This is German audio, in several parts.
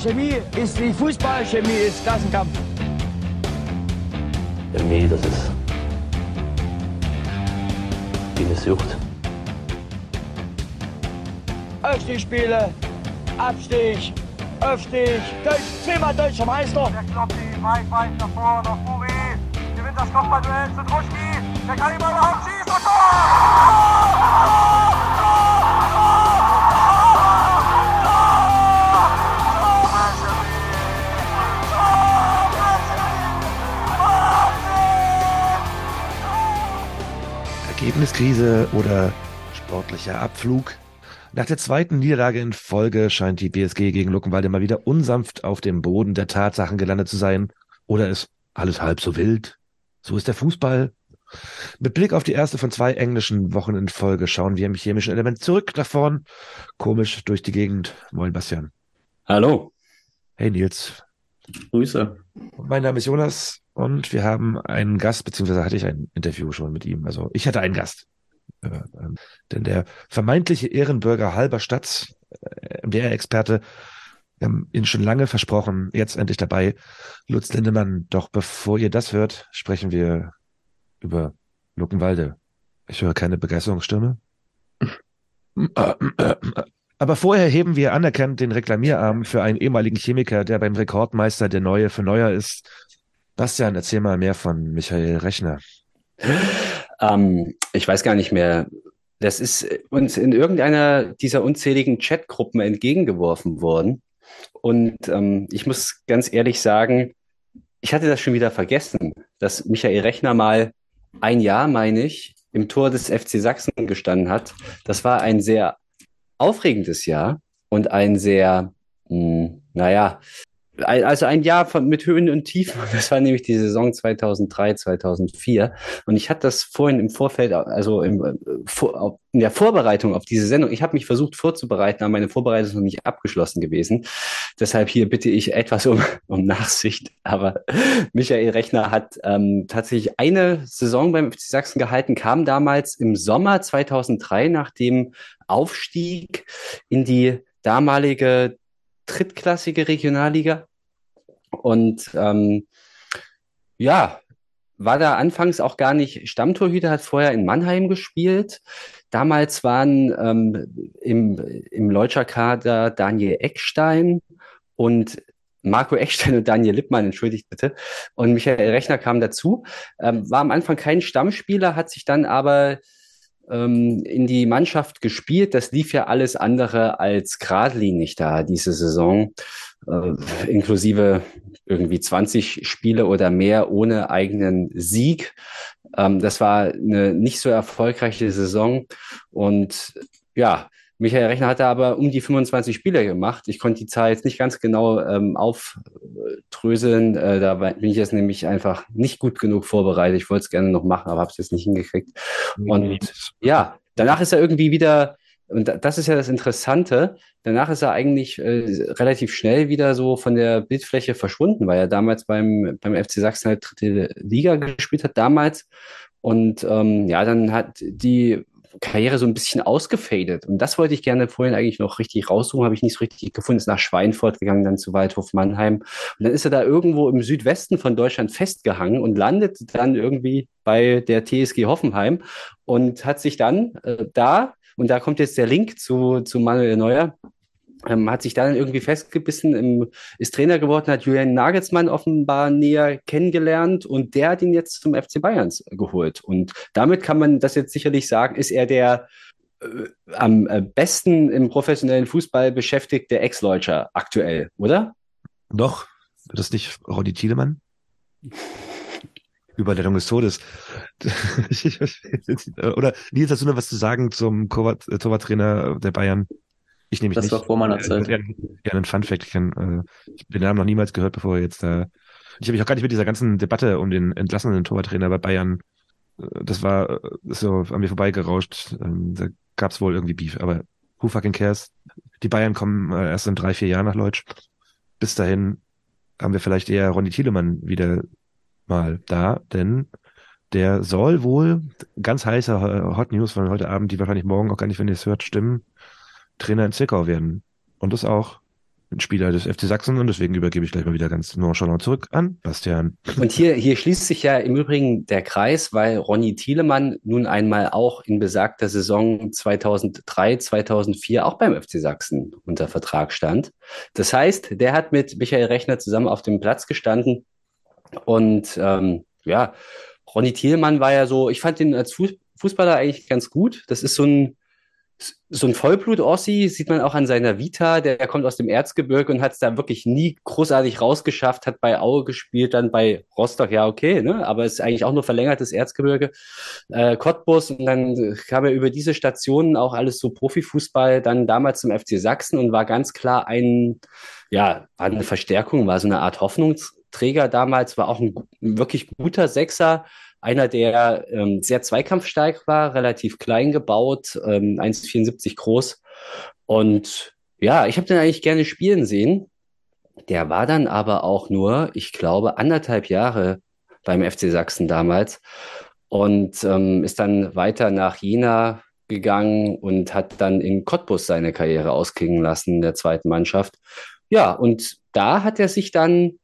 Chemie ist wie Fußball, Chemie ist Klassenkampf. Chemie, das ist wie eine Sucht. Aufstiegsspiele, Abstieg, Aufstieg, Deutsch, zehnmal deutscher Meister. Der Kloppi, weit, weit nach vorne, nach. Gewinnt das Kopfballduell zu Druschki. Der kann ihn überhaupt schießen. Und Ergebniskrise oder sportlicher Abflug? Nach der zweiten Niederlage in Folge scheint die BSG gegen Luckenwalde mal wieder unsanft auf dem Boden der Tatsachen gelandet zu sein. Oder ist alles halb so wild? So ist der Fußball. Mit Blick auf die erste von zwei englischen Wochen in Folge schauen wir im chemischen Element zurück nach vorn. Komisch durch die Gegend. Moin, Bastian. Hallo. Hey, Nils. Grüße. Mein Name ist Jonas und wir haben einen Gast, beziehungsweise hatte ich ein Interview schon mit ihm. Also ich hatte einen Gast. Äh, ähm, denn der vermeintliche Ehrenbürger halber Stadt, äh, MDR-Experte, wir haben ihn schon lange versprochen, jetzt endlich dabei. Lutz Lindemann, doch bevor ihr das hört, sprechen wir über Luckenwalde. Ich höre keine Begeisterungsstimme. Aber vorher heben wir anerkannt den Reklamierarm für einen ehemaligen Chemiker, der beim Rekordmeister der Neue für Neuer ist. Bastian, erzähl mal mehr von Michael Rechner. Ähm, ich weiß gar nicht mehr. Das ist uns in irgendeiner dieser unzähligen Chatgruppen entgegengeworfen worden. Und ähm, ich muss ganz ehrlich sagen, ich hatte das schon wieder vergessen, dass Michael Rechner mal ein Jahr, meine ich, im Tor des FC Sachsen gestanden hat. Das war ein sehr aufregendes Jahr und ein sehr, mh, naja, also ein Jahr von, mit Höhen und Tiefen. Das war nämlich die Saison 2003, 2004. Und ich hatte das vorhin im Vorfeld, also im, in der Vorbereitung auf diese Sendung, ich habe mich versucht vorzubereiten, aber meine Vorbereitung ist noch nicht abgeschlossen gewesen. Deshalb hier bitte ich etwas um, um Nachsicht. Aber Michael Rechner hat ähm, tatsächlich eine Saison beim FC Sachsen gehalten, kam damals im Sommer 2003 nach dem Aufstieg in die damalige drittklassige Regionalliga. Und ähm, ja, war da anfangs auch gar nicht Stammtorhüter, hat vorher in Mannheim gespielt. Damals waren ähm, im, im Leutscher Kader Daniel Eckstein und Marco Eckstein und Daniel Lippmann, entschuldigt bitte. Und Michael Rechner kam dazu. Ähm, war am Anfang kein Stammspieler, hat sich dann aber ähm, in die Mannschaft gespielt. Das lief ja alles andere als geradlinig da diese Saison, äh, inklusive irgendwie 20 Spiele oder mehr ohne eigenen Sieg. Ähm, das war eine nicht so erfolgreiche Saison und ja, Michael Rechner hatte aber um die 25 Spiele gemacht. Ich konnte die Zahl jetzt nicht ganz genau ähm, aufdröseln. Äh, da bin ich jetzt nämlich einfach nicht gut genug vorbereitet. Ich wollte es gerne noch machen, aber habe es jetzt nicht hingekriegt. Und ja, danach ist er irgendwie wieder, und das ist ja das Interessante, danach ist er eigentlich äh, relativ schnell wieder so von der Bildfläche verschwunden, weil er damals beim, beim FC Sachsen halt dritte Liga gespielt hat, damals. Und ähm, ja, dann hat die Karriere so ein bisschen ausgefadet. Und das wollte ich gerne vorhin eigentlich noch richtig raussuchen, habe ich nicht so richtig gefunden. Ist nach Schweinfurt gegangen, dann zu Waldhof Mannheim. Und dann ist er da irgendwo im Südwesten von Deutschland festgehangen und landet dann irgendwie bei der TSG Hoffenheim und hat sich dann äh, da, und da kommt jetzt der Link zu, zu Manuel Neuer, ähm, hat sich dann irgendwie festgebissen, im, ist Trainer geworden, hat Julian Nagelsmann offenbar näher kennengelernt und der hat ihn jetzt zum FC Bayerns geholt. Und damit kann man das jetzt sicherlich sagen, ist er der äh, am äh, besten im professionellen Fußball beschäftigte Ex-Leutscher aktuell, oder? Noch? Wird das nicht Ronny Thielemann? Überleitung des Todes. Oder Nils, hast du noch was zu sagen zum äh, Torwarttrainer der Bayern? Ich nehme mich das nicht. war vor meiner Zeit. Ja, ja ein Fun-Fact. Ich kenne äh, den Namen noch niemals gehört, bevor er jetzt da. Äh, ich habe mich auch gar nicht mit dieser ganzen Debatte um den entlassenen Torwarttrainer bei Bayern. Äh, das war äh, so an mir vorbeigerauscht. Ähm, da gab es wohl irgendwie Beef. Aber who fucking cares? Die Bayern kommen äh, erst in drei, vier Jahren nach Leutsch. Bis dahin haben wir vielleicht eher Ronny Thielemann wieder mal da, denn der soll wohl ganz heiße Hot News von heute Abend, die wahrscheinlich morgen auch gar nicht, wenn ihr es hört, stimmen, Trainer in Zwickau werden. Und das auch ein Spieler des FC Sachsen und deswegen übergebe ich gleich mal wieder ganz nonchalant zurück an Bastian. Und hier, hier schließt sich ja im Übrigen der Kreis, weil Ronny Thielemann nun einmal auch in besagter Saison 2003, 2004 auch beim FC Sachsen unter Vertrag stand. Das heißt, der hat mit Michael Rechner zusammen auf dem Platz gestanden und ähm, ja, Ronny Thielmann war ja so, ich fand ihn als Fußballer eigentlich ganz gut. Das ist so ein so ein Vollblut-Ossi sieht man auch an seiner Vita. Der, kommt aus dem Erzgebirge und hat es da wirklich nie großartig rausgeschafft, hat bei Aue gespielt, dann bei Rostock, ja, okay, ne? aber ist eigentlich auch nur verlängertes Erzgebirge. Äh, Cottbus und dann kam er über diese Stationen auch alles so Profifußball, dann damals zum FC Sachsen und war ganz klar ein, ja, war eine Verstärkung, war so eine Art Hoffnungsträger damals, war auch ein wirklich guter Sechser einer, der ähm, sehr zweikampfstark war, relativ klein gebaut, ähm, 1,74 groß. Und ja, ich habe den eigentlich gerne spielen sehen. Der war dann aber auch nur, ich glaube, anderthalb Jahre beim FC Sachsen damals und ähm, ist dann weiter nach Jena gegangen und hat dann in Cottbus seine Karriere ausklingen lassen in der zweiten Mannschaft. Ja, und da hat er sich dann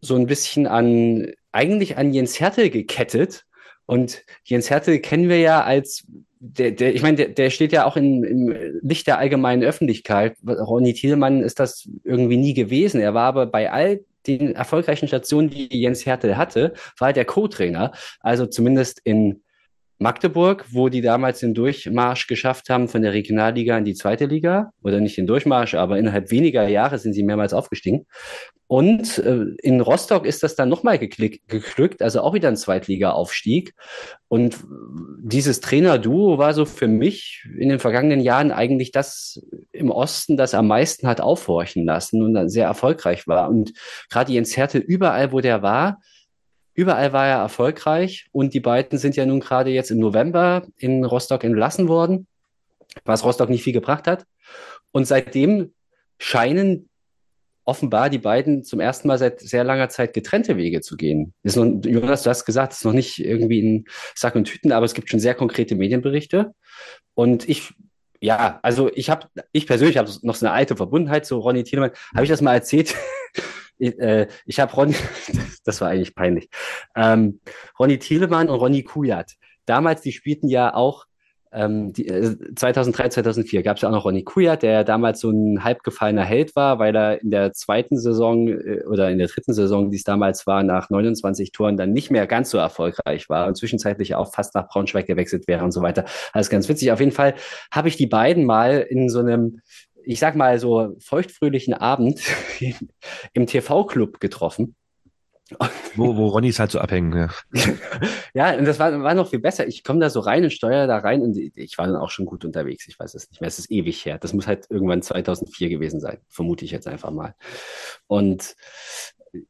so ein bisschen an eigentlich an Jens Hertel gekettet. Und Jens Hertel kennen wir ja als, der, der, ich meine, der, der steht ja auch in, im Licht der allgemeinen Öffentlichkeit. Ronny Thielmann ist das irgendwie nie gewesen. Er war aber bei all den erfolgreichen Stationen, die Jens Hertel hatte, war er der Co-Trainer. Also zumindest in Magdeburg, wo die damals den Durchmarsch geschafft haben von der Regionalliga in die zweite Liga. Oder nicht den Durchmarsch, aber innerhalb weniger Jahre sind sie mehrmals aufgestiegen. Und äh, in Rostock ist das dann nochmal geglückt, also auch wieder ein Zweitliga-Aufstieg. Und dieses Trainer-Duo war so für mich in den vergangenen Jahren eigentlich das im Osten, das am meisten hat aufhorchen lassen und dann sehr erfolgreich war. Und gerade Jens Härte, überall, wo der war, Überall war er erfolgreich und die beiden sind ja nun gerade jetzt im November in Rostock entlassen worden, was Rostock nicht viel gebracht hat. Und seitdem scheinen offenbar die beiden zum ersten Mal seit sehr langer Zeit getrennte Wege zu gehen. Ist noch, Jonas, du hast gesagt, es ist noch nicht irgendwie in Sack und Tüten, aber es gibt schon sehr konkrete Medienberichte. Und ich, ja, also ich habe, ich persönlich habe noch so eine alte Verbundenheit zu Ronny Thielemann. Habe ich das mal erzählt? ich, äh, ich habe Ronny, das war eigentlich peinlich, ähm, Ronny Thielemann und Ronny Kujat. Damals, die spielten ja auch ähm, die, äh, 2003, 2004 gab es ja auch noch Ronny Kujat, der damals so ein halbgefallener Held war, weil er in der zweiten Saison äh, oder in der dritten Saison, die es damals war, nach 29 Toren dann nicht mehr ganz so erfolgreich war und zwischenzeitlich auch fast nach Braunschweig gewechselt wäre und so weiter. Alles ganz witzig. Auf jeden Fall habe ich die beiden mal in so einem ich sag mal so feuchtfröhlichen Abend im TV-Club getroffen. Wo, wo Ronnys halt so abhängen, ja. ja, und das war, war noch viel besser. Ich komme da so rein und steuere da rein und ich war dann auch schon gut unterwegs. Ich weiß es nicht mehr. Es ist ewig her. Das muss halt irgendwann 2004 gewesen sein. Vermute ich jetzt einfach mal. Und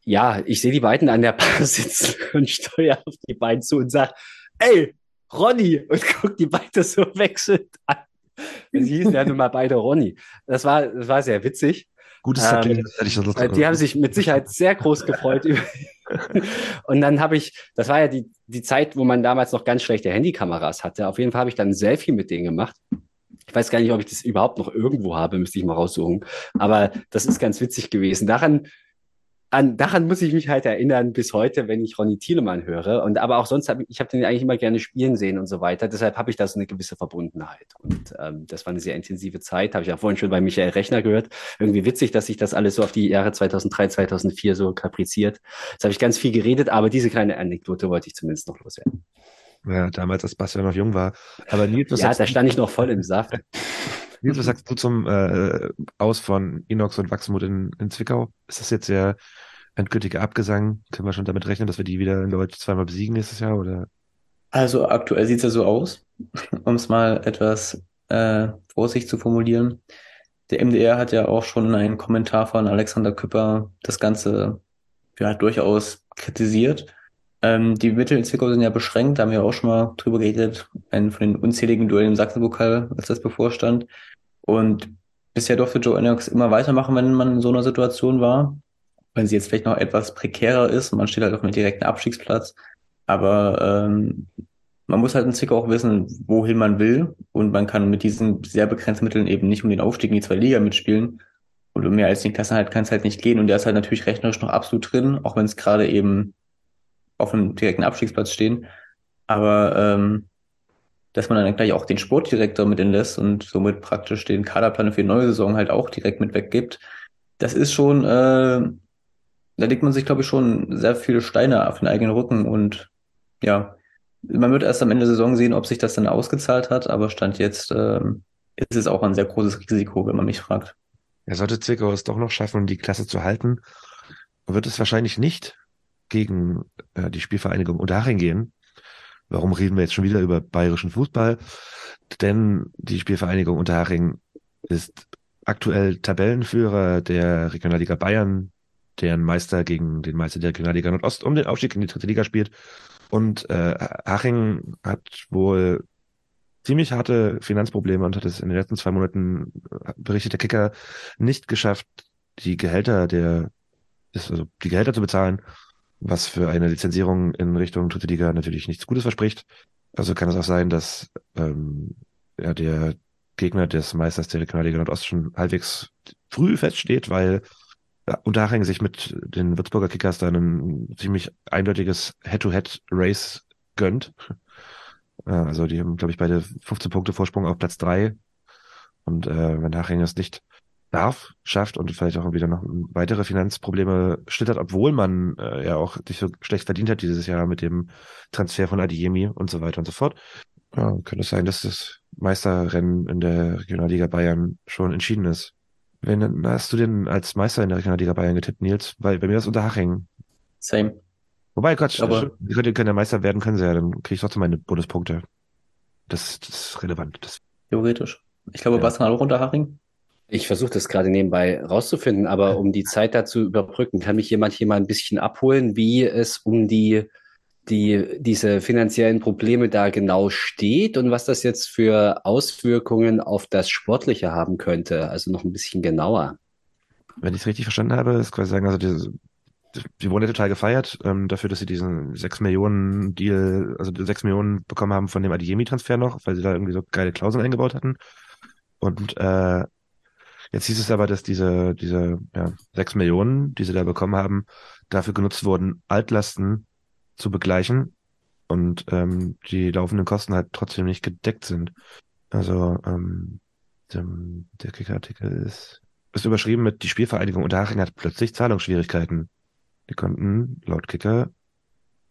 ja, ich sehe die beiden an der Bar sitzen und steuere auf die beiden zu und sage, ey, Ronny, und guck die beiden so wechselnd an. Sie hießen ja nun mal beide Ronny. Das war, das war sehr witzig. Gutes ähm, ich das Die haben sich mit Sicherheit sehr groß gefreut. und dann habe ich, das war ja die, die Zeit, wo man damals noch ganz schlechte Handykameras hatte. Auf jeden Fall habe ich dann ein Selfie mit denen gemacht. Ich weiß gar nicht, ob ich das überhaupt noch irgendwo habe, müsste ich mal raussuchen. Aber das ist ganz witzig gewesen. Daran an, daran muss ich mich halt erinnern bis heute, wenn ich Ronny Thielemann höre. Und aber auch sonst habe ich, ich habe den eigentlich immer gerne spielen sehen und so weiter. Deshalb habe ich da so eine gewisse Verbundenheit. Und ähm, das war eine sehr intensive Zeit. Habe ich auch vorhin schon bei Michael Rechner gehört. Irgendwie witzig, dass sich das alles so auf die Jahre 2003, 2004 so kapriziert. Jetzt habe ich ganz viel geredet, aber diese kleine Anekdote wollte ich zumindest noch loswerden. Ja, damals, als Bastian noch jung war. Aber Nils, was Ja, da stand ich noch voll im Saft. Nils, was sagst du zum äh, Aus von Inox und Wachsmut in, in Zwickau? Ist das jetzt der endgültige Abgesang? Können wir schon damit rechnen, dass wir die wieder in Deutsch zweimal besiegen nächstes Jahr? Oder? Also aktuell sieht es ja so aus, um es mal etwas äh, vorsichtig zu formulieren. Der MDR hat ja auch schon in einem Kommentar von Alexander Küpper das Ganze ja, durchaus kritisiert. Ähm, die Mittel in Zwickau sind ja beschränkt, da haben wir auch schon mal drüber geredet, einen von den unzähligen Duellen im Sachsenpokal, als das bevorstand. Und bisher durfte Joe Enox immer weitermachen, wenn man in so einer Situation war wenn sie jetzt vielleicht noch etwas prekärer ist. Man steht halt auf einem direkten Abstiegsplatz. Aber ähm, man muss halt in Zwickau auch wissen, wohin man will. Und man kann mit diesen sehr begrenzten Mitteln eben nicht um den Aufstieg in die zweite Liga mitspielen. Und Und mehr als den Klassenhalt kann es halt nicht gehen. Und der ist halt natürlich rechnerisch noch absolut drin, auch wenn es gerade eben auf einem direkten Abstiegsplatz stehen. Aber ähm, dass man dann gleich auch den Sportdirektor mit entlässt und somit praktisch den Kaderplan für die neue Saison halt auch direkt mit weggibt, das ist schon, äh, da legt man sich, glaube ich, schon sehr viele Steine auf den eigenen Rücken und ja, man wird erst am Ende der Saison sehen, ob sich das dann ausgezahlt hat, aber Stand jetzt äh, ist es auch ein sehr großes Risiko, wenn man mich fragt. Er sollte Zwickau es doch noch schaffen, die Klasse zu halten, wird es wahrscheinlich nicht gegen äh, die Spielvereinigung Unterhaching gehen, Warum reden wir jetzt schon wieder über bayerischen Fußball? Denn die Spielvereinigung Unterhaching ist aktuell Tabellenführer der Regionalliga Bayern, deren Meister gegen den Meister der Regionalliga Nordost um den Aufstieg in die dritte Liga spielt. Und äh, Haching hat wohl ziemlich harte Finanzprobleme und hat es in den letzten zwei Monaten, äh, berichtet der Kicker, nicht geschafft, die Gehälter der, also die Gehälter zu bezahlen was für eine Lizenzierung in Richtung dritte Liga natürlich nichts Gutes verspricht. Also kann es auch sein, dass ähm, ja, der Gegner des Meisters der Regionalliga Nordost schon halbwegs früh feststeht, weil Unterhaching sich mit den Würzburger Kickers dann ein ziemlich eindeutiges Head-to-Head-Race gönnt. Also die haben, glaube ich, beide 15 Punkte Vorsprung auf Platz drei Und äh, wenn Haching es nicht darf, schafft und vielleicht auch wieder noch weitere Finanzprobleme schlittert, obwohl man äh, ja auch nicht so schlecht verdient hat dieses Jahr mit dem Transfer von Adiemi und so weiter und so fort. Ja, könnte es sein, dass das Meisterrennen in der Regionalliga Bayern schon entschieden ist. Wen hast du denn als Meister in der Regionalliga Bayern getippt, Nils? Weil bei mir ist Unterhaching. Same. Wobei, Quatsch, aber die können, können der Meister werden, können sie ja, dann kriege ich trotzdem meine Bonuspunkte. Das, das ist relevant. Das, Theoretisch. Ich glaube, ja. Bastian auch Unterhaching. Ich versuche das gerade nebenbei rauszufinden, aber um die Zeit dazu überbrücken, kann mich jemand hier mal ein bisschen abholen, wie es um die, die, diese finanziellen Probleme da genau steht und was das jetzt für Auswirkungen auf das Sportliche haben könnte. Also noch ein bisschen genauer. Wenn ich es richtig verstanden habe, ist quasi sagen, also die, die wurden ja total gefeiert ähm, dafür, dass sie diesen 6 Millionen Deal, also 6 Millionen bekommen haben von dem Adiemi-Transfer noch, weil sie da irgendwie so geile Klauseln eingebaut hatten. Und äh, Jetzt hieß es aber, dass diese, diese ja, sechs Millionen, die sie da bekommen haben, dafür genutzt wurden, Altlasten zu begleichen und ähm, die laufenden Kosten halt trotzdem nicht gedeckt sind. Also ähm, dem, der Kicker-Artikel ist, ist überschrieben mit, die Spielvereinigung Unterhaching hat plötzlich Zahlungsschwierigkeiten. Die konnten laut Kicker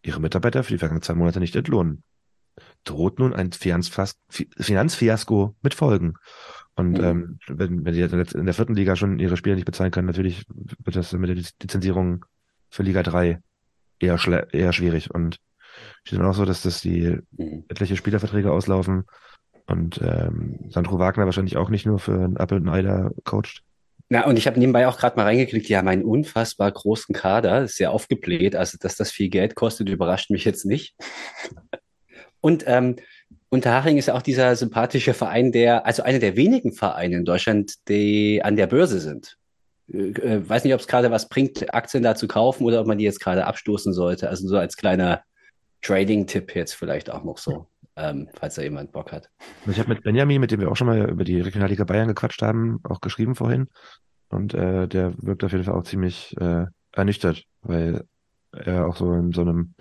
ihre Mitarbeiter für die vergangenen zwei Monate nicht entlohnen. Droht nun ein Finanzfiasko mit Folgen. Und mhm. ähm, wenn, wenn die jetzt in der vierten Liga schon ihre Spieler nicht bezahlen können, natürlich wird das mit der Lizenzierung für Liga 3 eher, eher schwierig. Und steht dann auch so, dass das die mhm. etliche Spielerverträge auslaufen und ähm, Sandro Wagner wahrscheinlich auch nicht nur für ein Apple und Eider coacht. Na, und ich habe nebenbei auch gerade mal reingeklickt, die haben einen unfassbar großen Kader, sehr aufgebläht. Also, dass das viel Geld kostet, überrascht mich jetzt nicht. und ähm, Unterhaching ist auch dieser sympathische Verein, der, also einer der wenigen Vereine in Deutschland, die an der Börse sind. Äh, äh weiß nicht, ob es gerade was bringt, Aktien da zu kaufen oder ob man die jetzt gerade abstoßen sollte. Also so als kleiner Trading-Tipp jetzt vielleicht auch noch so, ähm, falls da jemand Bock hat. Ich habe mit Benjamin, mit dem wir auch schon mal über die Regionalliga Bayern gequatscht haben, auch geschrieben vorhin. Und äh, der wirkt auf jeden Fall auch ziemlich äh, ernüchtert, weil er auch so in so einem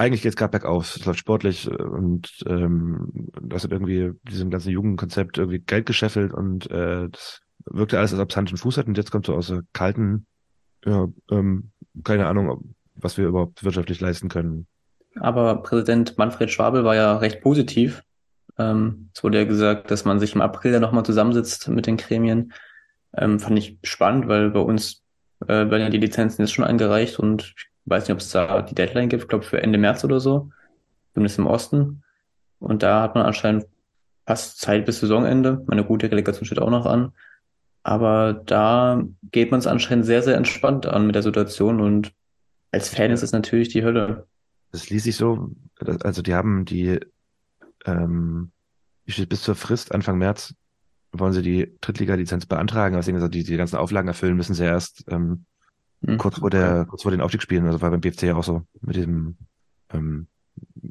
eigentlich geht es gerade bergauf. Es läuft sportlich äh, und ähm, das hat irgendwie diesem ganzen Jugendkonzept irgendwie Geld gescheffelt und äh, das wirkte alles, als ob es Hand und Fuß hat und jetzt kommt so aus der kalten, ja, ähm, keine Ahnung, was wir überhaupt wirtschaftlich leisten können. Aber Präsident Manfred Schwabel war ja recht positiv. Ähm, es wurde ja gesagt, dass man sich im April dann nochmal zusammensitzt mit den Gremien. Ähm, fand ich spannend, weil bei uns äh, werden ja die Lizenzen jetzt schon eingereicht und ich weiß nicht, ob es da die Deadline gibt, glaube für Ende März oder so, zumindest im Osten. Und da hat man anscheinend fast Zeit bis Saisonende. Meine gute Relegation steht auch noch an. Aber da geht man es anscheinend sehr, sehr entspannt an mit der Situation und als Fan ist es natürlich die Hölle. Das ließ sich so, also die haben die, ähm, bis zur Frist Anfang März, wollen sie die Drittliga-Lizenz beantragen, also die, die ganzen Auflagen erfüllen, müssen sie erst ähm, Mhm. Kurz vor der, kurz vor den Aufstiegsspielen, also war beim BFC ja auch so, mit diesem, ähm,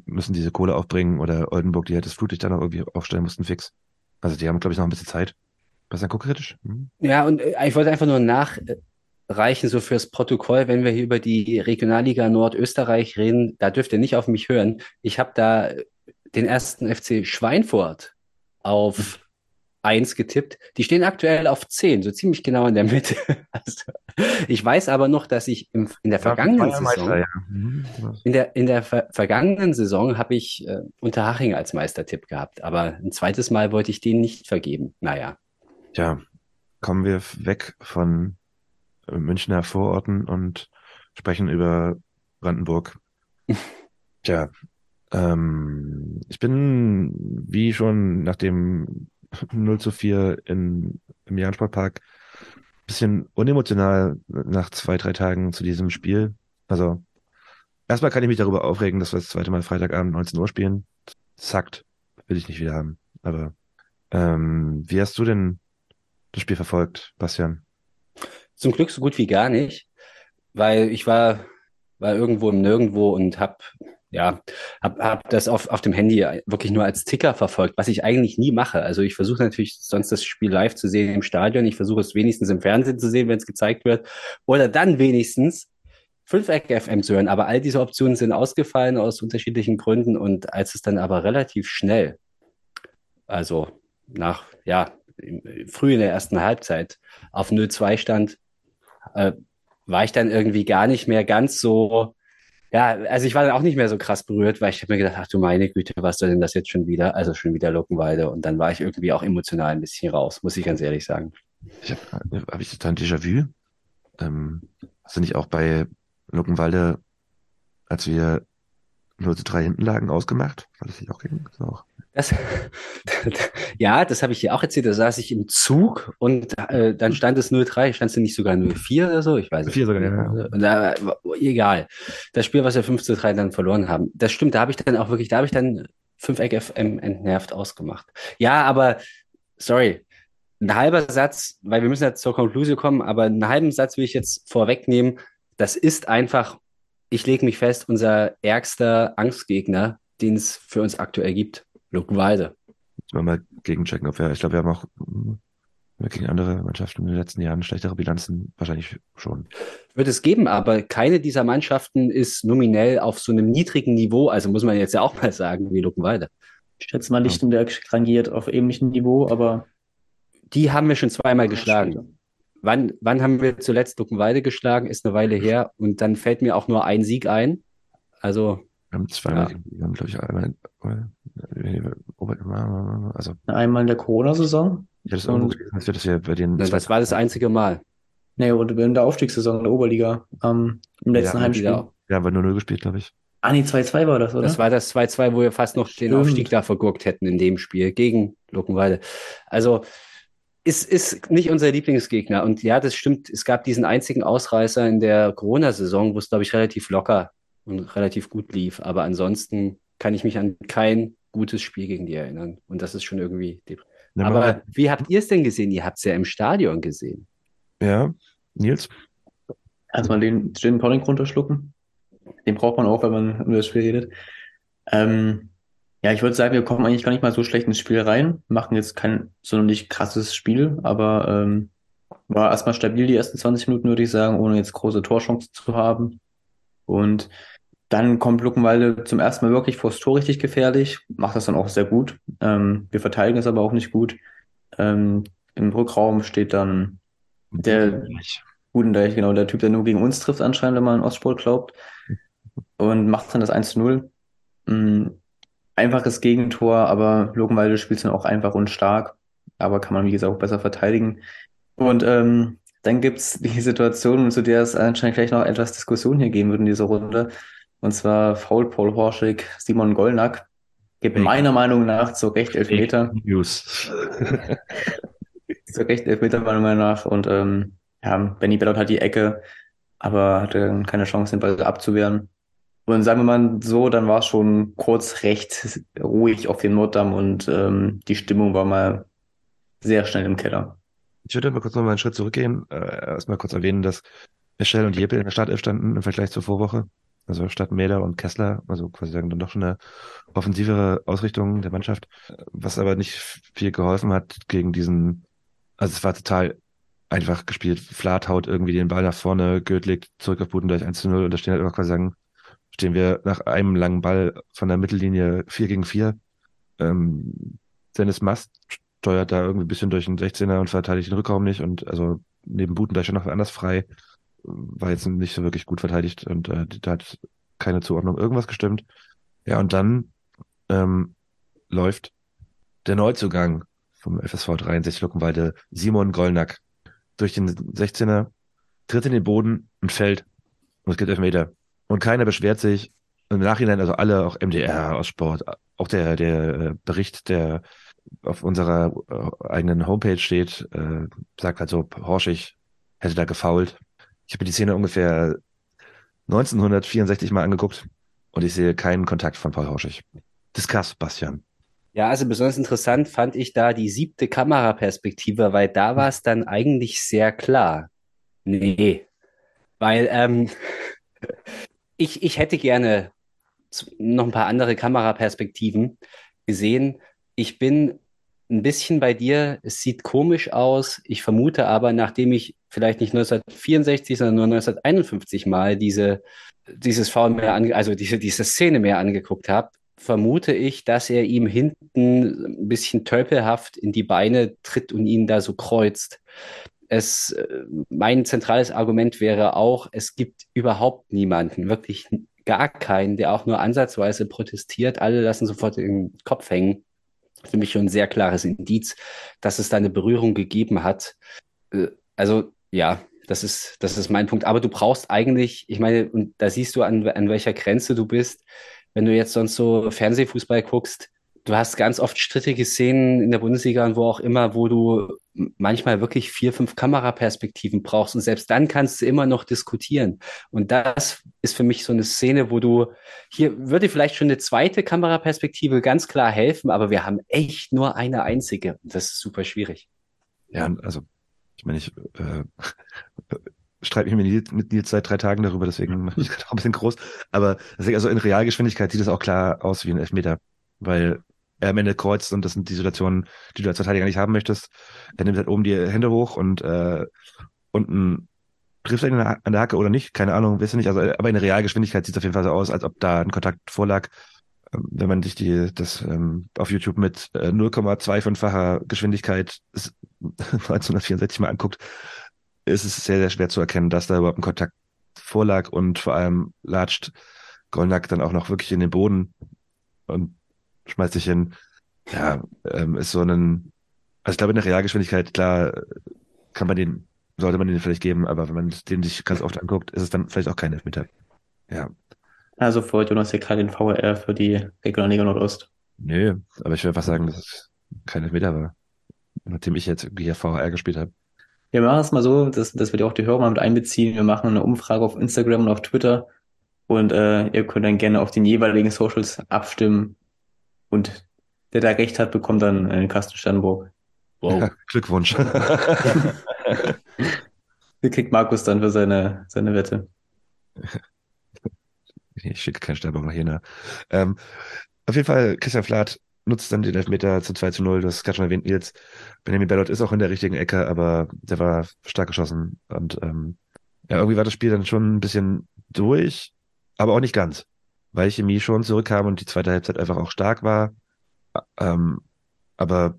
müssen diese Kohle aufbringen oder Oldenburg, die halt das Flutlicht dann noch irgendwie aufstellen mussten, fix. Also die haben, glaube ich, noch ein bisschen Zeit. Was dann kritisch? Hm? Ja, und äh, ich wollte einfach nur nachreichen, so fürs Protokoll, wenn wir hier über die Regionalliga Nordösterreich reden, da dürft ihr nicht auf mich hören. Ich habe da den ersten FC Schweinfurt auf eins getippt. Die stehen aktuell auf zehn, so ziemlich genau in der Mitte. Also, ich weiß aber noch, dass ich im, in der vergangenen Saison, ja. Mhm. in der, in der ver vergangenen Saison habe ich äh, Unterhaching als Meistertipp gehabt, aber ein zweites Mal wollte ich den nicht vergeben. Naja. Tja, kommen wir weg von äh, Münchner Vororten und sprechen über Brandenburg. Tja, ähm, ich bin, wie schon nach dem 0 zu 4 in, im Jahrensportpark, bisschen unemotional nach zwei, drei Tagen zu diesem Spiel. Also, erstmal kann ich mich darüber aufregen, dass wir das zweite Mal Freitagabend 19 Uhr spielen. Zackt. Will ich nicht wieder haben. Aber, ähm, wie hast du denn das Spiel verfolgt, Bastian? Zum Glück so gut wie gar nicht, weil ich war, war irgendwo im Nirgendwo und habe ja, habe hab das auf, auf dem Handy wirklich nur als Ticker verfolgt, was ich eigentlich nie mache. Also ich versuche natürlich sonst das Spiel live zu sehen im Stadion. Ich versuche es wenigstens im Fernsehen zu sehen, wenn es gezeigt wird. Oder dann wenigstens 5 FM zu hören. Aber all diese Optionen sind ausgefallen aus unterschiedlichen Gründen. Und als es dann aber relativ schnell, also nach, ja, früh in der ersten Halbzeit auf 0-2 stand, äh, war ich dann irgendwie gar nicht mehr ganz so ja, also ich war dann auch nicht mehr so krass berührt, weil ich habe mir gedacht, ach du meine Güte, was soll denn das jetzt schon wieder? Also schon wieder Luckenwalde. Und dann war ich irgendwie auch emotional ein bisschen raus, muss ich ganz ehrlich sagen. Ich habe hab ich total ein Déjà-vu. Ähm, hast du nicht auch bei Luckenwalde, als wir 0 zu 3 hinten lagen, ausgemacht? War das nicht auch gegen? Das auch. Das, ja, das habe ich hier auch erzählt. Da saß ich im Zug und äh, dann stand es 03, stand es nicht sogar 04 oder so? Ich weiß es 4 sogar, ja. Und da, egal. Das Spiel, was wir 5 zu 3 dann verloren haben. Das stimmt, da habe ich dann auch wirklich, da habe ich dann 5 Eck FM entnervt ausgemacht. Ja, aber sorry, ein halber Satz, weil wir müssen jetzt zur Konklusion kommen, aber einen halben Satz will ich jetzt vorwegnehmen. Das ist einfach, ich lege mich fest, unser ärgster Angstgegner, den es für uns aktuell gibt. Luckenwalde. Müssen wir mal gegenchecken, ob wir, ich glaube, wir haben auch gegen andere Mannschaften in den letzten Jahren schlechtere Bilanzen, wahrscheinlich schon. Wird es geben, aber keine dieser Mannschaften ist nominell auf so einem niedrigen Niveau, also muss man jetzt ja auch mal sagen, wie Luckenwalde. Ich schätze mal, Lichtenberg rangiert auf ähnlichem Niveau, aber. Die haben wir schon zweimal geschlagen. Wann, wann haben wir zuletzt Luckenwalde geschlagen? Ist eine Weile her. Und dann fällt mir auch nur ein Sieg ein. Also. Wir haben zweimal, ja. wir haben, glaube ich, einmal, also. Einmal in der Corona-Saison. Ja, das, und, das, das, ja bei den das, das war das einzige Mal. Nee, und in der Aufstiegssaison in der Oberliga ähm, im letzten ja, Heimspiel. Ja, haben wir 0-0 gespielt, glaube ich. Ah, nee, 2-2 war das, oder? Das war das 2-2, wo wir fast noch Stimmt. den Aufstieg da vergurkt hätten in dem Spiel gegen Luckenwalde. Also, ist, ist nicht unser Lieblingsgegner. Und ja, das stimmt. Es gab diesen einzigen Ausreißer in der Corona-Saison, wo es, glaube ich, relativ locker und relativ gut lief. Aber ansonsten kann ich mich an kein gutes Spiel gegen die erinnern. Und das ist schon irgendwie. Ja, Aber wie habt ihr es denn gesehen? Ihr habt es ja im Stadion gesehen. Ja, Nils? Erstmal den Gin Tonic runterschlucken. Den braucht man auch, wenn man über das Spiel redet. Ähm, ja, ich würde sagen, wir kommen eigentlich gar nicht mal so schlecht ins Spiel rein. Machen jetzt kein so nicht krasses Spiel, aber ähm, war erstmal stabil die ersten 20 Minuten, würde ich sagen, ohne jetzt große Torchancen zu haben. Und dann kommt Luckenwalde zum ersten Mal wirklich vors Tor richtig gefährlich, macht das dann auch sehr gut. Ähm, wir verteidigen es aber auch nicht gut. Ähm, Im Rückraum steht dann der Gudendeich, genau, der Typ, der nur gegen uns trifft anscheinend, wenn man an Ostsport glaubt. Und macht dann das 1 zu 0. Mhm. Einfaches Gegentor, aber Luckenwalde spielt dann auch einfach und stark. Aber kann man, wie gesagt, auch besser verteidigen. Und ähm, dann gibt's die Situation, zu der es anscheinend gleich noch etwas Diskussion hier geben wird in dieser Runde. Und zwar faul Paul Horschig, Simon Gollnack. Gibt Fake. meiner Meinung nach zu Recht Elfmeter. News. zu Recht Elfmeter meiner Meinung nach. Und ähm, ja, Benny Bellot hat die Ecke, aber hatte keine Chance, den Ball abzuwehren. Und sagen wir mal so, dann war es schon kurz recht ruhig auf dem Norddamm und ähm, die Stimmung war mal sehr schnell im Keller. Ich würde mal kurz noch mal einen Schritt zurückgehen. Äh, erstmal kurz erwähnen, dass Michel und Jepel in der Startelf standen im Vergleich zur Vorwoche. Also statt Mäder und Kessler, also quasi sagen dann doch schon eine offensivere Ausrichtung der Mannschaft, was aber nicht viel geholfen hat gegen diesen Also es war total einfach gespielt. Flat haut irgendwie den Ball nach vorne, Goeth legt zurück auf Budendorf 1 zu 0 und da stehen halt einfach quasi sagen, stehen wir nach einem langen Ball von der Mittellinie 4 gegen 4. Ähm, Dennis Mast steuert da irgendwie ein bisschen durch den 16er und verteidigt den Rückraum nicht und also neben Budendeich schon noch anders frei. War jetzt nicht so wirklich gut verteidigt und äh, da hat keine Zuordnung irgendwas gestimmt. Ja, und dann ähm, läuft der Neuzugang vom FSV 63 Luckenwalde, Simon Gollnack, durch den 16er, tritt in den Boden und fällt. Und es gibt Elfmeter. Und keiner beschwert sich. Im Nachhinein, also alle, auch MDR aus Sport, auch der, der äh, Bericht, der auf unserer äh, eigenen Homepage steht, äh, sagt halt so, Horschig hätte da gefault. Ich habe mir die Szene ungefähr 1964 mal angeguckt und ich sehe keinen Kontakt von Paul Horschig. Discuss, Bastian. Ja, also besonders interessant fand ich da die siebte Kameraperspektive, weil da war es dann eigentlich sehr klar. Nee, weil ähm, ich, ich hätte gerne noch ein paar andere Kameraperspektiven gesehen. Ich bin ein bisschen bei dir. Es sieht komisch aus. Ich vermute aber, nachdem ich vielleicht nicht 1964, sondern nur 1951 mal diese, dieses Foul mehr, also diese, diese Szene mehr angeguckt habe, vermute ich, dass er ihm hinten ein bisschen tölpelhaft in die Beine tritt und ihn da so kreuzt. Es, mein zentrales Argument wäre auch, es gibt überhaupt niemanden, wirklich gar keinen, der auch nur ansatzweise protestiert. Alle lassen sofort den Kopf hängen. Für mich schon ein sehr klares Indiz, dass es da eine Berührung gegeben hat. Äh, also ja, das ist, das ist mein Punkt. Aber du brauchst eigentlich, ich meine, und da siehst du, an, an welcher Grenze du bist wenn du jetzt sonst so Fernsehfußball guckst, du hast ganz oft strittige Szenen in der Bundesliga und wo auch immer, wo du manchmal wirklich vier, fünf Kameraperspektiven brauchst und selbst dann kannst du immer noch diskutieren. Und das ist für mich so eine Szene, wo du, hier würde vielleicht schon eine zweite Kameraperspektive ganz klar helfen, aber wir haben echt nur eine einzige. Das ist super schwierig. Ja, also ich meine, ich äh, streite mich mit, mit Nils seit drei Tagen darüber, deswegen mache ich gerade auch ein bisschen groß. Aber also in Realgeschwindigkeit sieht es auch klar aus wie ein Elfmeter, weil am Ende kreuzt und das sind die Situationen, die du als Verteidiger nicht haben möchtest. Er nimmt halt oben die Hände hoch und äh, unten trifft er an der Hacke oder nicht, keine Ahnung, du nicht. Also, aber in der Realgeschwindigkeit sieht es auf jeden Fall so aus, als ob da ein Kontakt vorlag. Ähm, wenn man sich die, das ähm, auf YouTube mit äh, 0,25-facher Geschwindigkeit 1964 mal anguckt, ist es sehr, sehr schwer zu erkennen, dass da überhaupt ein Kontakt vorlag und vor allem latscht Golnack dann auch noch wirklich in den Boden und schmeißt sich hin. Ja, ähm, ist so ein, also ich glaube in der Realgeschwindigkeit, klar, kann man den, sollte man den vielleicht geben, aber wenn man den sich ganz oft anguckt, ist es dann vielleicht auch kein Elfmeter. Ja. Also vor Jonas hier gerade den VR für die Regionalliga Nordost. Nö, aber ich würde einfach sagen, dass es kein Elfmeter war. Nachdem ich jetzt hier VR gespielt habe. Wir machen es mal so, dass, dass wir die auch die Hörer mal mit einbeziehen. Wir machen eine Umfrage auf Instagram und auf Twitter und äh, ihr könnt dann gerne auf den jeweiligen Socials abstimmen und der da recht hat, bekommt dann einen Kasten Sternburg. Wow. Ja, Glückwunsch. Wie kriegt Markus dann für seine, seine Wette? Ich schicke keinen Sternburg nach Jena. Ähm, auf jeden Fall, Christian Flath nutzt dann den Elfmeter zu 2 zu 0. Du hast gerade schon erwähnt, Nils. Benjamin Bellot ist auch in der richtigen Ecke, aber der war stark geschossen. Und ähm, ja, irgendwie war das Spiel dann schon ein bisschen durch, aber auch nicht ganz. Weil Chemie schon zurückkam und die zweite Halbzeit einfach auch stark war. Ähm, aber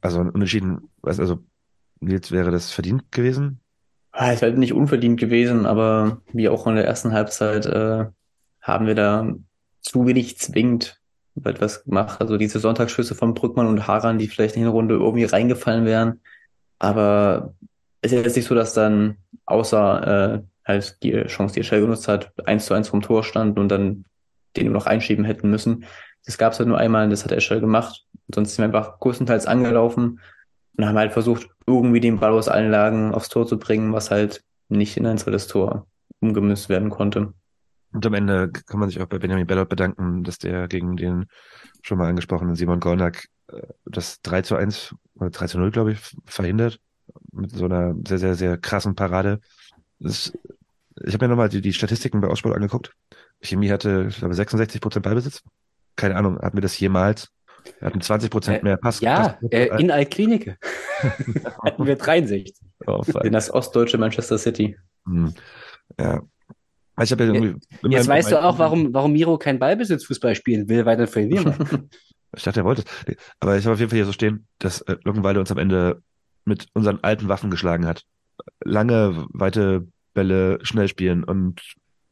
also unentschieden, also Nils wäre das verdient gewesen? Ah, es wäre nicht unverdient gewesen, aber wie auch in der ersten Halbzeit äh, haben wir da zu wenig zwingend etwas gemacht. Also diese Sonntagsschüsse von Brückmann und Haran, die vielleicht in der Runde irgendwie reingefallen wären. Aber es ist jetzt nicht so, dass dann außer äh, halt die Chance, die Eschel genutzt hat, eins zu eins vom Tor stand und dann den nur noch einschieben hätten müssen. Das gab es halt nur einmal und das hat Eschel gemacht. Sonst sind wir einfach größtenteils angelaufen und haben halt versucht, irgendwie den Ball aus allen Lagen aufs Tor zu bringen, was halt nicht in ein zweites Tor umgemünzt werden konnte. Und am Ende kann man sich auch bei Benjamin Bellot bedanken, dass der gegen den schon mal angesprochenen Simon Golnack äh, das 3 zu 1 oder 3 zu 0, glaube ich, verhindert. Mit so einer sehr, sehr, sehr krassen Parade. Das, ich habe mir nochmal die, die Statistiken bei Aussport angeguckt. Chemie hatte, ich glaube, 66 Prozent Ballbesitz. Keine Ahnung, hatten wir das jemals? Wir hatten 20 Prozent äh, mehr Pass. Ja, Pass äh, in Altklinike. Hätten wir 63. Oh. In das ostdeutsche Manchester City. Hm. Ja. Ich ja irgendwie. Jetzt weißt du auch, warum, warum Miro kein Ballbesitzfußball spielen will, weil dann verlieren. Ich dachte, er wollte es. Aber ich habe auf jeden Fall hier so stehen, dass äh, uns am Ende mit unseren alten Waffen geschlagen hat. Lange, weite Bälle schnell spielen und,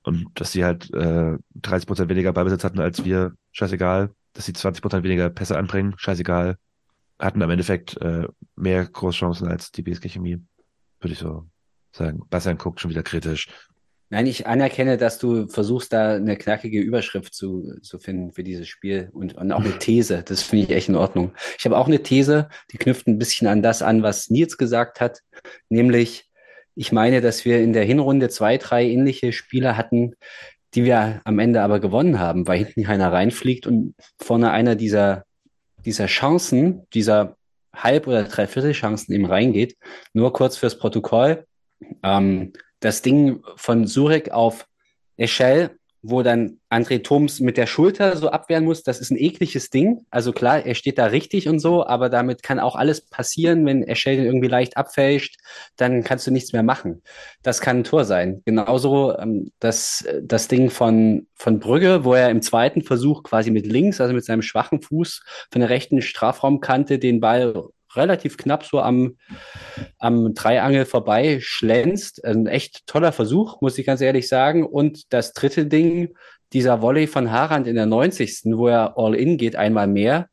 und dass sie halt äh, 30 Prozent weniger Ballbesitz hatten als wir, scheißegal. Dass sie 20 Prozent weniger Pässe anbringen, scheißegal. Hatten am Endeffekt äh, mehr Großchancen als die BSG Chemie, würde ich so sagen. Bastian guckt schon wieder kritisch. Nein, ich anerkenne, dass du versuchst, da eine knackige Überschrift zu, zu finden für dieses Spiel und, und auch eine These. Das finde ich echt in Ordnung. Ich habe auch eine These, die knüpft ein bisschen an das an, was Nils gesagt hat, nämlich, ich meine, dass wir in der Hinrunde zwei, drei ähnliche Spiele hatten, die wir am Ende aber gewonnen haben, weil hinten keiner reinfliegt und vorne einer dieser, dieser Chancen, dieser Halb- oder Dreiviertelchancen eben reingeht. Nur kurz fürs Protokoll. Ähm, das Ding von Surek auf Eschel, wo dann André Thoms mit der Schulter so abwehren muss, das ist ein ekliges Ding. Also klar, er steht da richtig und so, aber damit kann auch alles passieren, wenn Eschel den irgendwie leicht abfälscht, dann kannst du nichts mehr machen. Das kann ein Tor sein. Genauso ähm, das, das Ding von, von Brügge, wo er im zweiten Versuch quasi mit links, also mit seinem schwachen Fuß von der rechten Strafraumkante den Ball relativ knapp so am, am Dreiangel vorbei schlänzt. Ein echt toller Versuch, muss ich ganz ehrlich sagen. Und das dritte Ding, dieser Volley von Harand in der 90. wo er all in geht, einmal mehr.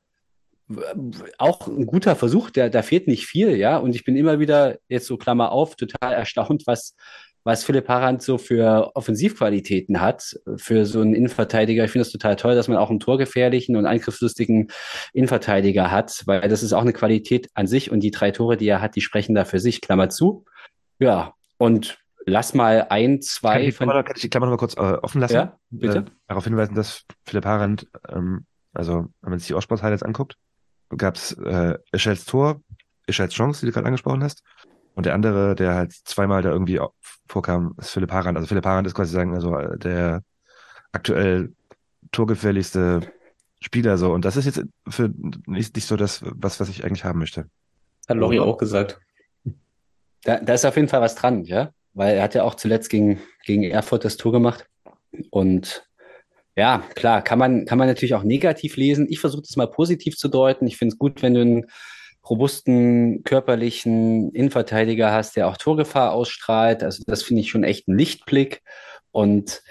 Auch ein guter Versuch, der, da fehlt nicht viel, ja. Und ich bin immer wieder, jetzt so Klammer auf, total erstaunt, was, was Philipp Harand so für Offensivqualitäten hat, für so einen Innenverteidiger. Ich finde es total toll, dass man auch einen torgefährlichen und angriffslustigen Innenverteidiger hat, weil das ist auch eine Qualität an sich und die drei Tore, die er hat, die sprechen da für sich. Klammer zu. Ja, und lass mal ein, zwei. Kann ich, die Klammer, kann ich die Klammer noch mal kurz äh, offen lassen? Ja, bitte. Äh, darauf hinweisen, dass Philipp Harand, ähm, also wenn man sich die Ostsports-Highlights anguckt, gab es äh, Ischels Tor, Ischels Chance, die du gerade angesprochen hast. Und der andere, der halt zweimal da irgendwie vorkam, ist Philipp Harand. Also Philipp Harand ist quasi sagen, also äh, der aktuell torgefährlichste Spieler so. Und das ist jetzt für nicht, nicht so das, was, was ich eigentlich haben möchte. Hat Lori auch gesagt. Da, da ist auf jeden Fall was dran, ja. Weil er hat ja auch zuletzt gegen, gegen Erfurt das Tor gemacht. Und ja, klar, kann man, kann man natürlich auch negativ lesen. Ich versuche das mal positiv zu deuten. Ich finde es gut, wenn du einen robusten, körperlichen Innenverteidiger hast, der auch Torgefahr ausstrahlt. Also das finde ich schon echt ein Lichtblick. Und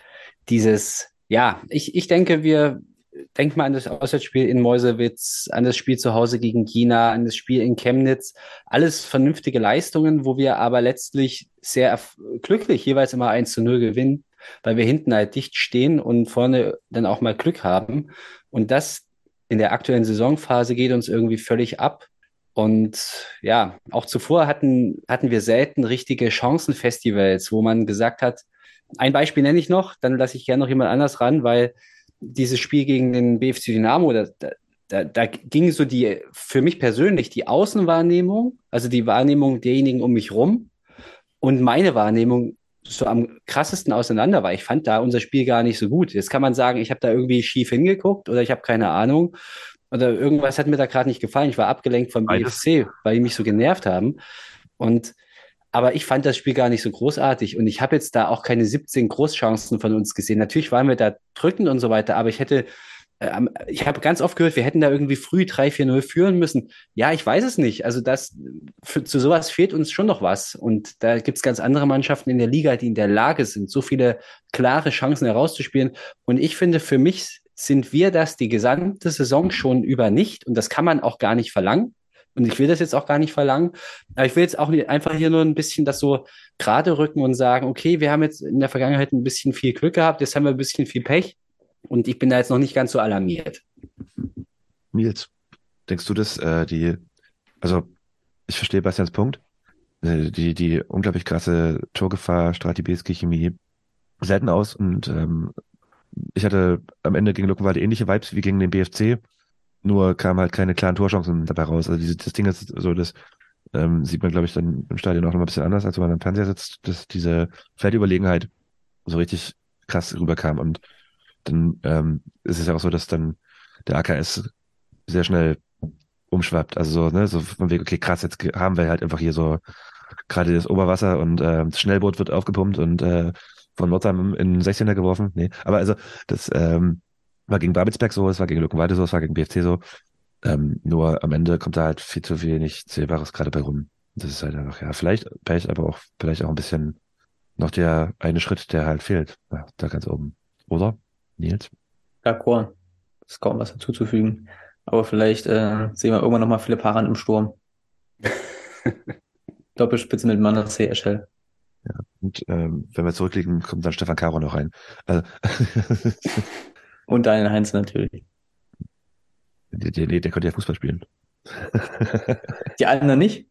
dieses, ja, ich, ich denke, wir denken mal an das Auswärtsspiel in Meusewitz, an das Spiel zu Hause gegen China, an das Spiel in Chemnitz. Alles vernünftige Leistungen, wo wir aber letztlich sehr glücklich jeweils immer 1 zu 0 gewinnen, weil wir hinten halt dicht stehen und vorne dann auch mal Glück haben. Und das in der aktuellen Saisonphase geht uns irgendwie völlig ab. Und ja, auch zuvor hatten, hatten wir selten richtige Chancenfestivals, wo man gesagt hat, ein Beispiel nenne ich noch, dann lasse ich gerne noch jemand anders ran, weil dieses Spiel gegen den BFC Dynamo, da, da, da ging so die, für mich persönlich, die Außenwahrnehmung, also die Wahrnehmung derjenigen um mich rum und meine Wahrnehmung so am krassesten auseinander, weil ich fand da unser Spiel gar nicht so gut. Jetzt kann man sagen, ich habe da irgendwie schief hingeguckt oder ich habe keine Ahnung oder irgendwas hat mir da gerade nicht gefallen. Ich war abgelenkt vom Beides. BFC, weil die mich so genervt haben. Und aber ich fand das Spiel gar nicht so großartig und ich habe jetzt da auch keine 17 Großchancen von uns gesehen. Natürlich waren wir da drückend und so weiter, aber ich hätte, äh, ich habe ganz oft gehört, wir hätten da irgendwie früh 3-4-0 führen müssen. Ja, ich weiß es nicht. Also das, für, zu sowas fehlt uns schon noch was. Und da gibt's ganz andere Mannschaften in der Liga, die in der Lage sind, so viele klare Chancen herauszuspielen. Und ich finde, für mich sind wir das die gesamte Saison schon über nicht. Und das kann man auch gar nicht verlangen. Und ich will das jetzt auch gar nicht verlangen. Aber ich will jetzt auch einfach hier nur ein bisschen das so gerade rücken und sagen, okay, wir haben jetzt in der Vergangenheit ein bisschen viel Glück gehabt, jetzt haben wir ein bisschen viel Pech. Und ich bin da jetzt noch nicht ganz so alarmiert. Nils, denkst du, dass äh, die, also ich verstehe Bastians Punkt, äh, die, die unglaublich krasse Torgefahr strahlt die BSG Chemie selten aus und ähm, ich hatte am Ende gegen Luckenwalde ähnliche Vibes wie gegen den BFC, nur kamen halt keine klaren Torchancen dabei raus. Also diese, das Ding ist so, das ähm, sieht man, glaube ich, dann im Stadion auch noch mal ein bisschen anders, als wenn man am Fernseher sitzt, dass diese Feldüberlegenheit so richtig krass rüberkam. Und dann ähm, ist es ja auch so, dass dann der AKS sehr schnell umschwappt. Also so, ne, so von wegen, okay, krass, jetzt haben wir halt einfach hier so gerade das Oberwasser und äh, das Schnellboot wird aufgepumpt und äh, von Nordheim in 16er geworfen. Nee, aber also das ähm, war gegen Babelsberg so, es war gegen Luckenwalde so, es war gegen BFC so. Ähm, nur am Ende kommt da halt viel zu wenig Zählbares gerade bei rum. Das ist halt einfach, ja, vielleicht Pech, aber auch vielleicht auch ein bisschen noch der eine Schritt, der halt fehlt. Ja, da ganz oben. Oder? Nils? D'accord. Ist kaum was hinzuzufügen. Aber vielleicht äh, sehen wir irgendwann nochmal Philipp Haran im Sturm. Doppelspitze mit Manasseh Eschel. Ja, und ähm, wenn wir zurückliegen, kommt dann Stefan Caro noch rein. Also, Und Daniel Heinz natürlich. der, der, der konnte ja Fußball spielen. Die anderen nicht?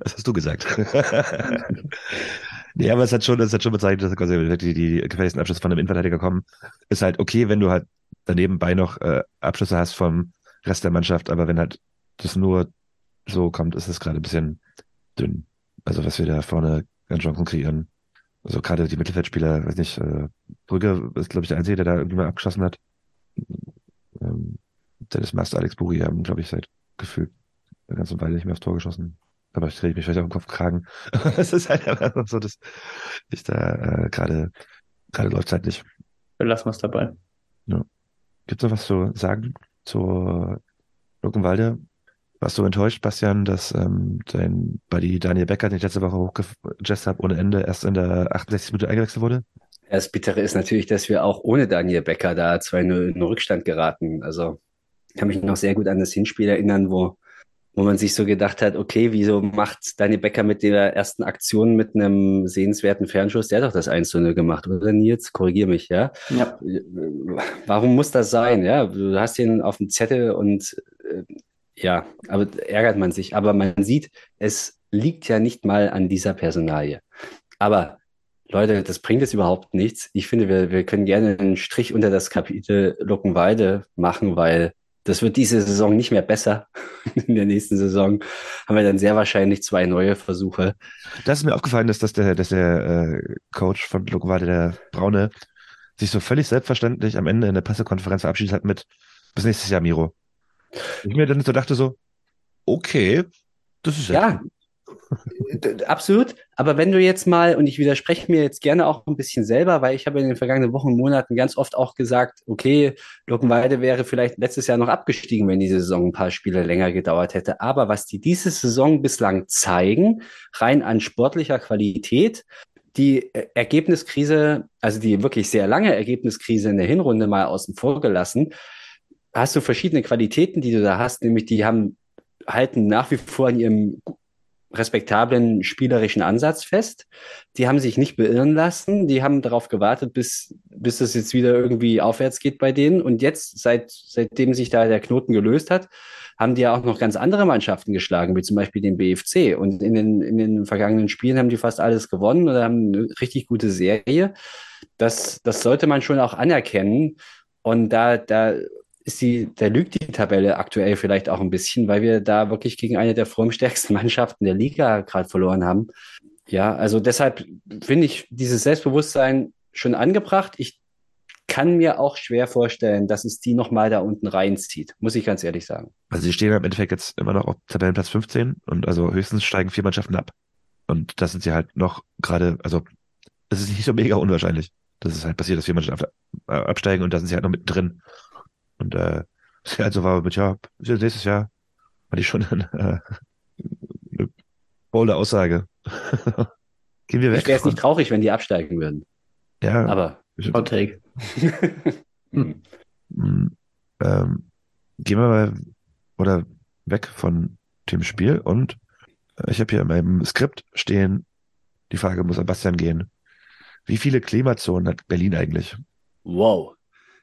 Das hast du gesagt. nee, aber es hat schon, es hat schon bezeichnet, dass quasi die, die gefährlichsten Abschlüsse von einem Innenverteidiger kommen. Ist halt okay, wenn du halt daneben bei noch äh, Abschlüsse hast vom Rest der Mannschaft, aber wenn halt das nur so kommt, ist es gerade ein bisschen dünn. Also was wir da vorne an Chancen kreieren. Also gerade die Mittelfeldspieler, weiß nicht, äh, Brügge ist, glaube ich, der Einzige, der da irgendwie mal abgeschossen hat. Ähm, Dennis Master, Alex Buri haben, glaube ich, seit gefühlt eine ganze Weile nicht mehr aufs Tor geschossen. Aber ich drehe mich vielleicht auf den Kopf kragen. Es ist halt einfach so, dass ich da äh, gerade gerade läuft halt nicht. Belassen wir es dabei. Gibt es noch was zu sagen zur Luckenwalde? Warst du enttäuscht, Bastian, dass ähm, dein Buddy Daniel Becker, den ich letzte Woche hochgejazzt habe, ohne Ende erst in der 68. Minute eingewechselt wurde? Das Bittere ist natürlich, dass wir auch ohne Daniel Becker da 2-0 in Rückstand geraten. Also ich kann mich noch sehr gut an das Hinspiel erinnern, wo, wo man sich so gedacht hat, okay, wieso macht Daniel Becker mit der ersten Aktion mit einem sehenswerten Fernschuss, der hat doch das 1-0 gemacht, oder Nils? Korrigier mich, ja? Ja. Warum muss das sein? Ja, du hast ihn auf dem Zettel und äh, ja, aber ärgert man sich. Aber man sieht, es liegt ja nicht mal an dieser Personalie. Aber Leute, das bringt jetzt überhaupt nichts. Ich finde, wir, wir können gerne einen Strich unter das Kapitel Luckenweide machen, weil das wird diese Saison nicht mehr besser. In der nächsten Saison haben wir dann sehr wahrscheinlich zwei neue Versuche. Das ist mir aufgefallen, dass, dass der, dass der äh, Coach von Luckenwalde, der Braune, sich so völlig selbstverständlich am Ende in der Pressekonferenz verabschiedet hat mit bis nächstes Jahr, Miro. Ich mir dann so dachte so, okay, das ist Ja, absolut. Aber wenn du jetzt mal, und ich widerspreche mir jetzt gerne auch ein bisschen selber, weil ich habe in den vergangenen Wochen und Monaten ganz oft auch gesagt, okay, Luckenwalde wäre vielleicht letztes Jahr noch abgestiegen, wenn die Saison ein paar Spiele länger gedauert hätte. Aber was die diese Saison bislang zeigen, rein an sportlicher Qualität, die äh, Ergebniskrise, also die wirklich sehr lange Ergebniskrise in der Hinrunde mal außen vor gelassen, hast du verschiedene Qualitäten, die du da hast, nämlich die haben halten nach wie vor an ihrem respektablen spielerischen Ansatz fest. Die haben sich nicht beirren lassen. Die haben darauf gewartet, bis, bis es jetzt wieder irgendwie aufwärts geht bei denen. Und jetzt, seit, seitdem sich da der Knoten gelöst hat, haben die ja auch noch ganz andere Mannschaften geschlagen, wie zum Beispiel den BFC. Und in den, in den vergangenen Spielen haben die fast alles gewonnen oder haben eine richtig gute Serie. Das, das sollte man schon auch anerkennen. Und da, da ist die, da lügt die Tabelle aktuell vielleicht auch ein bisschen, weil wir da wirklich gegen eine der formstärksten Mannschaften der Liga gerade verloren haben. Ja, also deshalb finde ich dieses Selbstbewusstsein schon angebracht. Ich kann mir auch schwer vorstellen, dass es die nochmal da unten reinzieht, muss ich ganz ehrlich sagen. Also sie stehen im Endeffekt jetzt immer noch auf Tabellenplatz 15 und also höchstens steigen vier Mannschaften ab. Und das sind sie halt noch gerade, also es ist nicht so mega unwahrscheinlich, dass es halt passiert, dass vier Mannschaften äh, absteigen und da sind sie halt noch mittendrin. Und äh, also war mit, ja, nächstes Jahr hatte ich schon eine, äh, eine bolde Aussage. Gehen wir weg. Ich wäre jetzt nicht traurig, wenn die absteigen würden. ja, Aber Hot Take. hm. Mm, Ähm, gehen wir mal oder weg von dem Spiel und äh, ich habe hier in meinem Skript stehen, die Frage muss an Bastian gehen. Wie viele Klimazonen hat Berlin eigentlich? wow.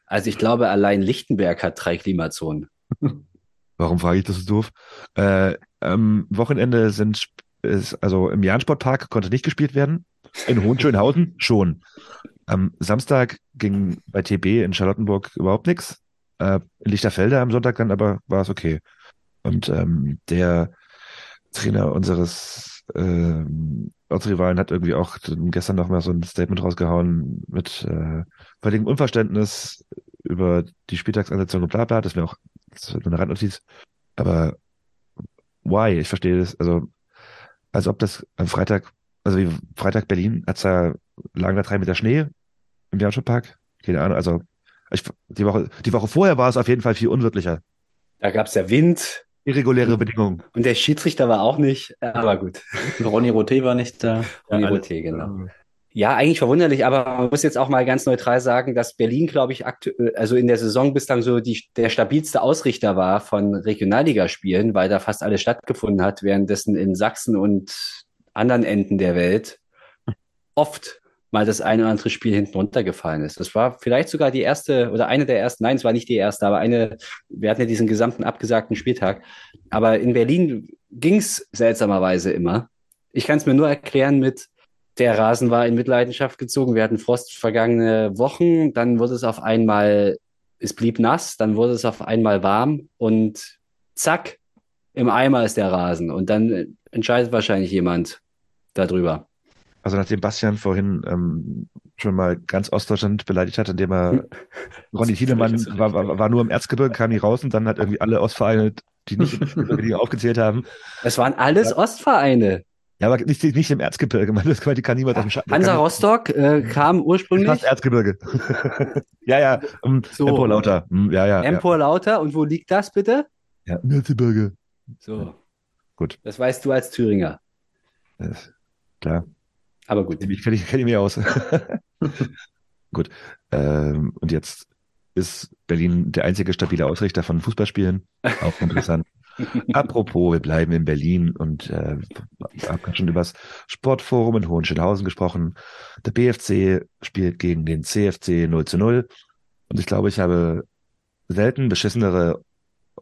Also ich glaube, allein Lichtenberg hat drei Klimazonen. Warum frage ich das so doof? Äh, am Wochenende sind, also im Jahn-Sportpark konnte nicht gespielt werden. In Hohenschönhausen schon. Am Samstag ging bei TB in Charlottenburg überhaupt nichts. Äh, in Lichterfelde am Sonntag dann aber war es okay. Und ähm, der Trainer unseres ähm, Ortsrivalen hat irgendwie auch gestern noch mal so ein Statement rausgehauen mit äh, völligem Unverständnis über die Spieltagsansetzung und bla bla. Das wäre auch das eine Randnotiz. Aber why? Ich verstehe das. Also, als ob das am Freitag, also wie Freitag Berlin, hat's da, lagen da drei Meter Schnee im Jahrschulpark. Keine Ahnung. Also, ich, die Woche, die Woche vorher war es auf jeden Fall viel unwirtlicher. Da gab es ja Wind Irreguläre Bedingungen. und der Schiedsrichter war auch nicht, aber gut. Ronny Roté war nicht da. Ronny alle- Roté, genau. Ja, eigentlich verwunderlich, aber man muss jetzt auch mal ganz neutral sagen, dass Berlin, glaube ich, aktuell, also in der Saison bislang so die, der stabilste Ausrichter war von Regionalligaspielen, weil da fast alles stattgefunden hat, währenddessen in Sachsen und anderen Enden der Welt oft mal das eine oder andere Spiel hinten runtergefallen ist. Das war vielleicht sogar die erste oder eine der ersten, nein, es war nicht die erste, aber eine, wir hatten ja diesen gesamten abgesagten Spieltag. Aber in Berlin ging's seltsamerweise immer. Ich kann es mir nur erklären mit, der Rasen war in Mitleidenschaft gezogen. Wir hatten Frost vergangene Wochen. Dann wurde es auf einmal, es blieb nass. Dann wurde es auf einmal warm und zack, im Eimer ist der Rasen. Und dann entscheidet wahrscheinlich jemand darüber. Also nachdem Bastian vorhin ähm, schon mal ganz Ostdeutschland beleidigt hat, indem er Ronny Thielemann Völlig war, war, war nur im Erzgebirge, kam nie raus und dann hat irgendwie alle Ostvereine, die nicht liegen, aufgezählt haben. Es waren alles Ostvereine. Ja, aber nicht, nicht im Erzgebirge, man, das kann, die kann niemand auf dem Schatten. Hansa Rostock äh, kam ursprünglich Fast Erzgebirge. ja, ja, um, So. Empor lauter. Hm, Ja, ja, Empor Lauter. Und wo liegt das bitte? ja. ja. im Erzgebirge. So. Gut. Das weißt du als Thüringer. Das- Klar. Aber gut. Ich kenne ich kenn mich aus. Gut. Ähm, und jetzt ist Berlin der einzige stabile Ausrichter von Fußballspielen. Auch interessant. Apropos, wir bleiben in Berlin und äh, ich habe gerade schon über das Sportforum in Hohenschönhausen gesprochen. Der BFC spielt gegen den CFC 0 zu 0. Und ich glaube, ich habe selten beschissenere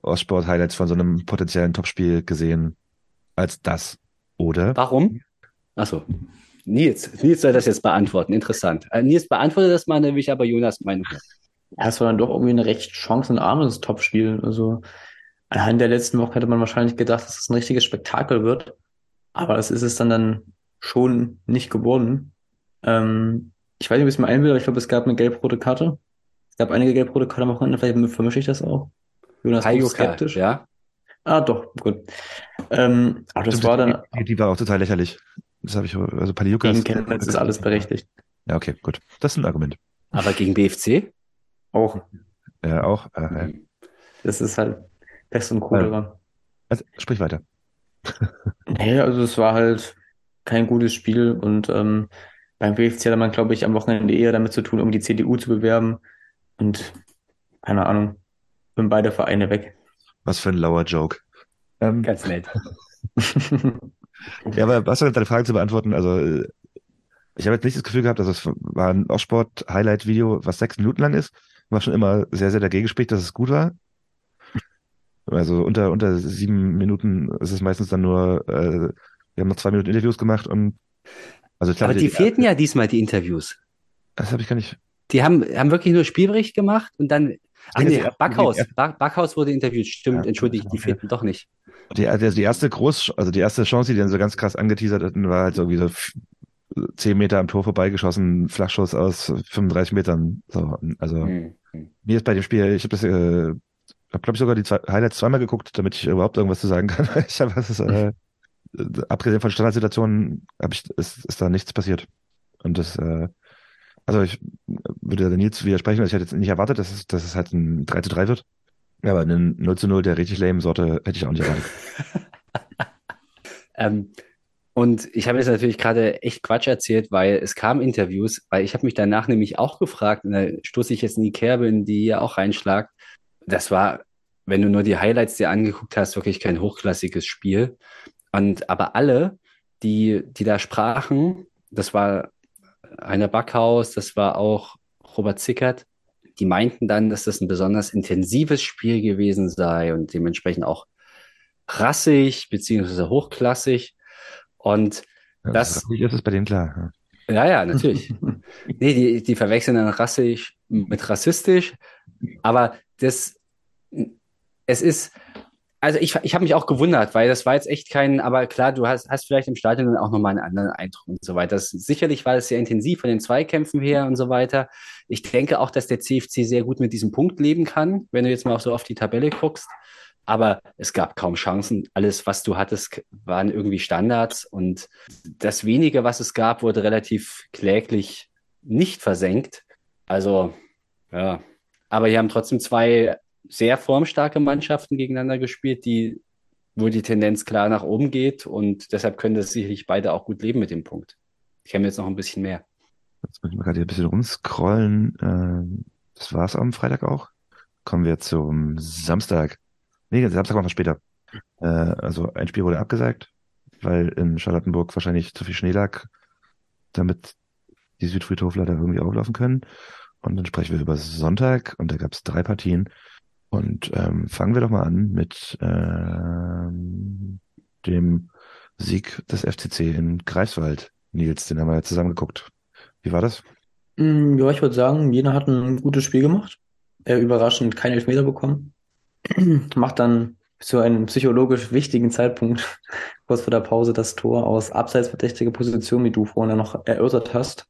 Ostsport-Highlights von so einem potenziellen Topspiel gesehen als das. Oder? Warum? Achso. Nils, Nils soll das jetzt beantworten. Interessant. Äh, Nils beantwortet das mal, dann will ich aber Jonas hören. Ja, es war dann doch irgendwie ein recht chancenarmes Topspiel. Also anhand der letzten Woche hätte man wahrscheinlich gedacht, dass es ein richtiges Spektakel wird. Aber das ist es dann dann schon nicht geworden. Ähm, ich weiß nicht, wie es mir einbildet, aber ich glaube, es gab eine gelb-rote Karte. Es gab einige gelb-rote Karten am Wochenende, vielleicht vermische ich das auch. Jonas, Hayuka, skeptisch. ja. Ah, doch, gut. Ähm, aber das war dann Die, die war auch total lächerlich. Das habe ich, also Paliukas. gegen Chemnitz ist alles berechtigt. Ja, okay, gut. Das ist ein Argument. Aber gegen BFC? Auch. Ja, auch. Äh, Das ist halt Pest und Cholera. also, sprich weiter. Nee, also es war halt kein gutes Spiel und ähm, beim BFC hatte man, glaube ich, am Wochenende eher damit zu tun, um die CDU zu bewerben und keine Ahnung, sind beide Vereine weg. Was für ein lauer Joke. Ähm, Ganz nett. ja, aber was deine Frage zu beantworten? Also, äh, ich habe jetzt nicht das Gefühl gehabt, dass es war ein Ostsport-Highlight-Video, was sechs Minuten lang ist. War schon immer sehr, sehr dagegen spricht, dass es gut war. Also unter, unter sieben Minuten ist es meistens dann nur, äh, wir haben noch zwei Minuten Interviews gemacht und also glaube, Aber die fehlten ja diesmal die Interviews. Das habe ich gar nicht. Die haben, haben wirklich nur Spielbericht gemacht und dann. Ach nee, die Backhaus. die Ba- Backhaus wurde interviewt. Stimmt, Ja, entschuldigt, die fehlten doch nicht. Die, also die erste Groß, also die erste Chance, die dann so ganz krass angeteasert hatten, war halt so wie so f- zehn Meter am Tor vorbeigeschossen, Flachschuss aus 35 Metern. So, also Hm, hm. mir ist bei dem Spiel, ich habe das, äh, habe glaube ich sogar die zwei, Highlights zweimal geguckt, damit ich überhaupt irgendwas zu sagen kann. ich habe es, äh, abgesehen von Standardsituationen, habe ich, ist, ist da nichts passiert. Und das, äh, also ich würde der Nils widersprechen, weil ich hätte jetzt nicht erwartet, dass es, dass es halt ein 3 zu 3 wird. Ja, aber einen 0 zu 0 der richtig lame Sorte hätte ich auch nicht erwartet. Ähm, und ich habe jetzt natürlich gerade echt Quatsch erzählt, weil es kamen Interviews, weil ich habe mich danach nämlich auch gefragt, und da stoße ich jetzt in die Kerbe, in die ihr auch reinschlagt. Das war, wenn du nur die Highlights dir angeguckt hast, wirklich kein hochklassiges Spiel. Und aber alle, die, die da sprachen, das war Heiner Backhaus, das war auch Robert Zickert, die meinten dann, dass das ein besonders intensives Spiel gewesen sei und dementsprechend auch rassig beziehungsweise hochklassig. Und Ja, Das- rassig ist es bei denen klar. ja, ja, natürlich. Nee, die, die verwechseln dann rassisch mit rassistisch. Aber das, es ist, also ich, ich habe mich auch gewundert, weil das war jetzt echt kein, aber klar, du hast, hast vielleicht im Stadion dann auch nochmal einen anderen Eindruck und so weiter. Das, sicherlich war es sehr intensiv von den Zweikämpfen her und so weiter. Ich denke auch, dass der CFC sehr gut mit diesem Punkt leben kann, wenn du jetzt mal auch so auf die Tabelle guckst. aber es gab kaum Chancen. Alles, was du hattest, waren irgendwie Standards und das wenige, was es gab, wurde relativ kläglich nicht versenkt. Also, ja. Aber hier haben trotzdem zwei sehr formstarke Mannschaften gegeneinander gespielt, die, wo die Tendenz klar nach oben geht und deshalb können das sicherlich beide auch gut leben mit dem Punkt. Ich habe jetzt noch ein bisschen mehr. Jetzt müssen wir gerade hier ein bisschen rumscrollen. Ähm, das war's am Freitag auch. Kommen wir zum Samstag. Nee, Samstag machen wir später. Äh, also ein Spiel wurde abgesagt, weil in Charlottenburg wahrscheinlich zu viel Schnee lag, damit die Südfriedhofler da irgendwie auflaufen können. Und dann sprechen wir über Sonntag und da gab es drei Partien. Und ähm, fangen wir doch mal an mit ähm, dem Sieg des FCC in Greifswald. Nils, den haben wir ja zusammen geguckt. Wie war das? Mm, Ja, ich würde sagen, Jena hat ein gutes Spiel gemacht. Er überraschend keinen Elfmeter bekommen. Macht dann zu einem psychologisch wichtigen Zeitpunkt, kurz vor der Pause, das Tor aus abseits verdächtiger Position, wie du vorhin ja noch erörtert hast.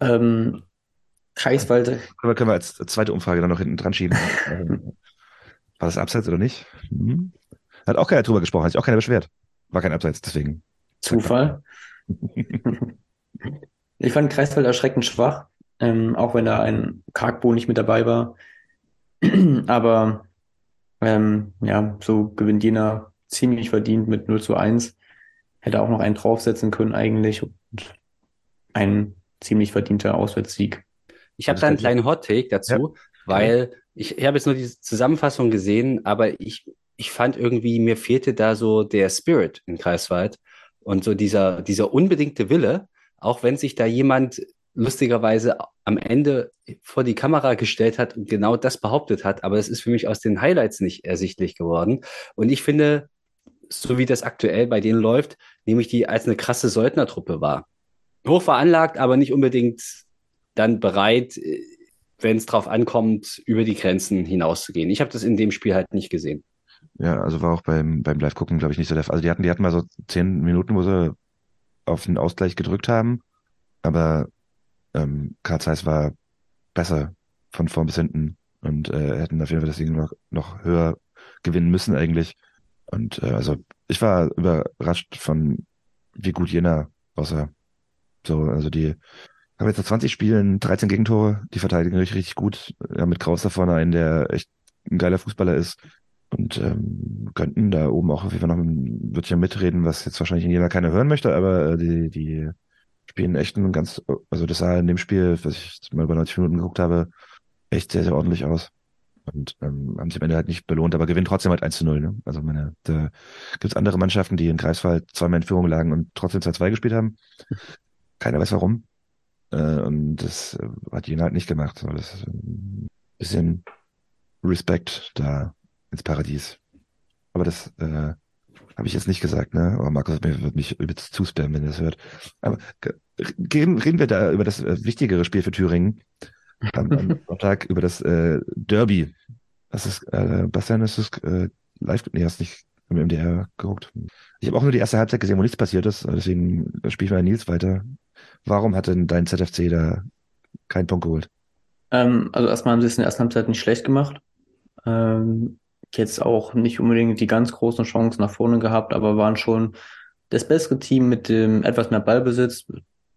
Ähm, Greifswald, Aber können wir als zweite Umfrage dann noch hinten dran schieben. War das Abseits oder nicht? Mhm. Hat auch keiner drüber gesprochen, hat sich auch keiner beschwert. War kein Abseits, deswegen. Zufall. Ich fand Greifswald erschreckend schwach, ähm, auch wenn da ein Kargbo nicht mit dabei war. Aber ähm, ja, so gewinnt Jena ziemlich verdient mit 0 zu 1. Hätte auch noch einen draufsetzen können eigentlich. Und ein ziemlich verdienter Auswärtssieg. Ich habe da einen kleinen Hot-Take dazu, weil ich, ich habe jetzt nur diese Zusammenfassung gesehen, aber ich, ich fand irgendwie, mir fehlte da so der Spirit in Greifswald und so dieser, dieser unbedingte Wille, auch wenn sich da jemand lustigerweise am Ende vor die Kamera gestellt hat und genau das behauptet hat, aber es ist für mich aus den Highlights nicht ersichtlich geworden. Und ich finde, so wie das aktuell bei denen läuft, nehme ich die als eine krasse Söldnertruppe wahr. Hoch veranlagt, aber nicht unbedingt dann bereit, äh, wenn es drauf ankommt, über die Grenzen hinauszugehen. Ich habe das in dem Spiel halt nicht gesehen. Ja, also war auch beim, beim Live-Gucken, glaube ich, nicht so der Fall. Also die hatten, die hatten mal so zehn Minuten, wo sie auf den Ausgleich gedrückt haben, aber ähm, Karl Zeiss war besser von vorn bis hinten und äh, hätten auf jeden Fall Ding noch, noch höher gewinnen müssen eigentlich. Und äh, also ich war überrascht von wie gut Jena aussah. So, also die haben jetzt nach 20 Spielen 13 Gegentore, die verteidigen richtig, richtig gut. Ja, mit Kraus da vorne einen, der echt ein geiler Fußballer ist. Und ähm, könnten da oben auch auf jeden Fall noch ein Wörtchen mitreden, was jetzt wahrscheinlich in Jena keiner hören möchte, aber äh, die, die spielen echt ein ganz, also das sah in dem Spiel, was ich mal über 90 Minuten geguckt habe, echt sehr, sehr ordentlich aus. Und ähm, haben sich am Ende halt nicht belohnt, aber gewinnen trotzdem halt 1 zu 0. Ne? Also meine, da gibt's andere Mannschaften, die in Greifswald zweimal in Führung lagen und trotzdem 2-2 gespielt haben. Keiner weiß warum. Äh, und das äh, hat Jena halt nicht gemacht. So, das ein bisschen Respekt da ins Paradies. Aber das äh, habe ich jetzt nicht gesagt, ne? Aber Markus wird mich übelst zuspammen, wenn er das hört. Aber reden wir da über das äh, wichtigere Spiel für Thüringen am, am Sonntag, über das äh, Derby. Das ist, äh, Bastian, ist das äh, live? Nee, hast nicht im MDR geguckt. Ich habe auch nur die erste Halbzeit gesehen, wo nichts passiert ist. Deswegen spiele ich mal Nils weiter. Warum hat denn dein ZFC da keinen Punkt geholt? Ähm, also erstmal haben sie es in der ersten Halbzeit nicht schlecht gemacht. Ähm, jetzt auch nicht unbedingt die ganz großen Chancen nach vorne gehabt, aber waren schon das bessere Team mit dem etwas mehr Ballbesitz,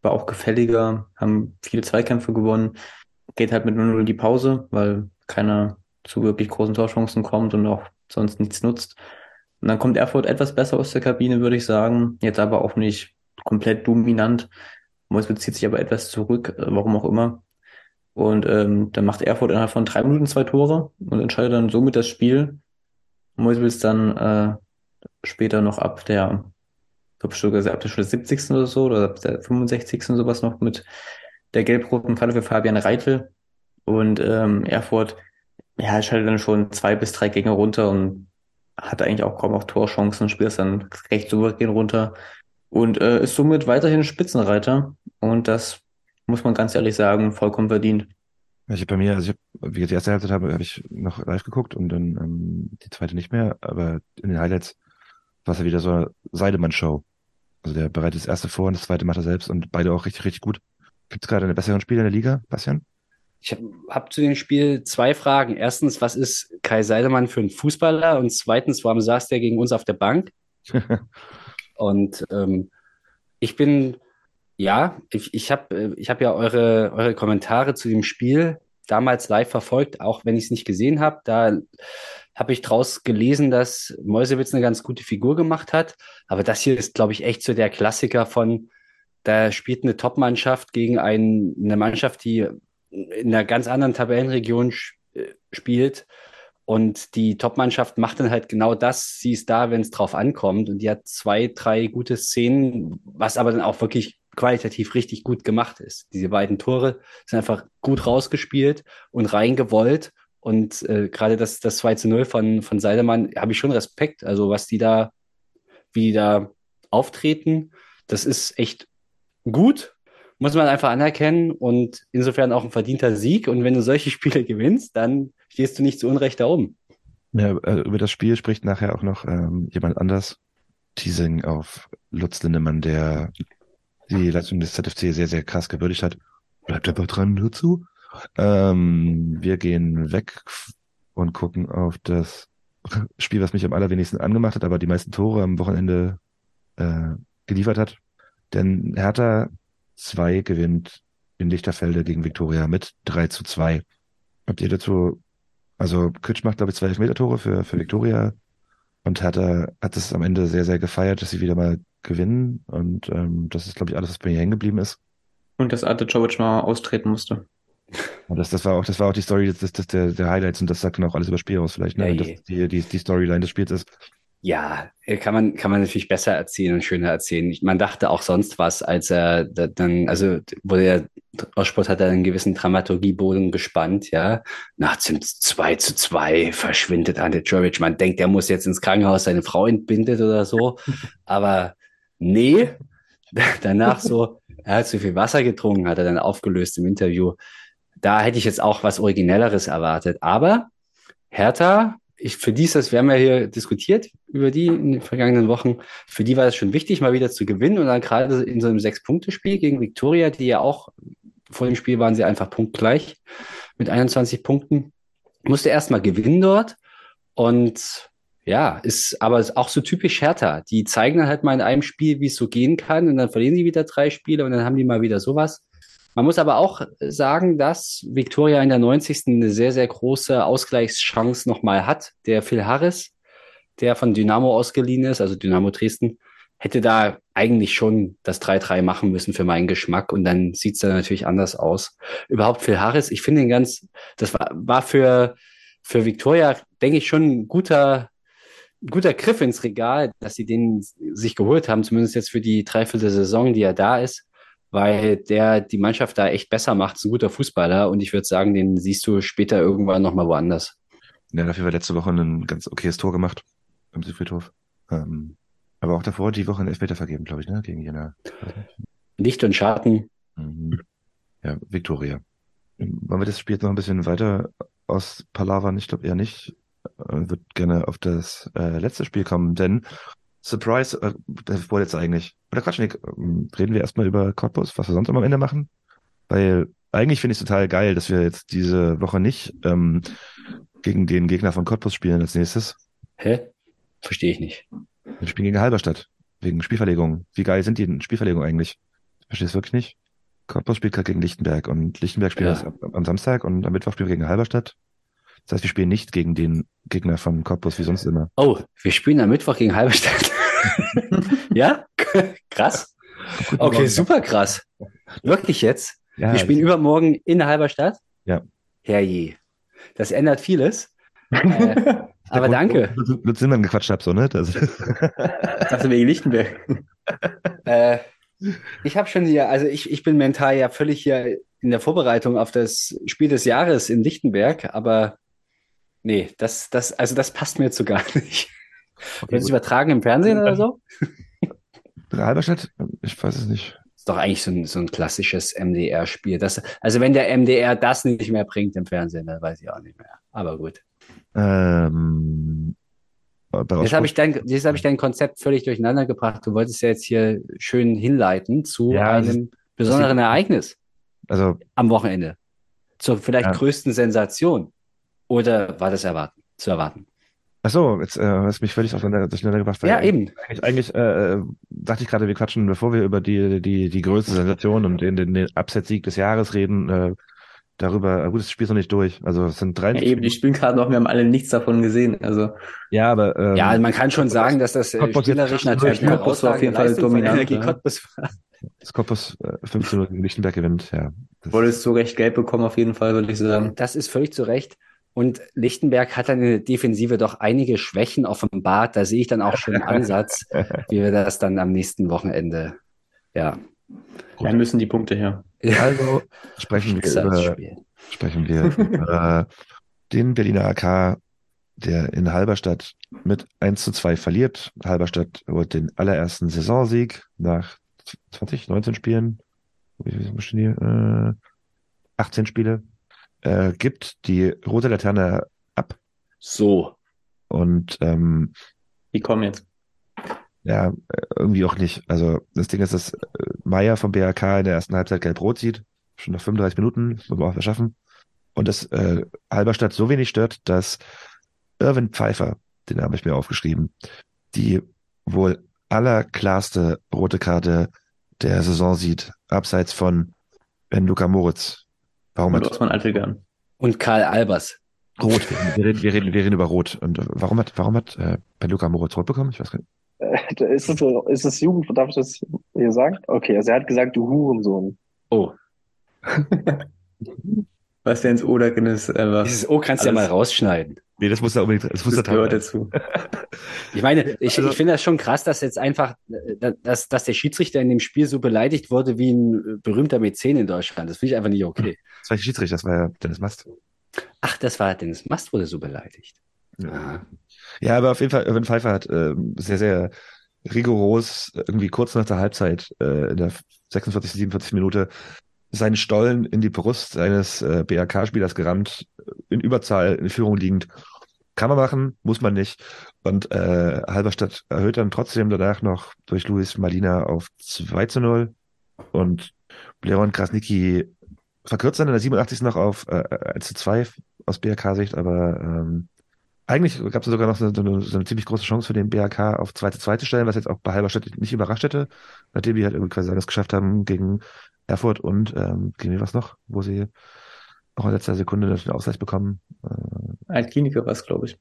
war auch gefälliger, haben viele Zweikämpfe gewonnen. Geht halt mit 0-0 in die Pause, weil keiner zu wirklich großen Torchancen kommt und auch sonst nichts nutzt. Und dann kommt Erfurt etwas besser aus der Kabine, würde ich sagen. Jetzt aber auch nicht komplett dominant. Mois bezieht sich aber etwas zurück, äh, warum auch immer. Und ähm, dann macht Erfurt innerhalb von drei Minuten zwei Tore und entscheidet dann somit das Spiel. Moiswitz dann äh, später noch ab der, ich glaube sogar ab der Stunde 70. oder so, oder ab der 65. sowas noch mit der gelb-roten Karte für Fabian Reitel. Und ähm, Erfurt, ja, schaltet dann schon zwei bis drei Gegner runter und hat eigentlich auch kaum auch Torchancen, spielt es dann recht souverän runter und äh, ist somit weiterhin Spitzenreiter. Und das muss man ganz ehrlich sagen, vollkommen verdient. Ich habe bei mir, also ich hab, wie ich die erste Halbzeit habe, habe ich noch live geguckt und dann ähm, die zweite nicht mehr, aber in den Highlights war es ja wieder so eine Seidemann-Show. Also der bereitet das erste vor und das zweite macht er selbst und beide auch richtig, richtig gut. Gibt es gerade einen besseren Spieler in der Liga, Bastian? Ich habe hab zu dem Spiel zwei Fragen. Erstens, was ist Kai Seidemann für ein Fußballer? Und zweitens, warum saß der gegen uns auf der Bank? Und ähm, ich bin, ja, ich, ich habe ich hab ja eure, eure Kommentare zu dem Spiel damals live verfolgt, auch wenn ich es nicht gesehen habe. Da habe ich draus gelesen, dass Mäusewitz eine ganz gute Figur gemacht hat. Aber das hier ist, glaube ich, echt so der Klassiker von, da spielt eine Top-Mannschaft gegen ein, eine Mannschaft, die in einer ganz anderen Tabellenregion äh, spielt. Und die Top-Mannschaft macht dann halt genau das. Sie ist da, wenn es drauf ankommt. Und die hat zwei, drei gute Szenen, was aber dann auch wirklich qualitativ richtig gut gemacht ist. Diese beiden Tore sind einfach gut rausgespielt und reingewollt. Und äh, gerade das, das 2 zu 0 von, von Seidemann habe ich schon Respekt. Also was die da, wie die da auftreten, das ist echt gut muss man einfach anerkennen und insofern auch ein verdienter Sieg. Und wenn du solche Spiele gewinnst, dann stehst du nicht zu Unrecht da oben. Ja, äh, über das Spiel spricht nachher auch noch ähm, jemand anders. Teasing auf Lutz Lindemann, der die Leistung des ZFC sehr, sehr krass gewürdigt hat. Bleibt aber dran dazu. Ähm, wir gehen weg und gucken auf das Spiel, was mich am allerwenigsten angemacht hat, aber die meisten Tore am Wochenende äh, geliefert hat. Denn Hertha 2 gewinnt in Lichterfelde gegen Viktoria mit 3 zu 2. Habt ihr dazu, also Kütsch macht, glaube ich, zwei Elfmeter-Tore für, für Viktoria und hat, hat es am Ende sehr, sehr gefeiert, dass sie wieder mal gewinnen und ähm, das ist, glaube ich, alles, was bei mir hängen geblieben ist. Und dass Arte Jovic mal austreten musste. Und das, das war auch, das war auch die Story des, des, der, der Highlights und das sagt dann auch alles über das Spiel aus vielleicht, ne? Ja, Wenn das die, die, die Storyline des Spiels ist. Ja, äh, kann man, kann man natürlich besser erzählen und schöner erzählen. Man dachte auch sonst was, als er dann, also wo der Aussport hat er einen gewissen Dramaturgieboden gespannt, ja. Nach dem 2 zu 2 verschwindet Ante Jovic. Man denkt, er muss jetzt ins Krankenhaus, seine Frau entbindet oder so. Aber nee, danach so, er hat zu viel Wasser getrunken, hat er dann aufgelöst im Interview. Da hätte ich jetzt auch was Originelleres erwartet. Aber Hertha ich, für die ist das, wir haben ja hier diskutiert über die in den vergangenen Wochen. Für die war es schon wichtig, mal wieder zu gewinnen und dann gerade in so einem Sechs-Punkte-Spiel gegen Viktoria, die ja auch vor dem Spiel waren sie einfach punktgleich mit 21 Punkten. Musste erstmal gewinnen dort und ja, ist aber auch so typisch Hertha. Die zeigen dann halt mal in einem Spiel, wie es so gehen kann und dann verlieren sie wieder drei Spiele und dann haben die mal wieder sowas. Man muss aber auch sagen, dass Victoria in der 90. eine sehr, sehr große Ausgleichschance nochmal hat. Der Phil Harris, der von Dynamo ausgeliehen ist, also Dynamo Dresden, hätte da eigentlich schon das 3-3 machen müssen für meinen Geschmack und dann sieht's dann natürlich anders aus. Überhaupt Phil Harris, ich finde ihn ganz, das war, war für, für Victoria, denke ich, schon ein guter, guter Griff ins Regal, dass sie den sich geholt haben, zumindest jetzt für die dreiviertel Saison, die er da ist weil der die Mannschaft da echt besser macht. Ist ein guter Fußballer und ich würde sagen, den siehst du später irgendwann nochmal woanders. Ja, dafür war letzte Woche ein ganz okayes Tor gemacht beim Südfriedhof. Ähm, aber auch davor die Woche ein Elfmeter vergeben, glaube ich, ne? Gegen Jena. Licht und Schatten. Mhm. Ja, Viktoria. Wollen wir das Spiel jetzt noch ein bisschen weiter aus Palavern? Ich glaube eher nicht. Ich würde gerne auf das äh, letzte Spiel kommen, denn Surprise, äh, das wurde jetzt eigentlich. Oder Quatsch, Nick, ähm, reden wir erstmal über Cottbus, was wir sonst am Ende machen. Weil eigentlich finde ich es total geil, dass wir jetzt diese Woche nicht ähm, gegen den Gegner von Cottbus spielen als nächstes. Hä? Verstehe ich nicht. Wir spielen gegen Halberstadt. Wegen Spielverlegung. Wie geil sind die in Spielverlegung eigentlich? Verstehst du wirklich nicht? Cottbus spielt gerade gegen Lichtenberg und Lichtenberg spielt ja. am, am Samstag und am Mittwoch spielen wir gegen Halberstadt. Das heißt, wir spielen nicht gegen den Gegner von Cottbus wie sonst immer. Oh, wir spielen am Mittwoch gegen Halberstadt. Ja? krass. Okay, super krass. Wirklich jetzt? Ja, wir spielen übermorgen in Halberstadt? Ja. Herrje. Das ändert vieles. äh, aber danke. Lutz Zimmermann gequatscht hab, so, ne? Das dachte wegen Lichtenberg. äh, ich habe schon hier, also ich, ich bin mental ja völlig hier in der Vorbereitung auf das Spiel des Jahres in Lichtenberg, aber Nee, das, das, also das passt mir jetzt so gar nicht. Okay, Wird es übertragen im Fernsehen oder so? Halberstadt? Ich weiß es nicht. Ist doch eigentlich so ein, so ein klassisches MDR-Spiel. also wenn der MDR das nicht mehr bringt im Fernsehen, dann weiß ich auch nicht mehr. Aber gut. Ähm, jetzt habe ich, dein, hab ich dein Konzept völlig durcheinander gebracht. Du wolltest ja jetzt hier schön hinleiten zu ja, einem besonderen Ereignis. Also am Wochenende. zur vielleicht Ja. größten Sensation. Oder war das erwarten, zu erwarten? Ach so, jetzt äh, hast du mich völlig aufeinander durcheinander gebracht. Ja, eben. Eigentlich, eigentlich äh, dachte ich gerade, wir quatschen, bevor wir über die, die, die größte Sensation und den, den, den Upset-Sieg des Jahres reden, äh, darüber, äh, gut, das Spiel ist noch nicht durch. Also es sind Ja, 43 eben, die spielen gerade noch, wir haben alle nichts davon gesehen. Also Ja, aber ähm, Ja, man kann schon sagen, dass das äh, Cottbus spielerisch 15 natürlich Cottbus war auf jeden Fall dominant, ja. Cottbus war. das Koppus äh, 15 Uhr gegen Lichtenberg gewinnt, ja. Das, wolltest du recht gelb bekommen, auf jeden Fall, würde ich sagen. Das ist völlig zu Recht. Und Lichtenberg hat dann in der Defensive doch einige Schwächen offenbart. Da sehe ich dann auch schon einen Ansatz, wie wir das dann am nächsten Wochenende, ja, Da müssen die Punkte her. also sprechen wir über, Schicksalsspiel. sprechen wir über den Berliner AK, der in Halberstadt mit 1 zu 2 verliert. Halberstadt holt den allerersten Saisonsieg nach 20, 19 Spielen. Wie viel stehen hier? Äh, 18 Spiele. Äh, gibt die rote Laterne ab So. und ähm, Die kommen jetzt. ja, äh, irgendwie auch nicht. Also das Ding ist, dass äh, Meier vom BRK in der ersten Halbzeit gelb-rot sieht. Schon nach 35 Minuten, wollen wir auch verschaffen. Und das äh, Halberstadt so wenig stört, dass Irwin Pfeiffer, den habe ich mir aufgeschrieben, die wohl allerklarste rote Karte der Saison sieht, abseits von Ben Luca Moritz. Warum Und hat Osman Altegan. Und Karl Albers. Rot? Wir reden, wir reden, wir reden über Rot. Und äh, warum hat, warum hat äh, Luca Moritz Rot bekommen? Ich weiß gar nicht. Äh, Ist es, ist es Jugend? Darf ich das hier sagen? Okay, also er hat gesagt, du Hurensohn. Oh, Was der ins Oder ist, einfach. dieses O kannst du ja mal rausschneiden. Nee, das muss er unbedingt, das muss Das er gehört dazu. Ich meine, ich, Also- ich finde das schon krass, dass jetzt einfach, äh, dass, dass der Schiedsrichter in dem Spiel so beleidigt wurde wie ein äh, berühmter Mäzen in Deutschland. Das finde ich einfach nicht okay. Das war nicht Schiedsrichter, das war ja Dennis Mast. Ach, das war Dennis Mast wurde so beleidigt. Aha. Ja, aber auf jeden Fall, Irwin Pfeiffer hat ähm, sehr, sehr rigoros, äh, irgendwie kurz nach der Halbzeit, äh, in der 46, 47 Minute, seinen Stollen in die Brust eines äh, BRK-Spielers gerammt, in Überzahl, in Führung liegend. Kann man machen, muss man nicht. Und äh, Halberstadt erhöht dann trotzdem danach noch durch Luis Malina auf 2 zu 0. Und Leon Krasnicki verkürzt dann in der 87. noch auf äh, 1 zu 2 aus BRK-Sicht, aber ähm, eigentlich gab es sogar noch so, eine, so eine ziemlich große Chance für den BRK auf 2 zu 2 zu stellen, was jetzt auch bei Halberstadt nicht überrascht hätte, nachdem die halt irgendwie quasi alles geschafft haben gegen Erfurt und ähm, gegen wen was noch, wo sie noch in letzter Sekunde den Ausgleich bekommen. Äh, Altkliniker war es, glaube ich.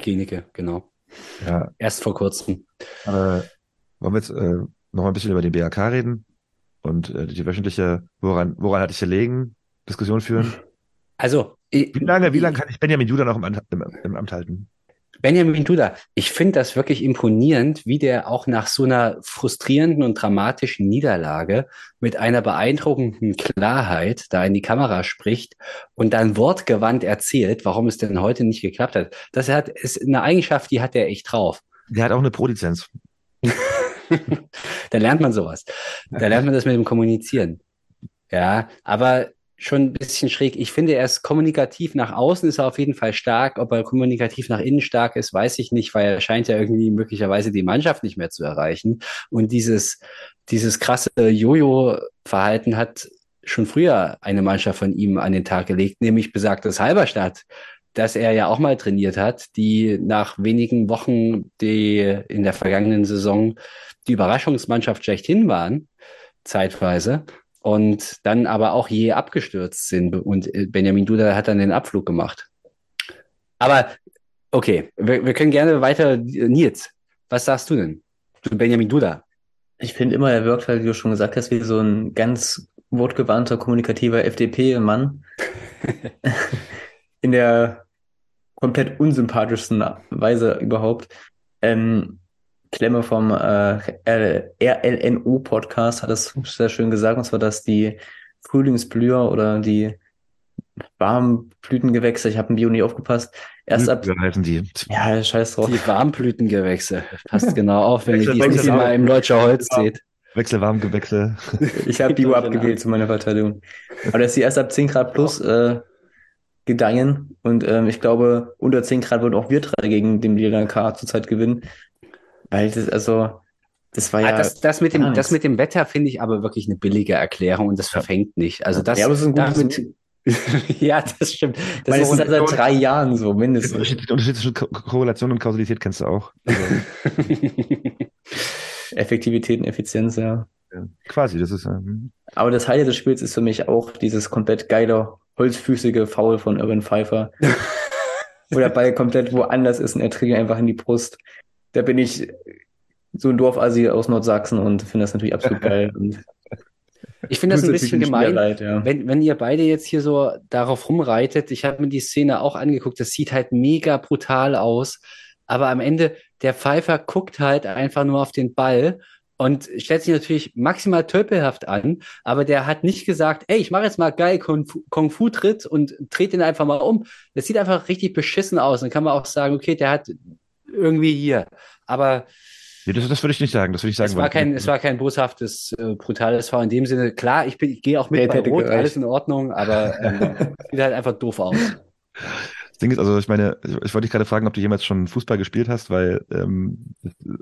Klinike, genau. ja, Erst vor kurzem. aber wollen wir jetzt äh, noch mal ein bisschen über den BRK reden und äh, die wöchentliche, woran, woran hatte ich gelegen, Diskussion führen. Also, ich- Wie lange, wie lange kann ich Benjamin Judah noch im, im, im Amt halten? Benjamin Duda, ich finde das wirklich imponierend, wie der auch nach so einer frustrierenden und dramatischen Niederlage mit einer beeindruckenden Klarheit da in die Kamera spricht und dann wortgewandt erzählt, warum es denn heute nicht geklappt hat. Das hat, ist eine Eigenschaft, die hat er echt drauf. Der hat auch eine Pro-Lizenz. Da lernt man sowas. Da lernt man das mit dem Kommunizieren. Ja, aber schon ein bisschen schräg. Ich finde, er ist kommunikativ nach außen, ist er auf jeden Fall stark. Ob er kommunikativ nach innen stark ist, weiß ich nicht, weil er scheint ja irgendwie möglicherweise die Mannschaft nicht mehr zu erreichen. Und dieses, dieses krasse Jojo-Verhalten hat schon früher eine Mannschaft von ihm an den Tag gelegt, nämlich besagtes Halberstadt, das er ja auch mal trainiert hat, die nach wenigen Wochen die in der vergangenen Saison die Überraschungsmannschaft schlechthin waren, zeitweise, und dann aber auch je abgestürzt sind. Und äh, Benjamin Duda hat dann den Abflug gemacht. Aber okay, wir, wir können gerne weiter. Nils, was sagst du denn? Du Benjamin Duda. Ich finde immer, er wirkt halt, wie du schon gesagt hast, wie so ein ganz wortgewandter, kommunikativer FDP-Mann. In der komplett unsympathischsten Weise überhaupt. Ähm, Klemme vom äh, RLNO-Podcast hat das sehr schön gesagt, und zwar, dass die Frühlingsblüher oder die Warmblütengewächse, ich habe im Bio nie aufgepasst, erst ab, Wie heißen die? ja, scheiß drauf. Die Warmblütengewächse. Passt genau auf, wenn ihr die Mal im Leutscher Holz seht. Wechselwarmgewächse. Ich habe Bio abgewählt zu meiner Verteidigung. Aber dass sie erst ab 10 Grad plus äh, gedeihen und ähm, ich glaube, unter 10 Grad wird auch wir drei gegen den Berliner K zurzeit gewinnen. Weil das, also, das war ja. Ah, das, das, mit dem, das mit dem Wetter finde ich aber wirklich eine billige Erklärung und das verfängt nicht. Also das, ja, aber es ist ein gutes, damit, ja, das stimmt. Das ist seit drei Jahren so, mindestens. Unterschied, den Unterschied zwischen Ko Korrelation und Kausalität kennst du auch. Also, Effektivität und Effizienz, ja. quasi, das ist. Ähm, Aber das Highlight des Spiels ist für mich auch dieses komplett geile, holzfüßige Foul von Irwin Pfeiffer. wo der Ball komplett woanders ist und er trägt ihn einfach in die Brust. Da bin ich so ein Dorfassi aus Nordsachsen und finde das natürlich absolut geil. Und Ich finde das ein bisschen gemein. Leid, ja. Wenn, wenn ihr beide jetzt hier so darauf rumreitet, ich habe mir die Szene auch angeguckt, das sieht halt mega brutal aus, aber am Ende, der Pfeifer guckt halt einfach nur auf den Ball und stellt sich natürlich maximal tölpelhaft an, aber der hat nicht gesagt, ey, ich mache jetzt mal geil Kung-Fu-Tritt und dreht den einfach mal um. Das sieht einfach richtig beschissen aus. Dann kann man auch sagen, okay, der hat irgendwie hier. Aber nee, das, das würde ich nicht sagen. Das würde ich sagen. es war kein, es war kein boshaftes, äh, brutales Foul in dem Sinne. Klar, ich bin, ich gehe auch mit bei Rot, gereicht. alles in Ordnung, aber ähm, sieht halt einfach doof aus. Das Ding ist, also ich meine, ich, ich wollte dich gerade fragen, ob du jemals schon Fußball gespielt hast, weil ähm,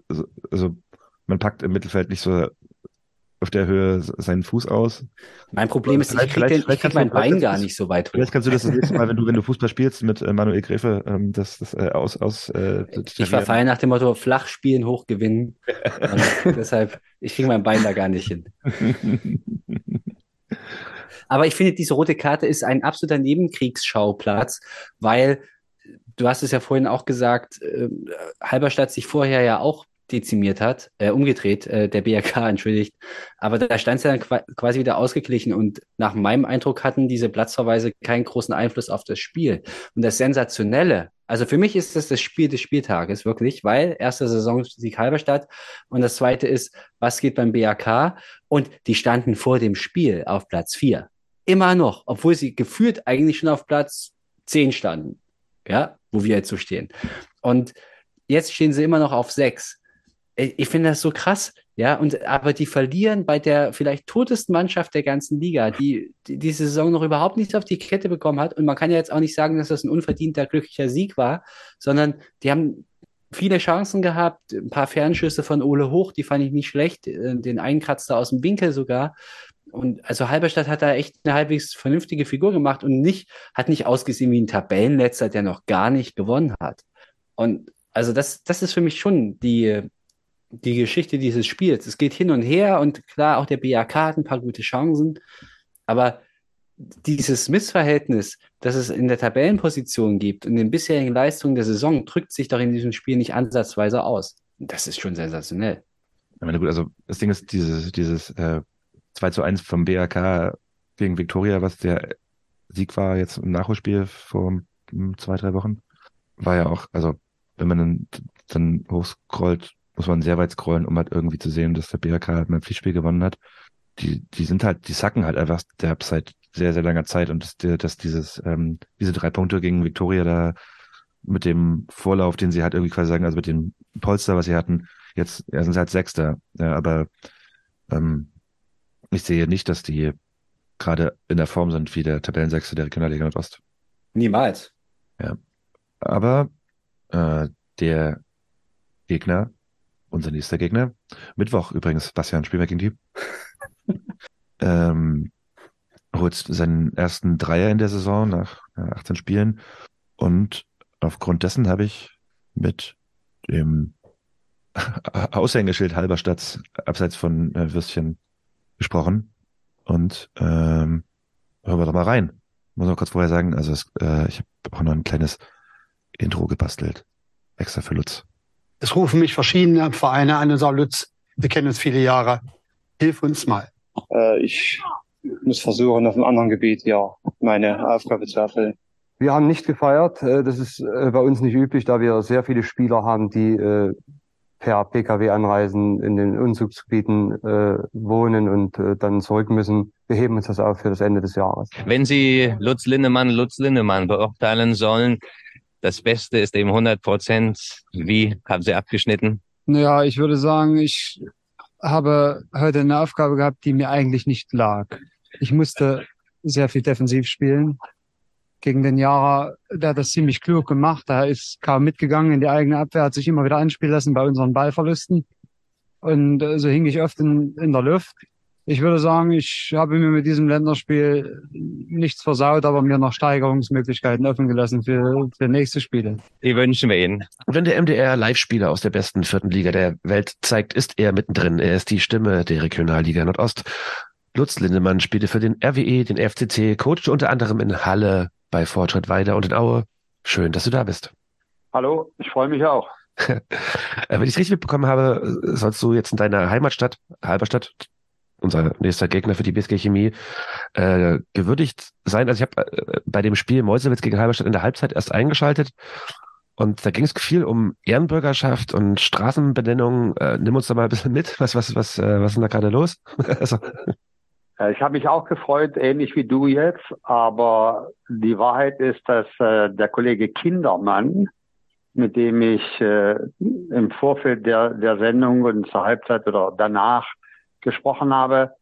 also, also man packt im Mittelfeld nicht so auf der Höhe seinen Fuß aus. Mein Problem ist, ich Vielleicht- krieg, ich mein Bein gar nicht so weit hoch. Vielleicht kannst du das das nächste Mal, wenn du, wenn du Fußball spielst mit äh, Manuel Gräfe, ähm, das, das äh, aus, aus äh, Ich verfalle nach dem Motto, flach spielen, hoch gewinnen. Deshalb, ich kriege mein Bein da gar nicht hin. Aber ich finde, diese rote Karte ist ein absoluter Nebenkriegsschauplatz, weil du hast es ja vorhin auch gesagt, äh, Halberstadt sich vorher ja auch dezimiert hat, äh, umgedreht, äh, der BRK, entschuldigt. Aber da stand es ja dann qua- quasi wieder ausgeglichen und nach meinem Eindruck hatten diese Platzverweise keinen großen Einfluss auf das Spiel. Und das Sensationelle, also für mich ist das das Spiel des Spieltages wirklich, weil erster Saisonsieg Halberstadt und das zweite ist, was geht beim BRK? Und die standen vor dem Spiel auf Platz vier. Immer noch, obwohl sie gefühlt eigentlich schon auf Platz zehn standen. Ja, wo wir jetzt so stehen. Und jetzt stehen sie immer noch auf sechs. Ich ich finde das so krass, ja, und aber die verlieren bei der vielleicht totesten Mannschaft der ganzen Liga, die, die diese Saison noch überhaupt nichts auf die Kette bekommen hat. Und man kann ja jetzt auch nicht sagen, dass das ein unverdienter, glücklicher Sieg war, sondern die haben viele Chancen gehabt, ein paar Fernschüsse von Ole Hoch, die fand ich nicht schlecht, äh, den Einkratzer aus dem Winkel sogar. Und also Halberstadt hat da echt eine halbwegs vernünftige Figur gemacht und nicht, hat nicht ausgesehen wie ein Tabellenletzter, der noch gar nicht gewonnen hat. Und also das, das ist für mich schon die, die Geschichte dieses Spiels. Es geht hin und her und klar, auch der BAK hat ein paar gute Chancen, aber dieses Missverhältnis, das es in der Tabellenposition gibt und den bisherigen Leistungen der Saison, drückt sich doch in diesem Spiel nicht ansatzweise aus. Das ist schon sensationell. Ich meine, gut, also das Ding ist, dieses, dieses äh, 2 zu 1 vom BRK gegen Viktoria, was der Sieg war jetzt im Nachholspiel vor zwei, drei Wochen, war ja auch, also wenn man dann, dann hochscrollt, muss man sehr weit scrollen, um halt irgendwie zu sehen, dass der BRK halt mein Pflichtspiel gewonnen hat. Die, die sind halt, die sacken halt einfach der seit sehr, sehr langer Zeit und dass, dass dieses, ähm, diese drei Punkte gegen Viktoria da mit dem Vorlauf, den sie halt irgendwie quasi sagen, also mit dem Polster, was sie hatten, jetzt ja, sind sie halt Sechster. Ja, aber ähm, ich sehe nicht, dass die gerade in der Form sind wie der Tabellensechste der Regionalliga Nordost. Niemals. Aber äh, der Gegner, unser nächster Gegner, Mittwoch übrigens, Bastian, spielen wir gegen die, ähm, holt seinen ersten Dreier in der Saison nach äh, 18 Spielen. Und aufgrund dessen habe ich mit dem Aushängeschild Halberstadt abseits von äh, Würstchen gesprochen. Und ähm, hören wir doch mal rein. Muss noch kurz vorher sagen, also es, äh, ich habe auch noch ein kleines Intro gebastelt, extra für Lutz. Es rufen mich verschiedene Vereine an und sagen, Lutz, wir kennen uns viele Jahre. Hilf uns mal. Äh, ich muss versuchen, auf einem anderen Gebiet ja meine Aufgabe zu erfüllen. Wir haben nicht gefeiert. Äh, Das ist äh, bei uns nicht üblich, da wir sehr viele Spieler haben, die äh, per Pkw anreisen, in den Umzugsgebieten äh, wohnen und äh, dann zurück müssen. Wir heben uns das auf für das Ende des Jahres. Wenn Sie Lutz Lindemann, Lutz Lindemann beurteilen sollen, das Beste ist eben 100 Prozent. Wie haben Sie abgeschnitten? Naja, ich würde sagen, ich habe heute eine Aufgabe gehabt, die mir eigentlich nicht lag. Ich musste sehr viel defensiv spielen. Gegen den Jara, der hat das ziemlich klug gemacht. Er ist kaum mitgegangen in die eigene Abwehr, hat sich immer wieder anspielen lassen bei unseren Ballverlusten. Und äh, so hing ich oft in, in der Luft. Ich würde sagen, ich habe mir mit diesem Länderspiel nichts versaut, aber mir noch Steigerungsmöglichkeiten offen gelassen für, für nächste Spiele. Die wünschen wir Ihnen. Wenn der MDR Live-Spieler aus der besten vierten Liga der Welt zeigt, ist er mittendrin. Er ist die Stimme der Regionalliga Nordost. Lutz Lindemann spielte für den RWE, den FCC, coachte unter anderem in Halle, bei Fortschritt Weiter und in Aue. Schön, dass du da bist. Hallo, ich freue mich auch. Wenn ich es richtig mitbekommen habe, sollst du jetzt in deiner Heimatstadt, Halberstadt, unser nächster Gegner für die BSG Chemie, äh, gewürdigt sein. Also ich habe äh, bei dem Spiel Meuselwitz gegen Halberstadt in der Halbzeit erst eingeschaltet und da ging es viel um Ehrenbürgerschaft und Straßenbenennung. Äh, nimm uns da mal ein bisschen mit. Was, was, was, äh, was ist denn da gerade los? also. Ich habe mich auch gefreut, ähnlich wie du jetzt, aber die Wahrheit ist, dass äh, der Kollege Kindermann, mit dem ich äh, im Vorfeld der, der Sendung und zur Halbzeit oder danach gesprochen habe,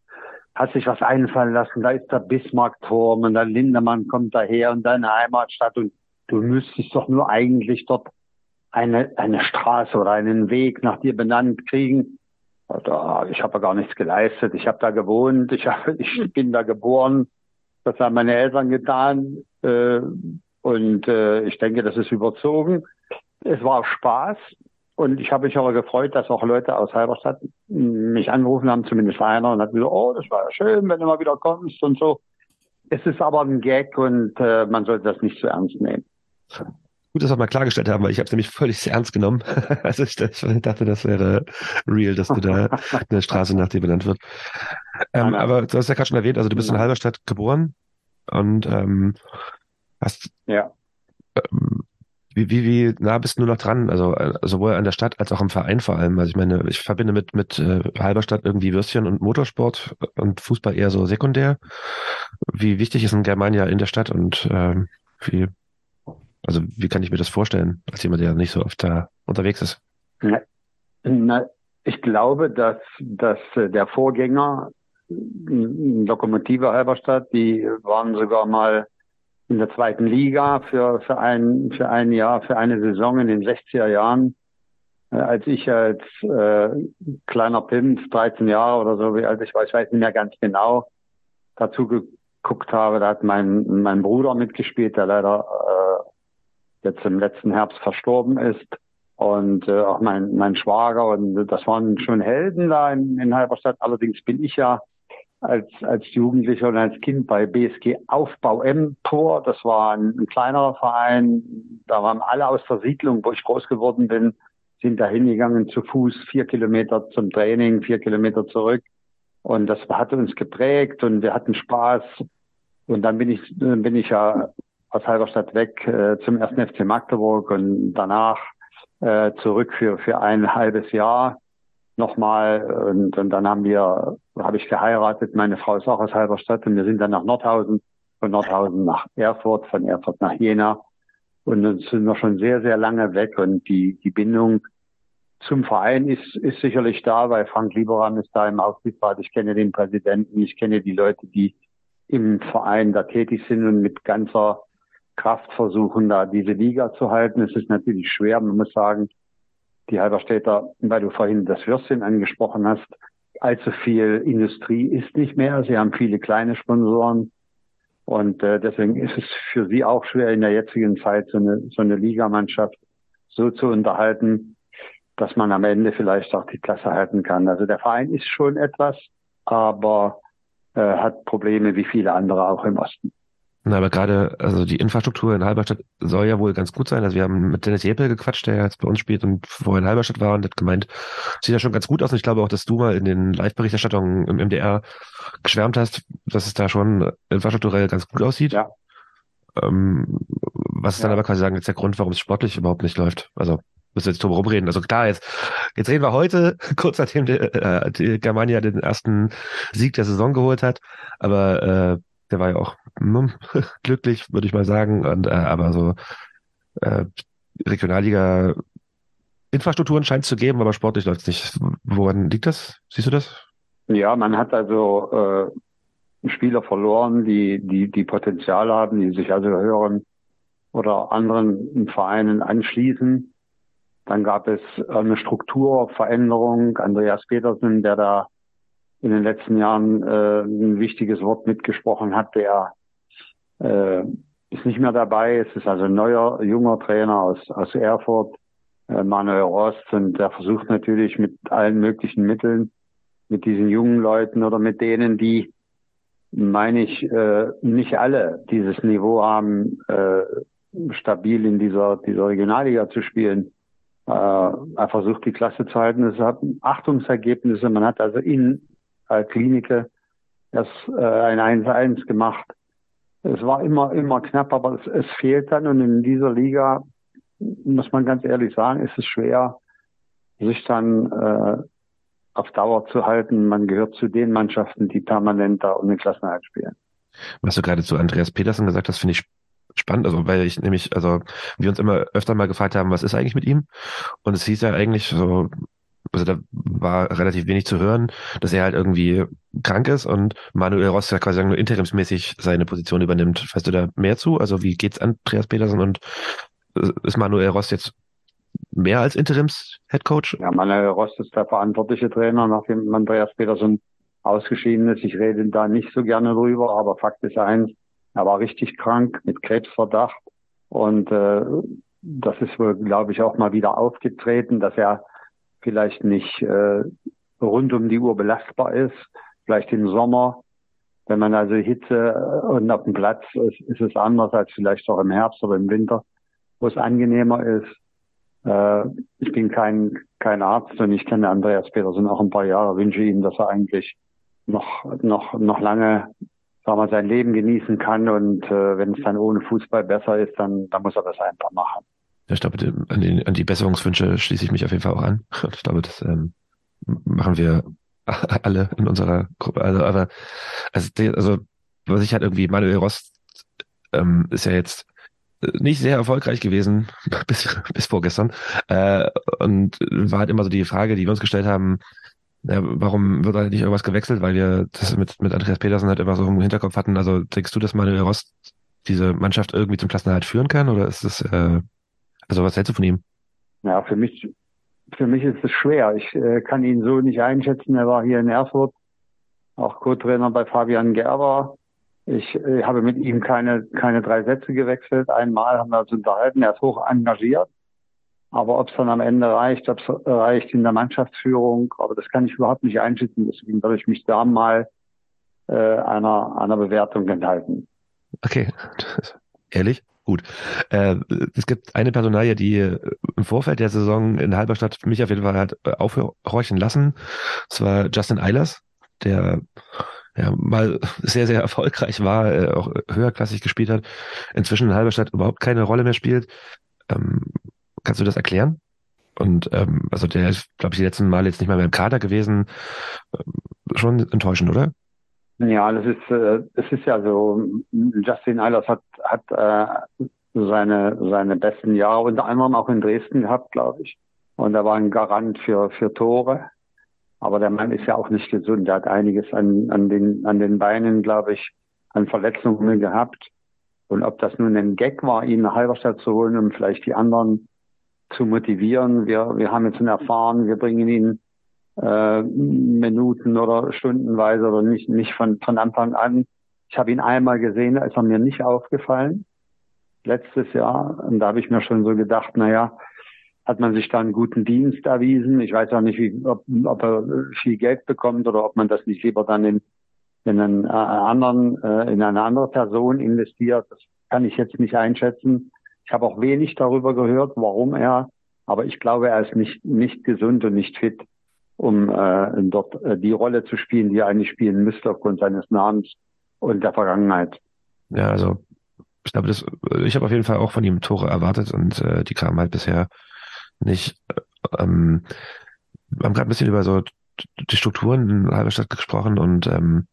hat sich was einfallen lassen. Da ist der Bismarckturm und der Lindemann kommt daher und deine Heimatstadt und du müsstest doch nur eigentlich dort eine, eine Straße oder einen Weg nach dir benannt kriegen. Da, ich habe ja gar nichts geleistet. Ich habe da gewohnt, ich, hab, ich bin da geboren. Das haben meine Eltern getan. Äh, und äh, ich denke, das ist überzogen. Es war Spaß. Und ich habe mich aber gefreut, dass auch Leute aus Halberstadt mich angerufen haben, zumindest einer, und hat gesagt, oh, das war ja schön, wenn du mal wieder kommst und so. Es ist aber ein Gag und äh, man sollte das nicht zu ernst nehmen. Gut, dass wir mal klargestellt haben, weil ich habe es nämlich völlig ernst genommen. also ich, ich, dachte, das wäre real, dass du da eine Straße nach dir benannt wird. Ähm, aber du hast ja gerade schon erwähnt, also du bist in Halberstadt geboren und ähm, hast ja. Ähm, wie, wie, wie nah bist du noch dran? Also äh, sowohl an der Stadt als auch im Verein vor allem. Also ich meine, ich verbinde mit, mit äh, Halberstadt irgendwie Würstchen und Motorsport und Fußball eher so sekundär. Wie wichtig ist ein Germania in der Stadt und ähm, wie, also wie kann ich mir das vorstellen, als jemand, der nicht so oft da unterwegs ist? Na, na, ich glaube, dass, dass äh, der Vorgänger Lokomotive Halberstadt, die waren sogar mal in der zweiten Liga für, für, ein, für ein Jahr, für eine Saison in den 60er Jahren. Äh, als ich als äh, kleiner Pimp, 13 Jahre oder so, wie alt ich war, ich weiß nicht mehr ganz genau, dazu geguckt habe, da hat mein, mein Bruder mitgespielt, der leider äh, jetzt im letzten Herbst verstorben ist. Und äh, auch mein, mein Schwager und das waren schon Helden da in, in Halberstadt. Allerdings bin ich ja als, als Jugendlicher und als Kind bei BSG Aufbau Empor. Das war ein, ein kleinerer Verein. Da waren alle aus der Siedlung, wo ich groß geworden bin, sind da hingegangen zu Fuß vier Kilometer zum Training, vier Kilometer zurück. Und das hat uns geprägt und wir hatten Spaß. Und dann bin ich, bin ich ja aus Halberstadt weg äh, zum ersten FC Magdeburg und danach äh, zurück für, für ein halbes Jahr nochmal und, und dann haben wir, habe ich geheiratet, meine Frau ist auch aus Halberstadt und wir sind dann nach Nordhausen, von Nordhausen nach Erfurt, von Erfurt nach Jena und dann sind wir schon sehr, sehr lange weg und die, die Bindung zum Verein ist, ist sicherlich da, weil Frank Lieberram ist da im Aufsichtsrat, ich kenne den Präsidenten, ich kenne die Leute, die im Verein da tätig sind und mit ganzer Kraft versuchen, da diese Liga zu halten. Es ist natürlich schwer, man muss sagen, die Halberstädter, weil du vorhin das Würstchen angesprochen hast, allzu viel Industrie ist nicht mehr. Sie haben viele kleine Sponsoren. Und äh, deswegen ist es für sie auch schwer in der jetzigen Zeit, so eine, so eine Ligamannschaft so zu unterhalten, dass man am Ende vielleicht auch die Klasse halten kann. Also der Verein ist schon etwas, aber äh, hat Probleme wie viele andere auch im Osten. Na, aber gerade, also die Infrastruktur in Halberstadt soll ja wohl ganz gut sein. Also wir haben mit Dennis Jeppel gequatscht, der jetzt bei uns spielt und vorher in Halberstadt war und hat gemeint, sieht ja schon ganz gut aus. Und ich glaube auch, dass du mal in den Live-Berichterstattungen im MDR geschwärmt hast, dass es da schon infrastrukturell ganz gut aussieht. Ja. Ähm, was ist ja. dann aber quasi sagen, jetzt der Grund, warum es sportlich überhaupt nicht läuft? Also müssen wir jetzt drum rumreden. Also klar, jetzt, jetzt reden wir heute, kurz nachdem die, äh, die Germania den ersten Sieg der Saison geholt hat. Aber äh, der war ja auch hm, glücklich, würde ich mal sagen. Und, äh, aber so äh, Regionalliga Infrastrukturen scheint es zu geben, aber sportlich läuft es nicht. Woran liegt das? Siehst du das? Ja, man hat also äh, Spieler verloren, die, die, die Potenzial haben, die sich also höheren oder anderen Vereinen anschließen. Dann gab es eine Strukturveränderung. Andreas Petersen, der da in den letzten Jahren äh, ein wichtiges Wort mitgesprochen hat, der äh, ist nicht mehr dabei. Es ist also ein neuer, junger Trainer aus, aus Erfurt, äh, Manuel Rost, und der versucht natürlich mit allen möglichen Mitteln, mit diesen jungen Leuten oder mit denen, die, meine ich, äh, nicht alle dieses Niveau haben, äh, stabil in dieser, dieser Regionalliga zu spielen. Äh, er versucht die Klasse zu halten. Es hat Achtungsergebnisse. Man hat also in äh, Klinike erst äh, ein 1-1 gemacht. Es war immer, immer knapp, aber es, es fehlt dann. Und in dieser Liga, muss man ganz ehrlich sagen, ist es schwer, sich dann äh, auf Dauer zu halten. Man gehört zu den Mannschaften, die permanent da um den Klassenerhalt spielen. Was du gerade zu Andreas Petersen gesagt hast, finde ich spannend, also weil ich nämlich, also wir uns immer öfter mal gefragt haben, was ist eigentlich mit ihm? Und es hieß ja eigentlich so, also da war relativ wenig zu hören, dass er halt irgendwie krank ist und Manuel Ross ja quasi nur interimsmäßig seine Position übernimmt. Weißt du da mehr zu? Also wie geht's Andreas Petersen und äh, ist Manuel Ross jetzt mehr als Interims-Headcoach? Ja, Manuel Ross ist der verantwortliche Trainer, nachdem Andreas Petersen ausgeschieden ist. Ich rede da nicht so gerne drüber, aber Fakt ist eins, er war richtig krank mit Krebsverdacht und äh, das ist wohl, glaube ich, auch mal wieder aufgetreten, dass er vielleicht nicht äh, rund um die Uhr belastbar ist. Vielleicht im Sommer, wenn man also Hitze und auf dem Platz ist, ist es anders als vielleicht auch im Herbst oder im Winter, wo es angenehmer ist. Äh, ich bin kein, kein Arzt und ich kenne Andreas Petersen auch ein paar Jahre, wünsche ihm, dass er eigentlich noch, noch, noch lange sagen wir, sein Leben genießen kann und äh, wenn es dann ohne Fußball besser ist, dann, dann muss er das einfach machen. Ja, ich glaube, an die, an die Besserungswünsche schließe ich mich auf jeden Fall auch an. Ich glaube, das ähm, machen wir alle in unserer Gruppe. Also, aber also, also was ich halt irgendwie, Manuel Rost ähm, ist ja jetzt nicht sehr erfolgreich gewesen bis, bis vorgestern. Äh, und war halt immer so die Frage, die wir uns gestellt haben, ja, warum wird nicht irgendwas gewechselt? Weil wir das mit, mit Andreas Petersen halt immer so im Hinterkopf hatten. Also denkst du, dass Manuel Rost diese Mannschaft irgendwie zum Klassenerhalt führen kann? Oder ist es äh, also was hältst du von ihm? Ja, für mich, für mich ist es schwer. Ich äh, kann ihn so nicht einschätzen. Er war hier in Erfurt, auch Co-Trainer bei Fabian Gerber. Ich äh, habe mit ihm keine, keine drei Sätze gewechselt. Einmal haben wir uns unterhalten. Er ist hoch engagiert. Aber ob es dann am Ende reicht, ob es reicht in der Mannschaftsführung, aber das kann ich überhaupt nicht einschätzen. Deswegen würde ich mich da mal äh, einer, einer Bewertung enthalten. Okay, ehrlich? Gut. Äh, es gibt eine Personalie, die äh, im Vorfeld der Saison in Halberstadt mich auf jeden Fall hat äh, aufhorchen lassen. Das war Justin Eilers, der ja, mal sehr, sehr erfolgreich war, äh, auch höherklassig gespielt hat, inzwischen in Halberstadt überhaupt keine Rolle mehr spielt. Ähm, kannst du das erklären? Und ähm, also der ist, glaube ich, die letzten Mal jetzt nicht mal mehr im Kader gewesen. Ähm, schon enttäuschend, oder? Ja, das ist, äh, es ist ja so, Justin Eilers hat, hat äh, seine, seine besten Jahre unter anderem auch in Dresden gehabt, glaube ich. Und er war ein Garant für, für Tore. Aber der Mann ist ja auch nicht gesund. Er hat einiges an, an, den, an den Beinen, glaube ich, an Verletzungen gehabt. Und ob das nun ein Gag war, ihn nach Halberstadt zu holen, um vielleicht die anderen zu motivieren. Wir, wir haben jetzt erfahren, wir bringen ihn äh, Minuten oder stundenweise oder nicht, nicht von, von Anfang an. Ich habe ihn einmal gesehen, da ist er mir nicht aufgefallen. Letztes Jahr. Und da habe ich mir schon so gedacht, na ja, hat man sich da einen guten Dienst erwiesen. Ich weiß auch nicht, wie, ob, ob er viel Geld bekommt oder ob man das nicht lieber dann in, in einen äh, anderen, äh, in eine andere Person investiert. Das kann ich jetzt nicht einschätzen. Ich habe auch wenig darüber gehört, warum er, aber ich glaube, er ist nicht, nicht gesund und nicht fit um äh, dort äh, die Rolle zu spielen, die er eigentlich spielen müsste aufgrund seines Namens und der Vergangenheit. Ja, also ich glaube, das, ich habe auf jeden Fall auch von ihm Tore erwartet und äh, die kamen halt bisher nicht. Ähm, wir haben gerade ein bisschen über so die Strukturen in Halberstadt gesprochen und ähm,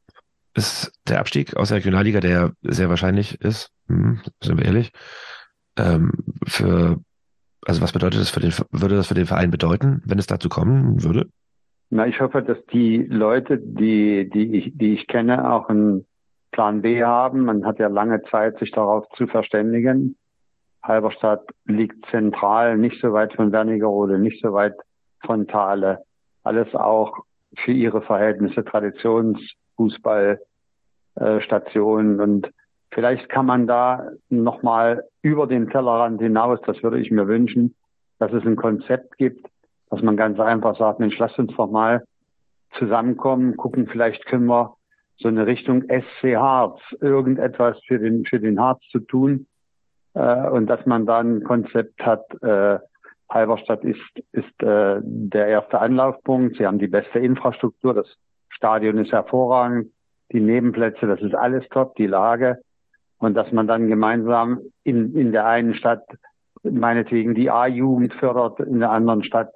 ist der Abstieg aus der Regionalliga, der sehr wahrscheinlich ist, hm, sind wir ehrlich, ähm, für also was bedeutet das für den, würde das für den Verein bedeuten, wenn es dazu kommen würde? Na, ich hoffe, dass die Leute, die, die ich, die ich kenne, auch einen Plan B haben. Man hat ja lange Zeit, sich darauf zu verständigen. Halberstadt liegt zentral, nicht so weit von Wernigerode, nicht so weit von Thale. Alles auch für ihre Verhältnisse Traditionsfußballstation und vielleicht kann man da nochmal über den Tellerrand hinaus, das würde ich mir wünschen, dass es ein Konzept gibt, dass man ganz einfach sagt, Mensch, lasst uns doch mal zusammenkommen, gucken, vielleicht können wir so eine Richtung SC Harz, irgendetwas für den, für den Harz zu tun, äh, und dass man dann ein Konzept hat, äh, Halberstadt ist, ist äh, der erste Anlaufpunkt. Sie haben die beste Infrastruktur. Das Stadion ist hervorragend. Die Nebenplätze, das ist alles top, die Lage. Und dass man dann gemeinsam in, in der einen Stadt meinetwegen die A-Jugend fördert, in der anderen Stadt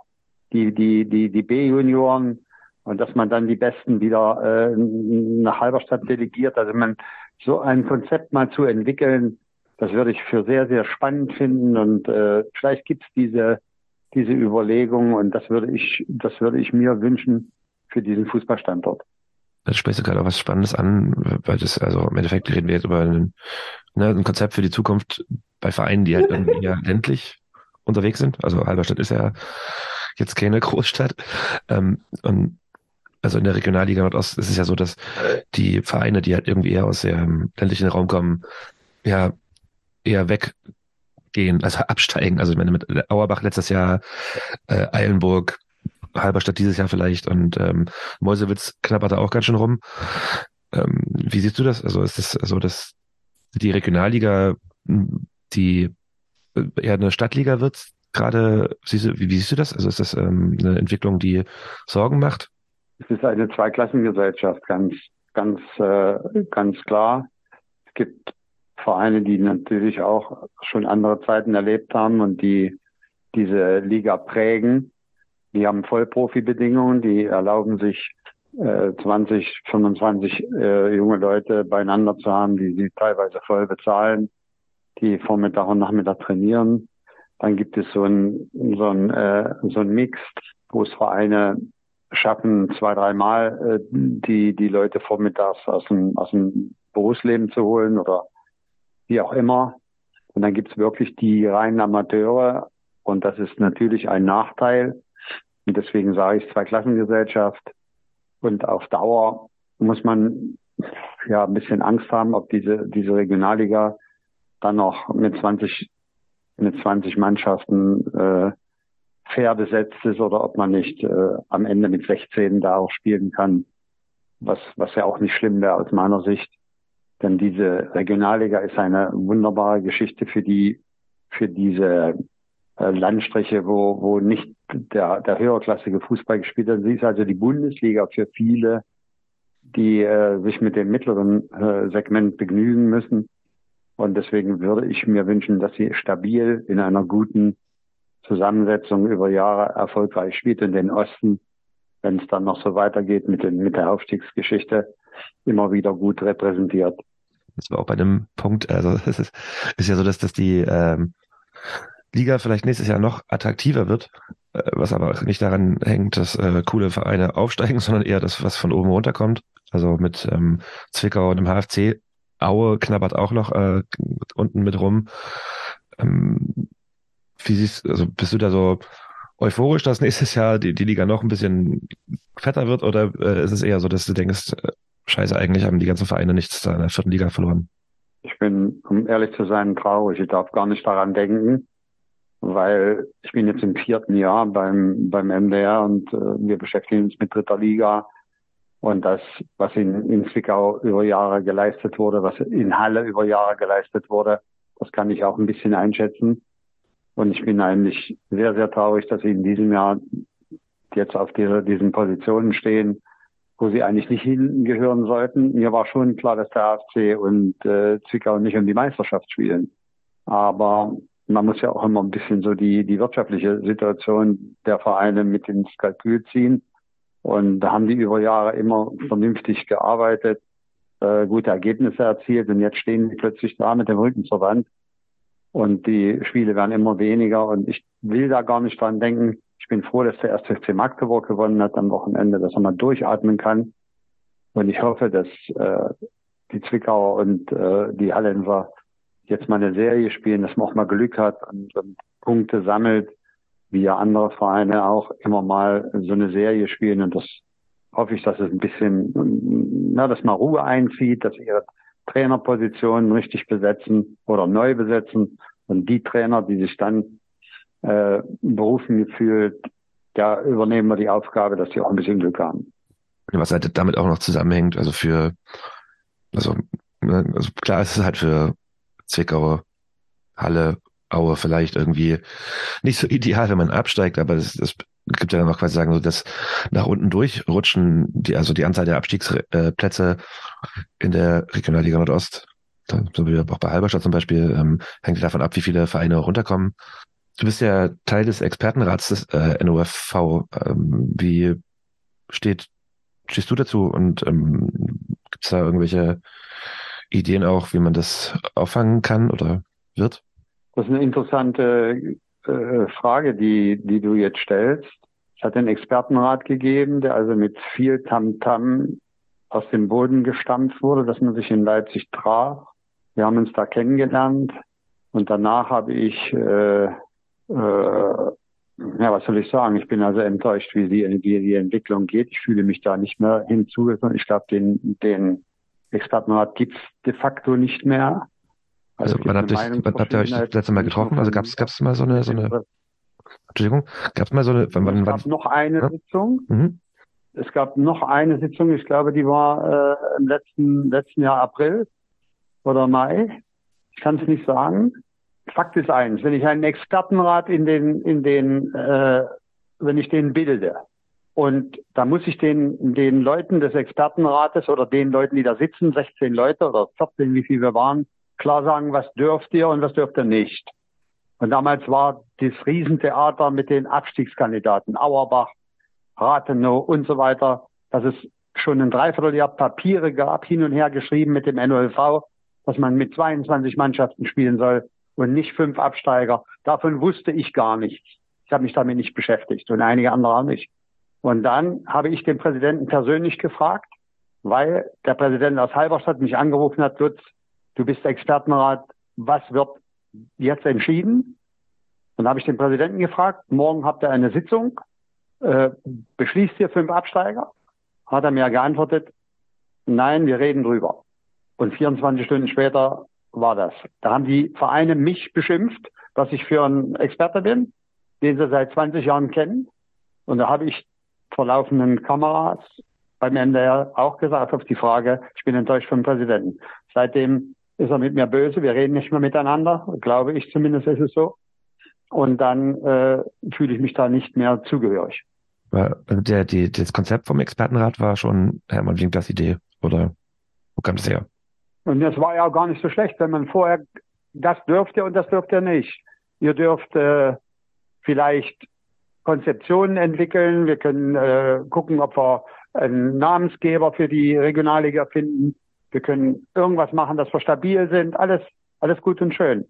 die, die, die, die B-Junioren und dass man dann die Besten wieder äh, nach Halberstadt delegiert. Also man so ein Konzept mal zu entwickeln, das würde ich für sehr, sehr spannend finden und äh, vielleicht gibt es diese, diese Überlegung und das würde ich, das würde ich mir wünschen für diesen Fußballstandort. Da sprichst du gerade auch was Spannendes an, weil das, also im Endeffekt reden wir jetzt über ein, ne, ein Konzept für die Zukunft bei Vereinen, die halt irgendwie ja ländlich unterwegs sind. Also Halberstadt ist ja jetzt keine Großstadt. Ähm, und also in der Regionalliga Nordost ist es ja so, dass die Vereine, die halt irgendwie eher aus dem ländlichen Raum kommen, ja eher weggehen, also absteigen. Also ich meine, mit Auerbach letztes Jahr, äh, Eilenburg, Halberstadt dieses Jahr vielleicht und ähm, Mäusewitz knappert da auch ganz schön rum. Ähm, wie siehst du das? Also ist das so, dass die Regionalliga, die äh, eher eine Stadtliga wird, gerade, wie, wie siehst du das? Also ist das ähm, eine Entwicklung, die Sorgen macht? Es ist eine Zweiklassengesellschaft, ganz, ganz, äh, ganz klar. Es gibt Vereine, die natürlich auch schon andere Zeiten erlebt haben und die diese Liga prägen. Die haben Vollprofi-Bedingungen, die erlauben sich äh, 20, 25 äh, junge Leute beieinander zu haben, die sie teilweise voll bezahlen, die Vormittag und Nachmittag trainieren. Dann gibt es so ein, so ein, äh, so ein Mix, wo es Vereine schaffen, zwei, dreimal äh, die, die Leute vormittags aus dem, aus dem Berufsleben zu holen oder wie auch immer. Und dann gibt's wirklich die reinen Amateure und das ist natürlich ein Nachteil. Und deswegen sage ich Zweiklassengesellschaft. Und auf Dauer muss man ja ein bisschen Angst haben, ob diese, diese Regionalliga dann noch mit 20, mit 20 Mannschaften äh, fair besetzt ist oder ob man nicht äh, am Ende mit 16 da auch spielen kann, was, was ja auch nicht schlimm wäre aus meiner Sicht. Denn diese Regionalliga ist eine wunderbare Geschichte für die, für diese äh, Landstriche, wo, wo nicht der, der höherklassige Fußball gespielt wird. Sie ist also die Bundesliga für viele, die äh, sich mit dem mittleren äh, Segment begnügen müssen. Und deswegen würde ich mir wünschen, dass sie stabil in einer guten Zusammensetzung über Jahre erfolgreich spielt und den Osten, wenn es dann noch so weitergeht mit, den, mit der Aufstiegsgeschichte, immer wieder gut repräsentiert. Das war auch bei dem Punkt, also es ist, ist ja so, dass, dass die ähm, Liga vielleicht nächstes Jahr noch attraktiver wird, äh, was aber nicht daran hängt, dass äh, coole Vereine aufsteigen, sondern eher das, was von oben runterkommt. Also mit ähm, Zwickau und dem HFC. Aue knabbert auch noch äh, unten mit rum. Ähm, wie siehst also bist du da so euphorisch, dass nächstes Jahr die, die Liga noch ein bisschen fetter wird oder äh, ist es eher so, dass du denkst, äh, scheiße, eigentlich haben die ganzen Vereine nichts in der vierten Liga verloren? Ich bin, um ehrlich zu sein, traurig. Ich darf gar nicht daran denken, weil ich bin jetzt im vierten Jahr beim, beim MDR und äh, wir beschäftigen uns mit dritter Liga. Und das, was in, in Zwickau über Jahre geleistet wurde, was in Halle über Jahre geleistet wurde, das kann ich auch ein bisschen einschätzen. Und ich bin eigentlich sehr, sehr traurig, dass sie in diesem Jahr jetzt auf dieser, diesen Positionen stehen, wo sie eigentlich nicht hingehören sollten. Mir war schon klar, dass der AFC und äh, Zwickau nicht um die Meisterschaft spielen. Aber man muss ja auch immer ein bisschen so die, die wirtschaftliche Situation der Vereine mit ins Kalkül ziehen. Und da haben die über Jahre immer vernünftig gearbeitet, äh, gute Ergebnisse erzielt und jetzt stehen die plötzlich da mit dem Rücken zur Wand und die Spiele werden immer weniger und ich will da gar nicht dran denken. Ich bin froh, dass der erste FC Magdeburg gewonnen hat am Wochenende, dass er mal durchatmen kann. Und ich hoffe, dass äh, die Zwickauer und äh, die Hallenser jetzt mal eine Serie spielen, dass man auch mal Glück hat und, und Punkte sammelt, wie ja andere Vereine auch immer mal so eine Serie spielen und das hoffe ich, dass es ein bisschen, na, dass mal Ruhe einzieht, dass ihre Trainerpositionen richtig besetzen oder neu besetzen und die Trainer, die sich dann äh, berufen gefühlt, da übernehmen wir die Aufgabe, dass sie auch ein bisschen Glück haben. Was halt damit auch noch zusammenhängt, also für, also, ne, also klar ist es halt für Zwickau, Halle, Aue vielleicht irgendwie nicht so ideal, wenn man absteigt, aber es, es gibt ja dann noch quasi sagen, so dass nach unten durchrutschen, die, also die Anzahl der Abstiegsplätze in der Regionalliga Nordost, so wie auch bei Halberstadt zum Beispiel, ähm, hängt davon ab, wie viele Vereine runterkommen. Du bist ja Teil des Expertenrats des äh, NOFV. Ähm, wie steht, stehst du dazu und ähm, gibt es da irgendwelche Ideen auch, wie man das auffangen kann oder wird? Das ist eine interessante äh, Frage, die, die du jetzt stellst. Es hat einen Expertenrat gegeben, der also mit viel Tamtam aus dem Boden gestampft wurde, dass man sich in Leipzig traf. Wir haben uns da kennengelernt und danach habe ich, äh, äh, ja, was soll ich sagen? Ich bin also enttäuscht, wie die, wie die Entwicklung geht. Ich fühle mich da nicht mehr hinzugekommen. Ich glaube, den, den Expertenrat gibt's de facto nicht mehr. Also, also wann habt, ihr, wann habt ihr euch das letzte Mal getroffen? Also gab es mal so eine, so eine Entschuldigung, gab es mal so eine wann, wann, Es gab noch eine ja? Sitzung. Mhm. Es gab noch eine Sitzung, ich glaube, die war äh, im letzten, letzten Jahr April oder Mai. Ich kann es nicht sagen. Fakt ist eins, wenn ich einen Expertenrat in den, in den, äh, wenn ich den bilde, und da muss ich den, den Leuten des Expertenrates oder den Leuten, die da sitzen, 16 Leute oder 14, wie viel wir waren, klar sagen, was dürft ihr und was dürft ihr nicht. Und damals war das Riesentheater mit den Abstiegskandidaten, Auerbach, Rathenow und so weiter, dass es schon ein Dreivierteljahr Papiere gab, hin und her geschrieben mit dem NOLV, dass man mit 22 Mannschaften spielen soll und nicht fünf Absteiger. Davon wusste ich gar nichts. Ich habe mich damit nicht beschäftigt und einige andere auch nicht. Und dann habe ich den Präsidenten persönlich gefragt, weil der Präsident aus Halberstadt mich angerufen hat, Lutz, du bist Expertenrat, was wird jetzt entschieden? Dann habe ich den Präsidenten gefragt, morgen habt ihr eine Sitzung, äh, beschließt ihr fünf Absteiger? Hat er mir geantwortet, nein, wir reden drüber. Und 24 Stunden später war das. Da haben die Vereine mich beschimpft, dass ich für einen Experte bin, den sie seit 20 Jahren kennen. Und da habe ich vor laufenden Kameras beim NDR auch gesagt auf die Frage, ich bin enttäuscht vom Präsidenten. Seitdem ist er mit mir böse, wir reden nicht mehr miteinander, glaube ich zumindest ist es so. Und dann äh, fühle ich mich da nicht mehr zugehörig. Also der, die, das Konzept vom Expertenrat war schon Hermann Winklers Idee, oder wo kam das her? Und das war ja auch gar nicht so schlecht, wenn man vorher, das dürft ihr und das dürft ihr nicht. Ihr dürft äh, vielleicht Konzeptionen entwickeln, wir können äh, gucken, ob wir einen Namensgeber für die Regionalliga finden. Wir können irgendwas machen, dass wir stabil sind. Alles, alles gut und schön.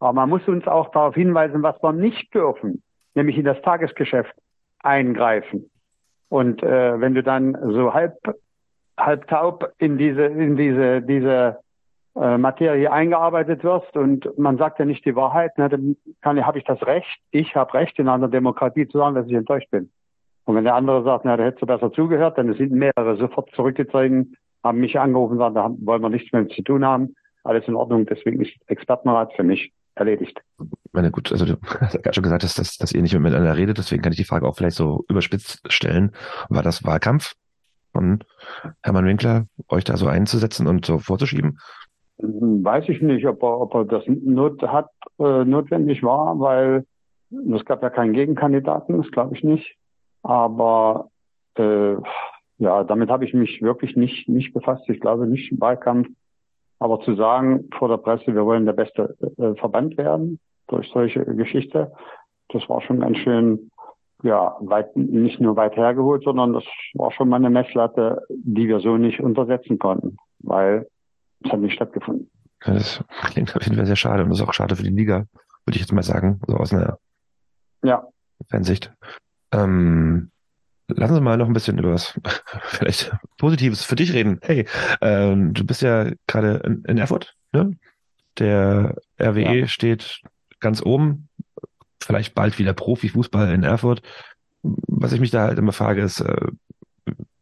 Aber man muss uns auch darauf hinweisen, was wir nicht dürfen, nämlich in das Tagesgeschäft eingreifen. Und äh, wenn du dann so halb, halb taub in diese, in diese, diese äh, Materie eingearbeitet wirst und man sagt ja nicht die Wahrheit, ne, dann kann, habe ich das Recht, ich habe Recht in einer Demokratie zu sagen, dass ich enttäuscht bin. Und wenn der andere sagt, na, da hättest du besser zugehört, dann sind mehrere sofort zurückgezogen, haben mich angerufen, sagen, da wollen wir nichts mehr zu tun haben. Alles in Ordnung, deswegen ist Expertenrat für mich erledigt. Ich meine, gut, also du hast ja gerade schon gesagt, dass, dass, dass ihr nicht miteinander redet, deswegen kann ich die Frage auch vielleicht so überspitzt stellen. War das Wahlkampf von Hermann Winkler, euch da so einzusetzen und so vorzuschieben? Weiß ich nicht, ob er, ob er das not, hat, äh, notwendig war, weil es gab ja keinen Gegenkandidaten, das glaube ich nicht. Aber äh, ja, damit habe ich mich wirklich nicht, nicht befasst. Ich glaube nicht im Wahlkampf. Aber zu sagen vor der Presse, wir wollen der beste äh, Verband werden durch solche Geschichte, das war schon ganz schön, ja, weit, nicht nur weit hergeholt, sondern das war schon mal eine Messlatte, die wir so nicht untersetzen konnten, weil es hat nicht stattgefunden. Das klingt auf jeden Fall sehr schade und das ist auch schade für die Liga, würde ich jetzt mal sagen, so aus einer ja. Fansicht. Ähm, Lassen Sie mal noch ein bisschen über was vielleicht Positives für dich reden. Hey, ähm, du bist ja gerade in, in, Erfurt, ne? Der RWE ja. steht ganz oben, vielleicht bald wieder Profifußball in Erfurt. Was ich mich da halt immer frage, ist, äh,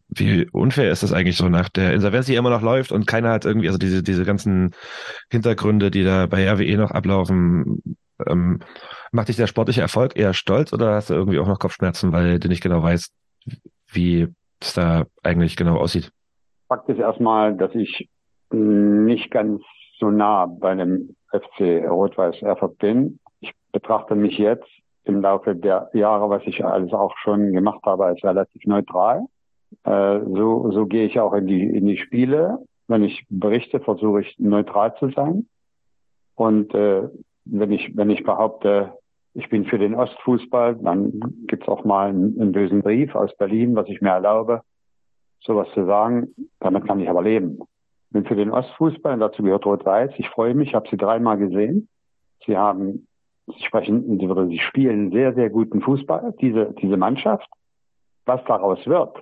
Wie unfair ist das eigentlich so nach der Insolvenz, die immer noch läuft und keiner hat irgendwie, also diese, diese ganzen Hintergründe, die da bei RWE noch ablaufen, ähm, macht dich der sportliche Erfolg eher stolz oder hast du irgendwie auch noch Kopfschmerzen, weil du nicht genau weißt, wie es da eigentlich genau aussieht? Fakt ist erstmal, dass ich nicht ganz so nah bei einem FC Rot-Weiß Erfurt bin. Ich betrachte mich jetzt im Laufe der Jahre, was ich alles auch schon gemacht habe, als relativ neutral. Äh, so, so gehe ich auch in die, in die Spiele. Wenn ich berichte, versuche ich neutral zu sein. Und äh, wenn ich, wenn ich behaupte, ich bin für den Ostfußball, dann gibt's auch mal einen, einen bösen Brief aus Berlin, was ich mir erlaube, sowas zu sagen. Damit kann ich aber leben. Bin für den Ostfußball, dazu gehört Rot-Weiß. Ich freue mich, habe sie dreimal gesehen. Sie haben, sie sprechen, sie spielen sehr, sehr guten Fußball, diese, diese Mannschaft. Was daraus wird,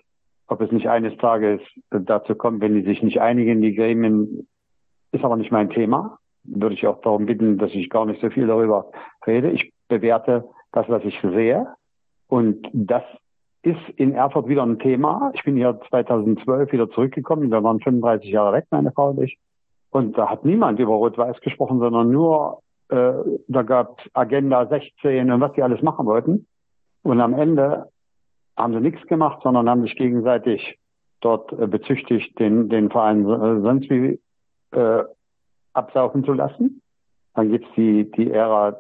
ob es nicht eines Tages dazu kommt, wenn die sich nicht einigen, die Gremien, ist aber nicht mein Thema. Würde ich auch darum bitten, dass ich gar nicht so viel darüber rede. Ich bewerte das, was ich sehe. Und das ist in Erfurt wieder ein Thema. Ich bin hier 2012 wieder zurückgekommen. Wir waren 35 Jahre weg, meine Frau und ich. Und da hat niemand über Rot-Weiß gesprochen, sondern nur, äh, da gab Agenda 16 und was die alles machen wollten. Und am Ende haben sie nichts gemacht, sondern haben sich gegenseitig dort äh, bezüchtigt, den, den Verein äh, sonst wie äh, absaufen zu lassen. Dann gibt's die, die Ära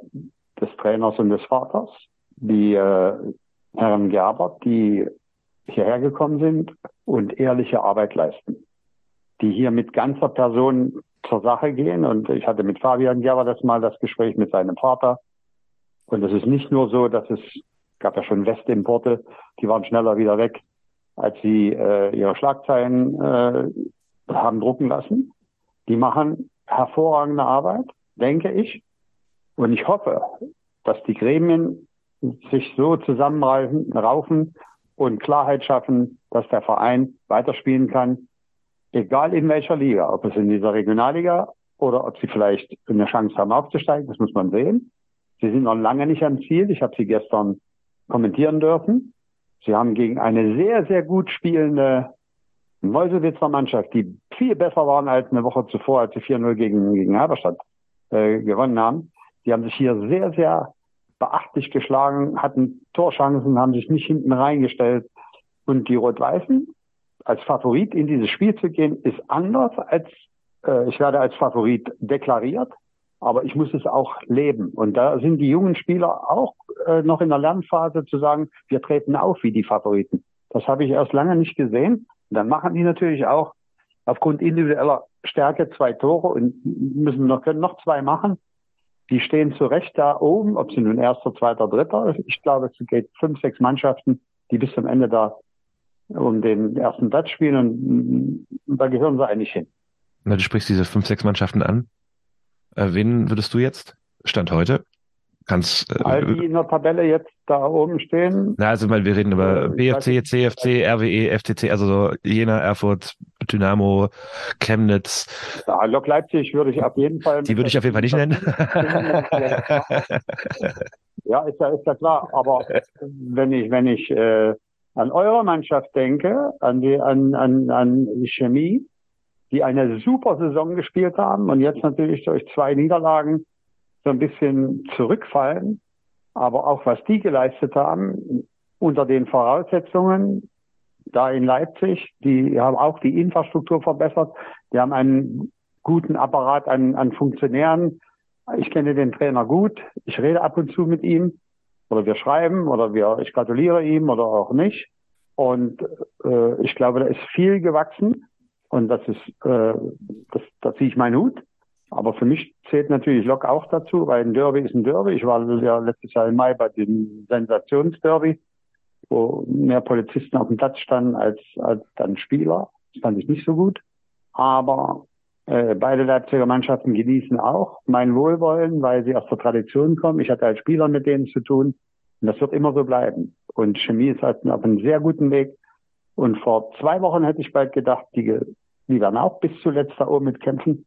des Trainers und des Vaters, die äh, Herren Gerber, die hierher gekommen sind und ehrliche Arbeit leisten, die hier mit ganzer Person zur Sache gehen. Und ich hatte mit Fabian Gerber das mal das Gespräch mit seinem Vater. Und es ist nicht nur so, dass es gab ja schon Westimporte, die waren schneller wieder weg, als sie äh, ihre Schlagzeilen äh, haben drucken lassen. Die machen hervorragende Arbeit, denke ich. Und ich hoffe, dass die Gremien sich so zusammenreifen, raufen und Klarheit schaffen, dass der Verein weiterspielen kann, egal in welcher Liga, ob es in dieser Regionalliga oder ob sie vielleicht eine Chance haben aufzusteigen, das muss man sehen. Sie sind noch lange nicht am Ziel. Ich habe sie gestern kommentieren dürfen. Sie haben gegen eine sehr, sehr gut spielende Mäusewitzer Mannschaft, die viel besser waren als eine Woche zuvor, als sie 4-0 gegen, gegen Halberstadt äh, gewonnen haben. Die haben sich hier sehr, sehr beachtlich geschlagen, hatten Torchancen, haben sich nicht hinten reingestellt. Und die Rot-Weißen als Favorit in dieses Spiel zu gehen, ist anders als, äh, ich werde als Favorit deklariert, aber ich muss es auch leben. Und da sind die jungen Spieler auch äh, noch in der Lernphase zu sagen, wir treten auf wie die Favoriten. Das habe ich erst lange nicht gesehen. Und dann machen die natürlich auch aufgrund individueller Stärke zwei Tore und müssen noch, können noch zwei machen. Die stehen zu Recht da oben, ob sie nun erster, zweiter, dritter. Ich glaube, es geht fünf, sechs Mannschaften, die bis zum Ende da um den ersten Platz spielen und, da gehören sie eigentlich hin. Na, du sprichst diese fünf, sechs Mannschaften an. Äh, wen würdest du jetzt, Stand heute, kannst. Äh, All die in der Tabelle jetzt da oben stehen. Na, also weil wir reden über BFC, CFC, RWE, FTC, also so Jena, Erfurt, Dynamo, Chemnitz. Ja, Lok Leipzig würde ich auf jeden Fall. Die würde ich auf jeden Fall nicht nennen. ja, ist ja, ist ja klar. Aber wenn ich, wenn ich äh, an eure Mannschaft denke, an die, an, an, an die Chemie, die eine super Saison gespielt haben und jetzt natürlich durch zwei Niederlagen so ein bisschen zurückfallen. Aber auch was die geleistet haben, unter den Voraussetzungen, da in Leipzig, die haben auch die Infrastruktur verbessert. Die haben einen guten Apparat an, an Funktionären. Ich kenne den Trainer gut. Ich rede ab und zu mit ihm. Oder wir schreiben oder wir, ich gratuliere ihm oder auch nicht. Und äh, ich glaube, da ist viel gewachsen. Und das ist, äh, das, da ziehe ich meinen Hut. Aber für mich zählt natürlich Lok auch dazu, weil ein Derby ist ein Derby. Ich war ja letztes Jahr im Mai bei dem Sensationsderby, wo mehr Polizisten auf dem Platz standen als, als dann Spieler. Das fand ich nicht so gut. Aber äh, beide Leipziger Mannschaften genießen auch mein Wohlwollen, weil sie aus der Tradition kommen. Ich hatte als Spieler mit denen zu tun. Und das wird immer so bleiben. Und Chemie ist halt auf einem sehr guten Weg. Und vor zwei Wochen hätte ich bald gedacht, die, die werden auch bis zuletzt da oben mitkämpfen.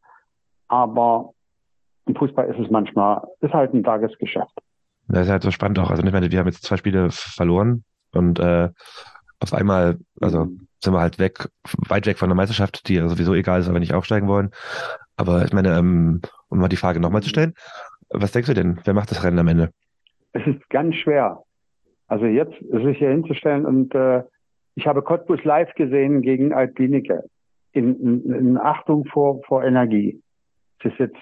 Aber im Fußball ist es manchmal, ist halt ein Tagesgeschäft. Das ist halt so spannend auch. Also ich meine, wir haben jetzt zwei Spiele verloren und äh, auf einmal, also sind wir halt weg, weit weg von der Meisterschaft, die ja sowieso egal ist, aber nicht aufsteigen wollen. Aber ich meine, ähm, um mal die Frage nochmal zu stellen, was denkst du denn, wer macht das Rennen am Ende? Es ist ganz schwer. Also jetzt sich hier hinzustellen und äh, ich habe Cottbus live gesehen gegen Alpinike in, in, in Achtung vor, vor Energie. Es ist jetzt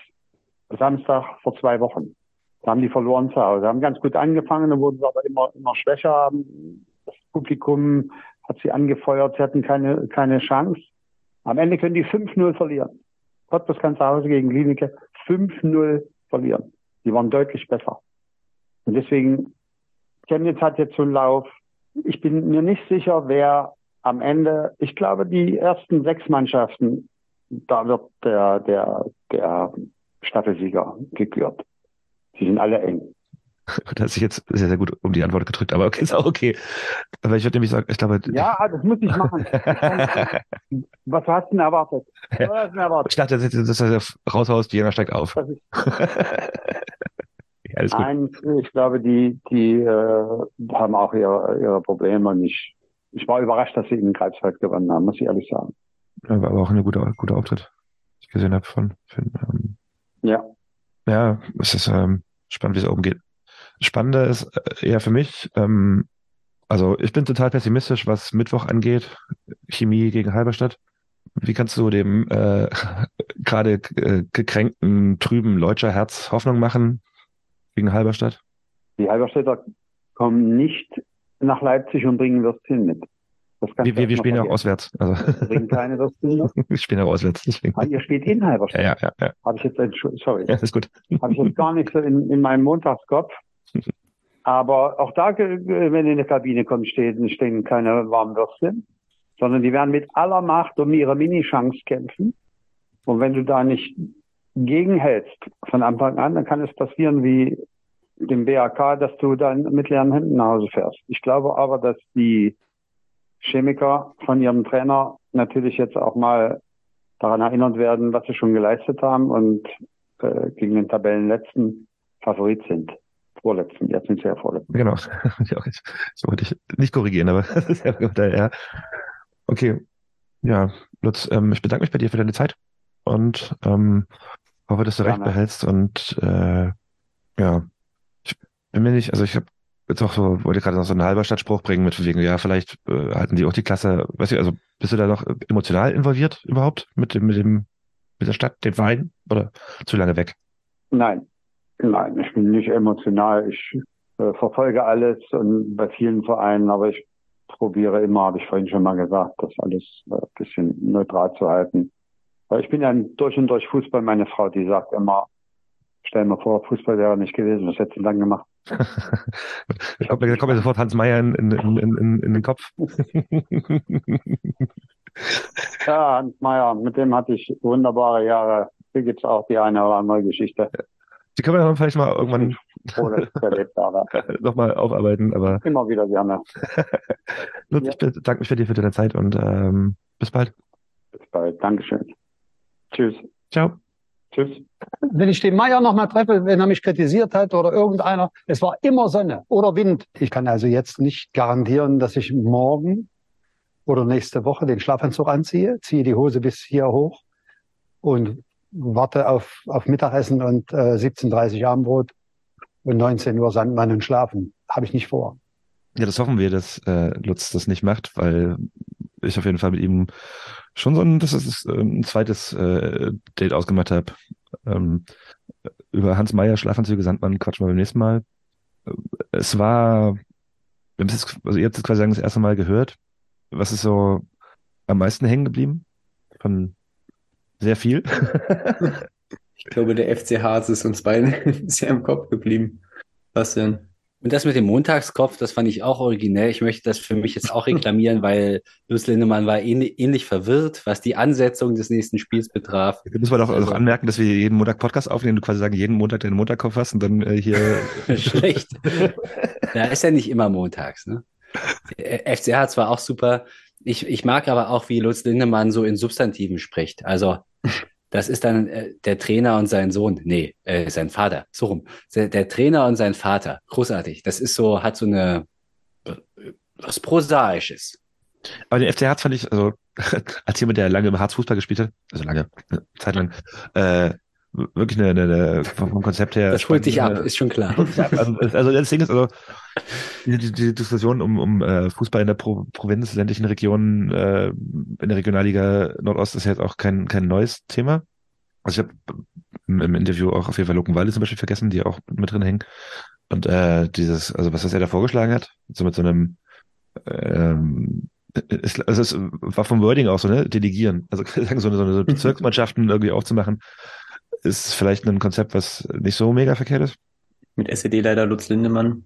Samstag vor zwei Wochen. Da haben die verloren zu Hause. Haben ganz gut angefangen, dann wurden sie aber immer, immer schwächer. Das Publikum hat sie angefeuert, sie hatten keine, keine Chance. Am Ende können die 5-0 verlieren. Cottbus kann zu Hause gegen Klinike 5-0 verlieren. Die waren deutlich besser. Und deswegen, Chemnitz hat jetzt so einen Lauf. Ich bin mir nicht sicher, wer am Ende, ich glaube, die ersten sechs Mannschaften, da wird der, der, der Staffelsieger gekürt. Die sind alle eng. Da hat sich jetzt sehr, sehr gut um die Antwort gedrückt, aber okay, ist auch okay. Aber ich würde nämlich sagen, ich glaube. Ja, das muss ich machen. Was hast du denn erwartet? Was hast du denn erwartet? Ich dachte, dass du das raushaust, Jena steigt auf. ja. Nein, ich glaube, die, die äh, haben auch ihre, ihre Probleme und ich, ich war überrascht, dass sie in Greifswald gewonnen haben, muss ich ehrlich sagen. Ja, war aber auch ein guter, guter Auftritt, ich gesehen habe von, von ähm, Ja. ja, es ist ähm, spannend, wie es oben geht. Spannender ist äh, eher für mich, ähm, also ich bin total pessimistisch, was Mittwoch angeht, Chemie gegen Halberstadt. Wie kannst du dem äh, gerade äh, gekränkten, trüben Leutscher Herz Hoffnung machen gegen Halberstadt? Die Halberstädter kommen nicht nach Leipzig und bringen Würstchen mit. Das Wir, wir, wir erst mal spielen ja auch auswärts. Also, Wir bringen keine Würstchen mit. wir spielen auch auswärts. Deswegen. Ah, ihr spielt in Halberstadt. Ja, ja, ja. Habe ich jetzt, sorry. Ja, ist gut. Habe ich jetzt gar nicht so in, in meinem Montagskopf. Aber auch da, wenn in der Kabine kommst, stehen, stehen keine warmen Würstchen, sondern die werden mit aller Macht um ihre Mini-Chance kämpfen. Und wenn du da nicht gegenhältst von Anfang an, dann kann es passieren wie dem BAK, dass du dann mit leeren Händen nach Hause fährst. Ich glaube aber, dass die Chemiker von ihrem Trainer natürlich jetzt auch mal daran erinnert werden, was sie schon geleistet haben und äh, gegen den Tabellenletzten Favorit sind. Vorletzten, jetzt sind sie ja vorletzten. Genau. Ich, das wollte ich nicht korrigieren, aber das ist ja ja. Okay. Ja, Lutz, ähm, ich bedanke mich bei dir für deine Zeit und ähm, hoffe, dass du recht Gerne. behältst und äh, ja, ich bin mir nicht, also ich habe jetzt auch so, wollte gerade noch so einen Halberstadtspruch bringen mit wegen, ja, vielleicht äh, halten die auch die Klasse, weißt du, also bist du da noch emotional involviert überhaupt mit dem, mit dem, mit der Stadt, dem Verein oder zu lange weg? Nein, nein, ich bin nicht emotional. Ich äh, verfolge alles und bei vielen Vereinen, aber ich probiere immer, habe ich vorhin schon mal gesagt, das alles äh, ein bisschen neutral zu halten. Weil ich bin ja durch und durch Fußball, meine Frau, die sagt immer, stell mir vor, Fußball wäre nicht gewesen, was hättest du dann gemacht? Ich glaube, da kommt mir sofort Hans Meyer in, in, in, in, den Kopf. Ja, Hans Meyer, mit dem hatte ich wunderbare Jahre. Hier gibt's auch die eine oder andere Geschichte. Die können wir dann vielleicht mal irgendwann nochmal aufarbeiten, aber Immer wieder gerne. Lutz, Ja. ich bedanke mich bei dir für deine Zeit und ähm, bis bald. Bis bald. Dankeschön. Tschüss. Ciao. Tschüss. Wenn ich den Meier noch mal treffe, wenn er mich kritisiert hat oder irgendeiner, es war immer Sonne oder Wind. Ich kann also jetzt nicht garantieren, dass ich morgen oder nächste Woche den Schlafanzug anziehe, ziehe die Hose bis hier hoch und warte auf, auf Mittagessen und äh, 17.30 Abendbrot und 19 Uhr Sandmann und schlafen. Habe ich nicht vor. Ja, das hoffen wir, dass äh, Lutz das nicht macht, weil ich auf jeden Fall mit ihm schon so ein, das ist äh, ein zweites äh, Date ausgemacht habe. Ähm, über Hans Meyer, Schlafanzüge, Sandmann, quatschen wir beim nächsten Mal. Äh, Es war, also ihr habt es quasi sagen, das erste Mal gehört. Was ist so am meisten hängen geblieben? Von sehr viel. Ich glaube, der FC Harz ist uns beiden sehr im Kopf geblieben. Was denn? Und das mit dem Montagskopf, das fand ich auch originell. Ich möchte das für mich jetzt auch reklamieren, weil Lutz Lindemann war ähnlich, ähnlich verwirrt, was die Ansetzung des nächsten Spiels betraf. Jetzt müssen wir doch Also- auch anmerken, dass wir jeden Montag Podcast aufnehmen, du quasi sagen, jeden Montag den Montagkopf hast und dann äh, hier. Schlecht. Da ist ja nicht immer montags. Ne? Der FC Harz war auch super. Ich, ich mag aber auch, wie Lutz Lindemann so in Substantiven spricht. Also das ist dann äh, der Trainer und sein Sohn. Nee, äh, sein Vater. So rum. Der, Trainer und sein Vater. Großartig. Das ist so, hat so eine äh, was Prosaisches. Aber den FC Harz fand ich, also als jemand, der lange im Harz Fußball gespielt hat, also lange, eine Zeit lang, äh, wirklich eine, eine, vom Konzept her. Das holt dich ab, ist schon klar. Also, also das Ding ist, also die, die, Diskussion um, um äh, Fußball in der Pro Provinz, ländlichen Regionen, äh, in der Regionalliga Nordost ist jetzt auch kein, kein neues Thema. Also ich habe im, im Interview auch auf jeden Fall Luckenwalde zum Beispiel vergessen, die auch mit drin hängen. Und äh, dieses, also was, was er da vorgeschlagen hat, so mit so einem ähm, ist, also es war vom Wording auch so, ne? Delegieren. Also sagen so eine, so eine Bezirksmannschaften irgendwie aufzumachen, ist vielleicht ein Konzept, was nicht so mega verkehrt ist. Mit SED-Leiter Lutz Lindemann.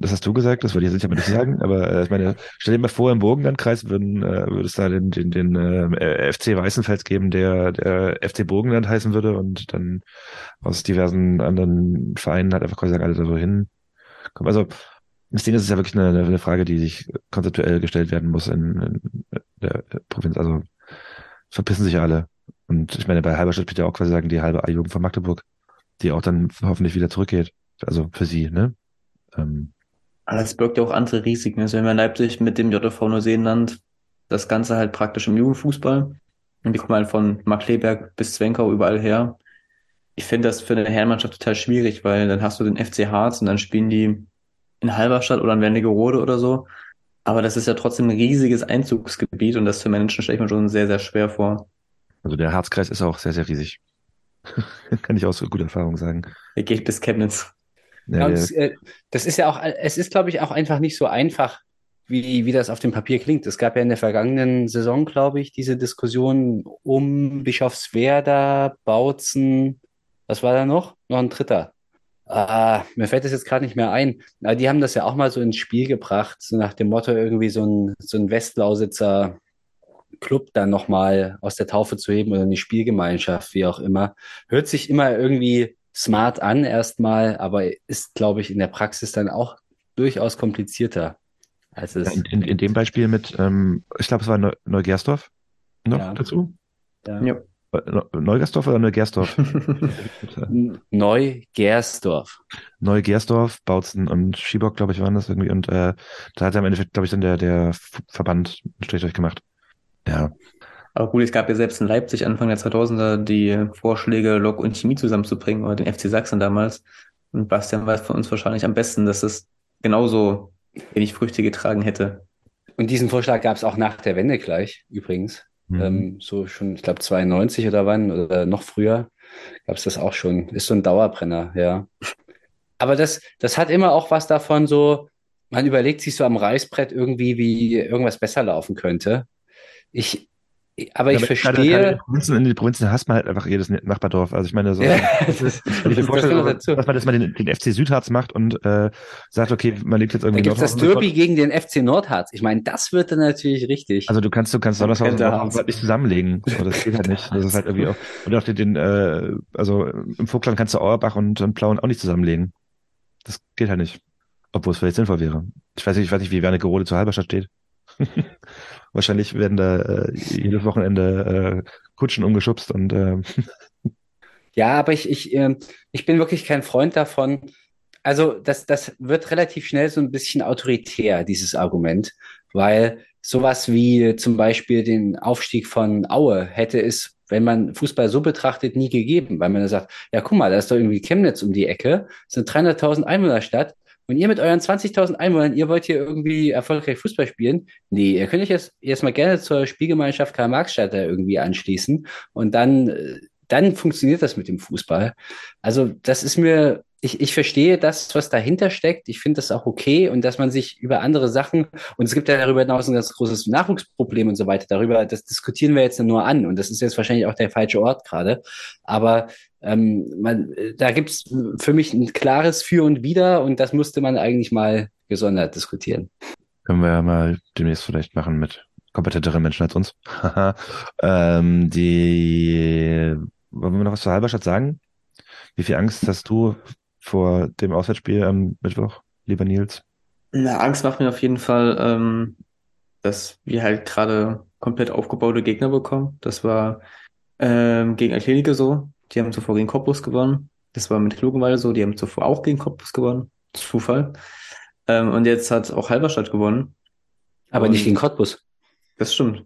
Das hast du gesagt, das wollte ich jetzt aber nicht sagen, aber äh, ich meine, stell dir mal vor, im Burgenlandkreis würden, äh, würde es da den, den, den äh, FC Weißenfels geben, der, der FC Burgenland heißen würde und dann aus diversen anderen Vereinen halt einfach quasi sagen, alle da so hin. Komm, Also das Ding ist, es ist ja wirklich eine, eine Frage, die sich konzeptuell gestellt werden muss in, in der Provinz. Also verpissen sich alle. Und ich meine, bei Halberstadt bitte auch quasi sagen, die halbe A-Jugend von Magdeburg, die auch dann hoffentlich wieder zurückgeht. Also für sie, ne? Ähm, Aber das birgt ja auch andere Risiken. Also wenn wir Leipzig mit dem JV Neuseeland das Ganze halt praktisch im Jugendfußball und die kommen halt von Markleberg bis Zwenkau überall her. Ich finde das für eine Herrenmannschaft total schwierig, weil dann hast du den FC Harz und dann spielen die in Halberstadt oder in Wernigerode oder so. Aber das ist ja trotzdem ein riesiges Einzugsgebiet und das für Menschen stelle ich mir schon sehr, sehr schwer vor. Also der Harzkreis ist auch sehr, sehr riesig. Kann ich aus guter Erfahrung sagen. Er geht bis Chemnitz. Ja, es, äh, das ist ja auch, es ist, glaube ich, auch einfach nicht so einfach, wie, wie das auf dem Papier klingt. Es gab ja in der vergangenen Saison, glaube ich, diese Diskussion um Bischofswerda, Bautzen, was war da noch? Noch ein dritter. Ah, mir fällt das jetzt gerade nicht mehr ein. Aber die haben das ja auch mal so ins Spiel gebracht, so nach dem Motto, irgendwie so ein, so ein Westlausitzer Club dann nochmal aus der Taufe zu heben oder eine Spielgemeinschaft, wie auch immer. Hört sich immer irgendwie smart an erstmal, aber ist, glaube ich, in der Praxis dann auch durchaus komplizierter. Als es, in, in, in dem Beispiel mit, ähm, ich glaube, es war Neu Neugersdorf noch Ja. dazu. Ja. Ja. Neu- Neugersdorf oder Neugersdorf? Neu-Gersdorf. Neugersdorf, Bautzen und Schiebock, glaube ich, waren das irgendwie. Und äh, da hat er im Endeffekt, glaube ich, dann der, der Verband einen Strich durch gemacht. Ja. Aber gut, es gab ja selbst in Leipzig Anfang der 2000er die Vorschläge, Lok und Chemie zusammenzubringen, oder den FC Sachsen damals. Und Bastian weiß von uns wahrscheinlich am besten, dass es genauso wenig Früchte getragen hätte. Und diesen Vorschlag gab es auch nach der Wende gleich, übrigens. Mhm. Ähm, so schon, ich glaube, 92 oder wann oder noch früher gab es das auch schon. Ist so ein Dauerbrenner, ja. Aber das, das hat immer auch was davon, so, man überlegt sich so am Reißbrett irgendwie, wie irgendwas besser laufen könnte. Ich, aber ich verstehe. den Provinzen, in den Provinzen hasst man halt einfach jedes Nachbardorf. Also ich meine, so, Ja, das ist- wenn ich mir das vorstelle, dazu. dass man, dass man den, den FC Südharz macht und äh, sagt, okay, man lebt jetzt Da irgendwie gibt es das Derby gegen den FC Nordharz. Ich meine, das wird dann natürlich richtig. Also du kannst, du kannst Donnershausen halt nicht zusammenlegen. So, das geht halt nicht. Das ist halt irgendwie auch, und auch den, den äh, also im Vogtland kannst du Auerbach und, und Plauen auch nicht zusammenlegen. Das geht halt nicht. Obwohl es vielleicht sinnvoll wäre. Ich weiß nicht, ich weiß nicht, wie Wernigerode zu Halberstadt steht. Wahrscheinlich werden da äh, jedes Wochenende äh, Kutschen umgeschubst und äh, Ja, aber ich, ich, ähm, ich bin wirklich kein Freund davon. Also das, das wird relativ schnell so ein bisschen autoritär, dieses Argument, weil sowas wie zum Beispiel den Aufstieg von Aue hätte es, wenn man Fußball so betrachtet, nie gegeben, weil man dann sagt, ja, guck mal, da ist doch irgendwie Chemnitz um die Ecke, das ist eine 300.000 Einwohnerstadt und ihr mit euren 20.000 Einwohnern, ihr wollt hier irgendwie erfolgreich Fußball spielen? Nee, ihr könnt euch jetzt, jetzt mal gerne zur Spielgemeinschaft Karl-Marx-Stadt irgendwie anschließen und dann, äh, dann funktioniert das mit dem Fußball. Also das ist mir, ich, ich verstehe das, was dahinter steckt. Ich finde das auch okay und dass man sich über andere Sachen, und es gibt ja darüber hinaus ein ganz großes Nachwuchsproblem und so weiter, darüber, das diskutieren wir jetzt nur an und das ist jetzt wahrscheinlich auch der falsche Ort gerade. Aber ähm, man, da gibt's für mich ein klares Für und Wider und das musste man eigentlich mal gesondert diskutieren. können wir ja mal demnächst vielleicht machen mit kompetenteren Menschen als uns. Haha. ähm, die, wollen wir noch was zur Halberstadt sagen? Wie viel Angst hast du vor dem Auswärtsspiel am Mittwoch, lieber Nils? Na, Angst macht mir auf jeden Fall, ähm, dass wir halt gerade komplett aufgebaute Gegner bekommen. Das war ähm, gegen Athletic so. Die haben zuvor gegen Cottbus gewonnen. Das war mit Klugenwalde so. Die haben zuvor auch gegen Cottbus gewonnen. Zufall. Ähm, und jetzt hat auch Halberstadt gewonnen. Aber Und- nicht gegen Cottbus. Das stimmt.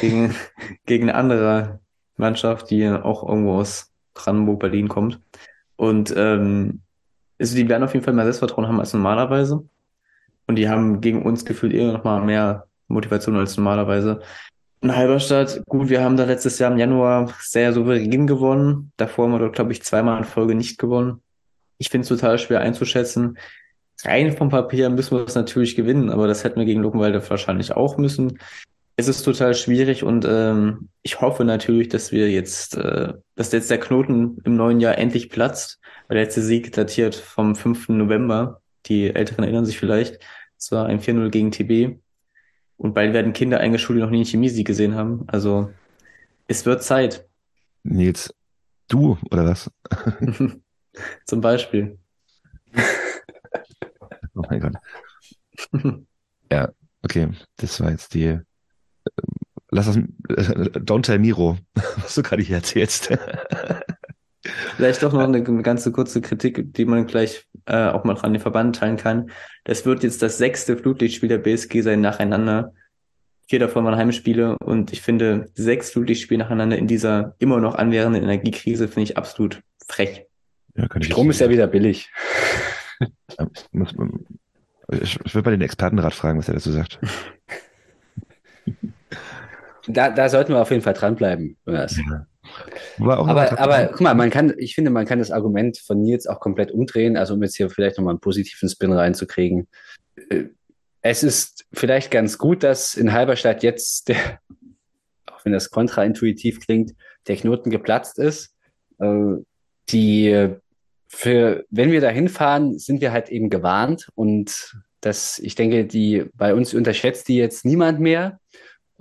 gegen, gegen eine andere Mannschaft, die auch irgendwo aus Brandenburg, Berlin kommt. Und ähm, also die werden auf jeden Fall mehr Selbstvertrauen haben als normalerweise. Und die haben gegen uns gefühlt eher noch mal mehr Motivation als normalerweise. In Halberstadt, gut, wir haben da letztes Jahr im Januar sehr souverän gewonnen. Davor haben wir dort, glaube ich, zweimal in Folge nicht gewonnen. Ich finde es total schwer einzuschätzen. Rein vom Papier müssen wir es natürlich gewinnen, aber das hätten wir gegen Luckenwalde wahrscheinlich auch müssen. Es ist total schwierig und ähm, ich hoffe natürlich, dass wir jetzt, äh, dass jetzt der Knoten im neuen Jahr endlich platzt. Weil der letzte Sieg datiert vom 5. November. Die Älteren erinnern sich vielleicht. Es war ein 4-0 gegen TB. Und bald werden Kinder eingeschult, die noch nie einen Chemiesieg gesehen haben. Also es wird Zeit. Nils, du oder was? Zum Beispiel. oh mein Gott. ja, okay. Das war jetzt die. äh, Lass das. Don't tell Miro, was du gerade hier erzählst. Vielleicht doch noch eine ganze kurze Kritik, die man gleich äh, auch mal an den Verband teilen kann. Das wird jetzt das sechste Flutlichtspiel der BSG sein nacheinander. Vier davon waren Heimspiele und ich finde, sechs Flutlichtspiele nacheinander in dieser immer noch anwährenden Energiekrise finde ich absolut frech. Ja, Strom ist ja wieder billig. Muss, ich, ich würde mal den Expertenrat fragen, was er dazu sagt. Da, da sollten wir auf jeden Fall dranbleiben. Jonas. Aber, aber guck mal, man kann, ich finde, man kann das Argument von Nils auch komplett umdrehen, also um jetzt hier vielleicht nochmal einen positiven Spin reinzukriegen. Äh, Es ist vielleicht ganz gut, dass in Halberstadt jetzt der, auch wenn das kontraintuitiv klingt, der Knoten geplatzt ist. Äh, Die für, wenn wir da hinfahren, sind wir halt eben gewarnt und das, ich denke, die, bei uns unterschätzt die jetzt niemand mehr.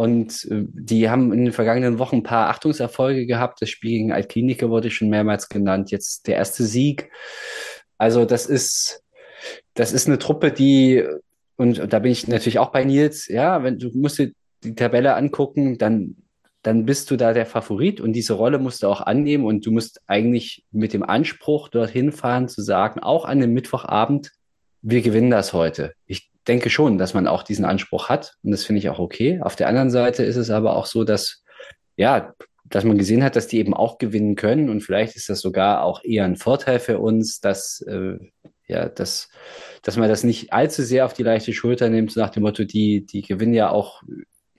Und äh, die haben in den vergangenen Wochen ein paar Achtungserfolge gehabt. Das Spiel gegen Altklinike wurde schon mehrmals genannt. Jetzt der erste Sieg. Also das ist, das ist eine Truppe, die, und da bin ich natürlich auch bei Nils, ja, wenn du musst dir die Tabelle angucken, dann, dann bist du da der Favorit und diese Rolle musst du auch annehmen und du musst eigentlich mit dem Anspruch dorthin fahren zu sagen, auch an dem Mittwochabend, wir gewinnen das heute. Ich denke schon, dass man auch diesen Anspruch hat und das finde ich auch okay. Auf der anderen Seite ist es aber auch so, dass, ja, dass man gesehen hat, dass die eben auch gewinnen können und vielleicht ist das sogar auch eher ein Vorteil für uns, dass, äh, ja, dass, dass man das nicht allzu sehr auf die leichte Schulter nimmt, nach dem Motto, die, die gewinnen ja auch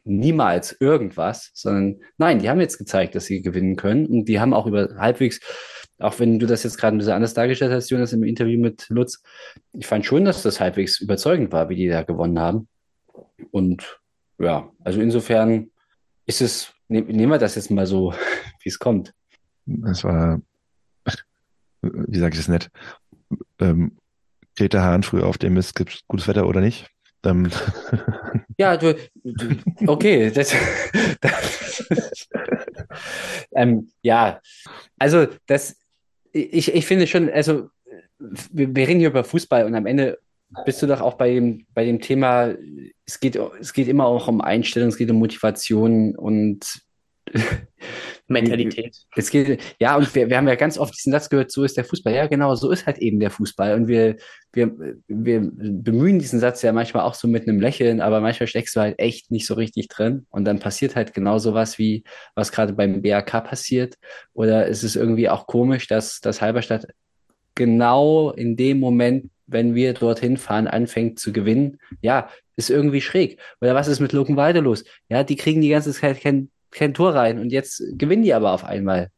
niemals irgendwas, sondern nein, die haben jetzt gezeigt, dass sie gewinnen können und die haben auch über halbwegs, auch wenn du das jetzt gerade ein bisschen anders dargestellt hast, Jonas, im Interview mit Lutz, ich fand schon, dass das halbwegs überzeugend war, wie die da gewonnen haben. Und ja, also insofern ist es, ne, nehmen wir das jetzt mal so, wie es kommt. Das war, wie sage ich das nett? Ähm, Greta Hahn früh auf dem ist, gibt's gutes Wetter oder nicht? Ähm, Ja, du, du okay, das, das ähm, ja, also das, ich, ich finde schon, also wir, wir reden hier über Fußball und am Ende bist du doch auch bei dem, bei dem Thema, es geht, es geht immer auch um Einstellung, es geht um Motivation und Mentalität. Es geht, ja, und wir, wir haben ja ganz oft diesen Satz gehört, so ist der Fußball. Ja, genau, so ist halt eben der Fußball. Und wir, wir, wir bemühen diesen Satz ja manchmal auch so mit einem Lächeln, aber manchmal steckst du halt echt nicht so richtig drin. Und dann passiert halt genau sowas wie, was gerade beim BAK passiert. Oder ist es irgendwie auch komisch, dass, dass Halberstadt genau in dem Moment, wenn wir dorthin fahren, anfängt zu gewinnen. Ja, ist irgendwie schräg. Oder was ist mit Luckenwalde los? Ja, die kriegen die ganze Zeit kein, kein Tor rein und jetzt gewinnen die aber auf einmal.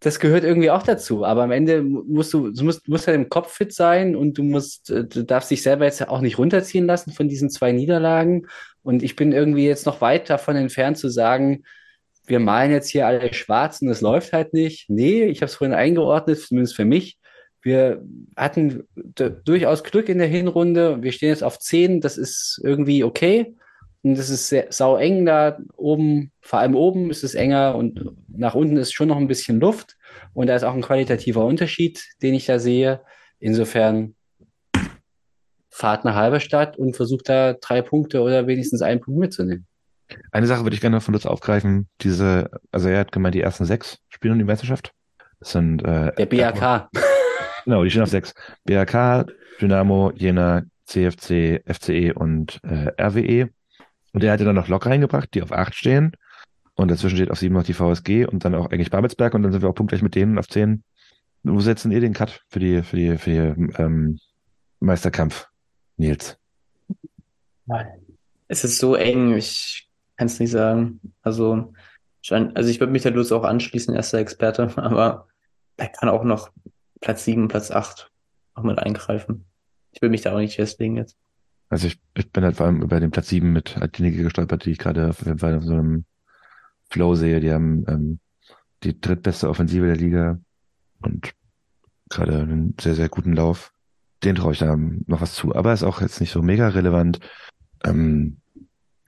Das gehört irgendwie auch dazu. Aber am Ende musst du, du musst, musst halt im Kopf fit sein und du musst, äh, du darfst dich selber jetzt auch nicht runterziehen lassen von diesen zwei Niederlagen. Und ich bin irgendwie jetzt noch weit davon entfernt zu sagen, wir malen jetzt hier alle schwarz und es läuft halt nicht. Nee, ich habe es vorhin eingeordnet, zumindest für mich. Wir hatten durchaus Glück in der Hinrunde. Wir stehen jetzt auf 10. Das ist irgendwie okay. Und das ist sehr, sau eng da oben. Vor allem oben ist es enger und nach unten ist schon noch ein bisschen Luft. Und da ist auch ein qualitativer Unterschied, den ich da sehe. Insofern fahrt nach Halberstadt und versucht da drei Punkte oder wenigstens einen Punkt mitzunehmen. Eine Sache würde ich gerne von Lutz aufgreifen. Diese, also er hat gemeint, die ersten sechs spielen um die Meisterschaft. Das sind äh, Der BAK. Genau, die stehen auf sechs. BAK, Dynamo, Jena, CFC, FCE und äh, RWE. Und der hatte dann noch Lok reingebracht, die auf 8 stehen. Und dazwischen steht auf 7 noch die VSG und dann auch eigentlich Babelsberg und dann sind wir auch punktgleich mit denen auf 10. Wo setzen ihr den Cut für die, für die, für die ähm, Meisterkampf, Nils? Es ist so eng, ich kann es nicht sagen. Also, also ich würde mich da bloß auch anschließen, erster Experte, aber er kann auch noch Platz 7, Platz 8 auch mit eingreifen. Ich will mich da auch nicht festlegen jetzt. Also ich, ich bin halt vor allem über den Platz 7 mit Altinike gestolpert, die ich gerade auf jeden Fall auf so einem Flow sehe. Die haben ähm, die drittbeste Offensive der Liga und gerade einen sehr, sehr guten Lauf. Den traue ich da noch was zu. Aber ist auch jetzt nicht so mega relevant. Ähm,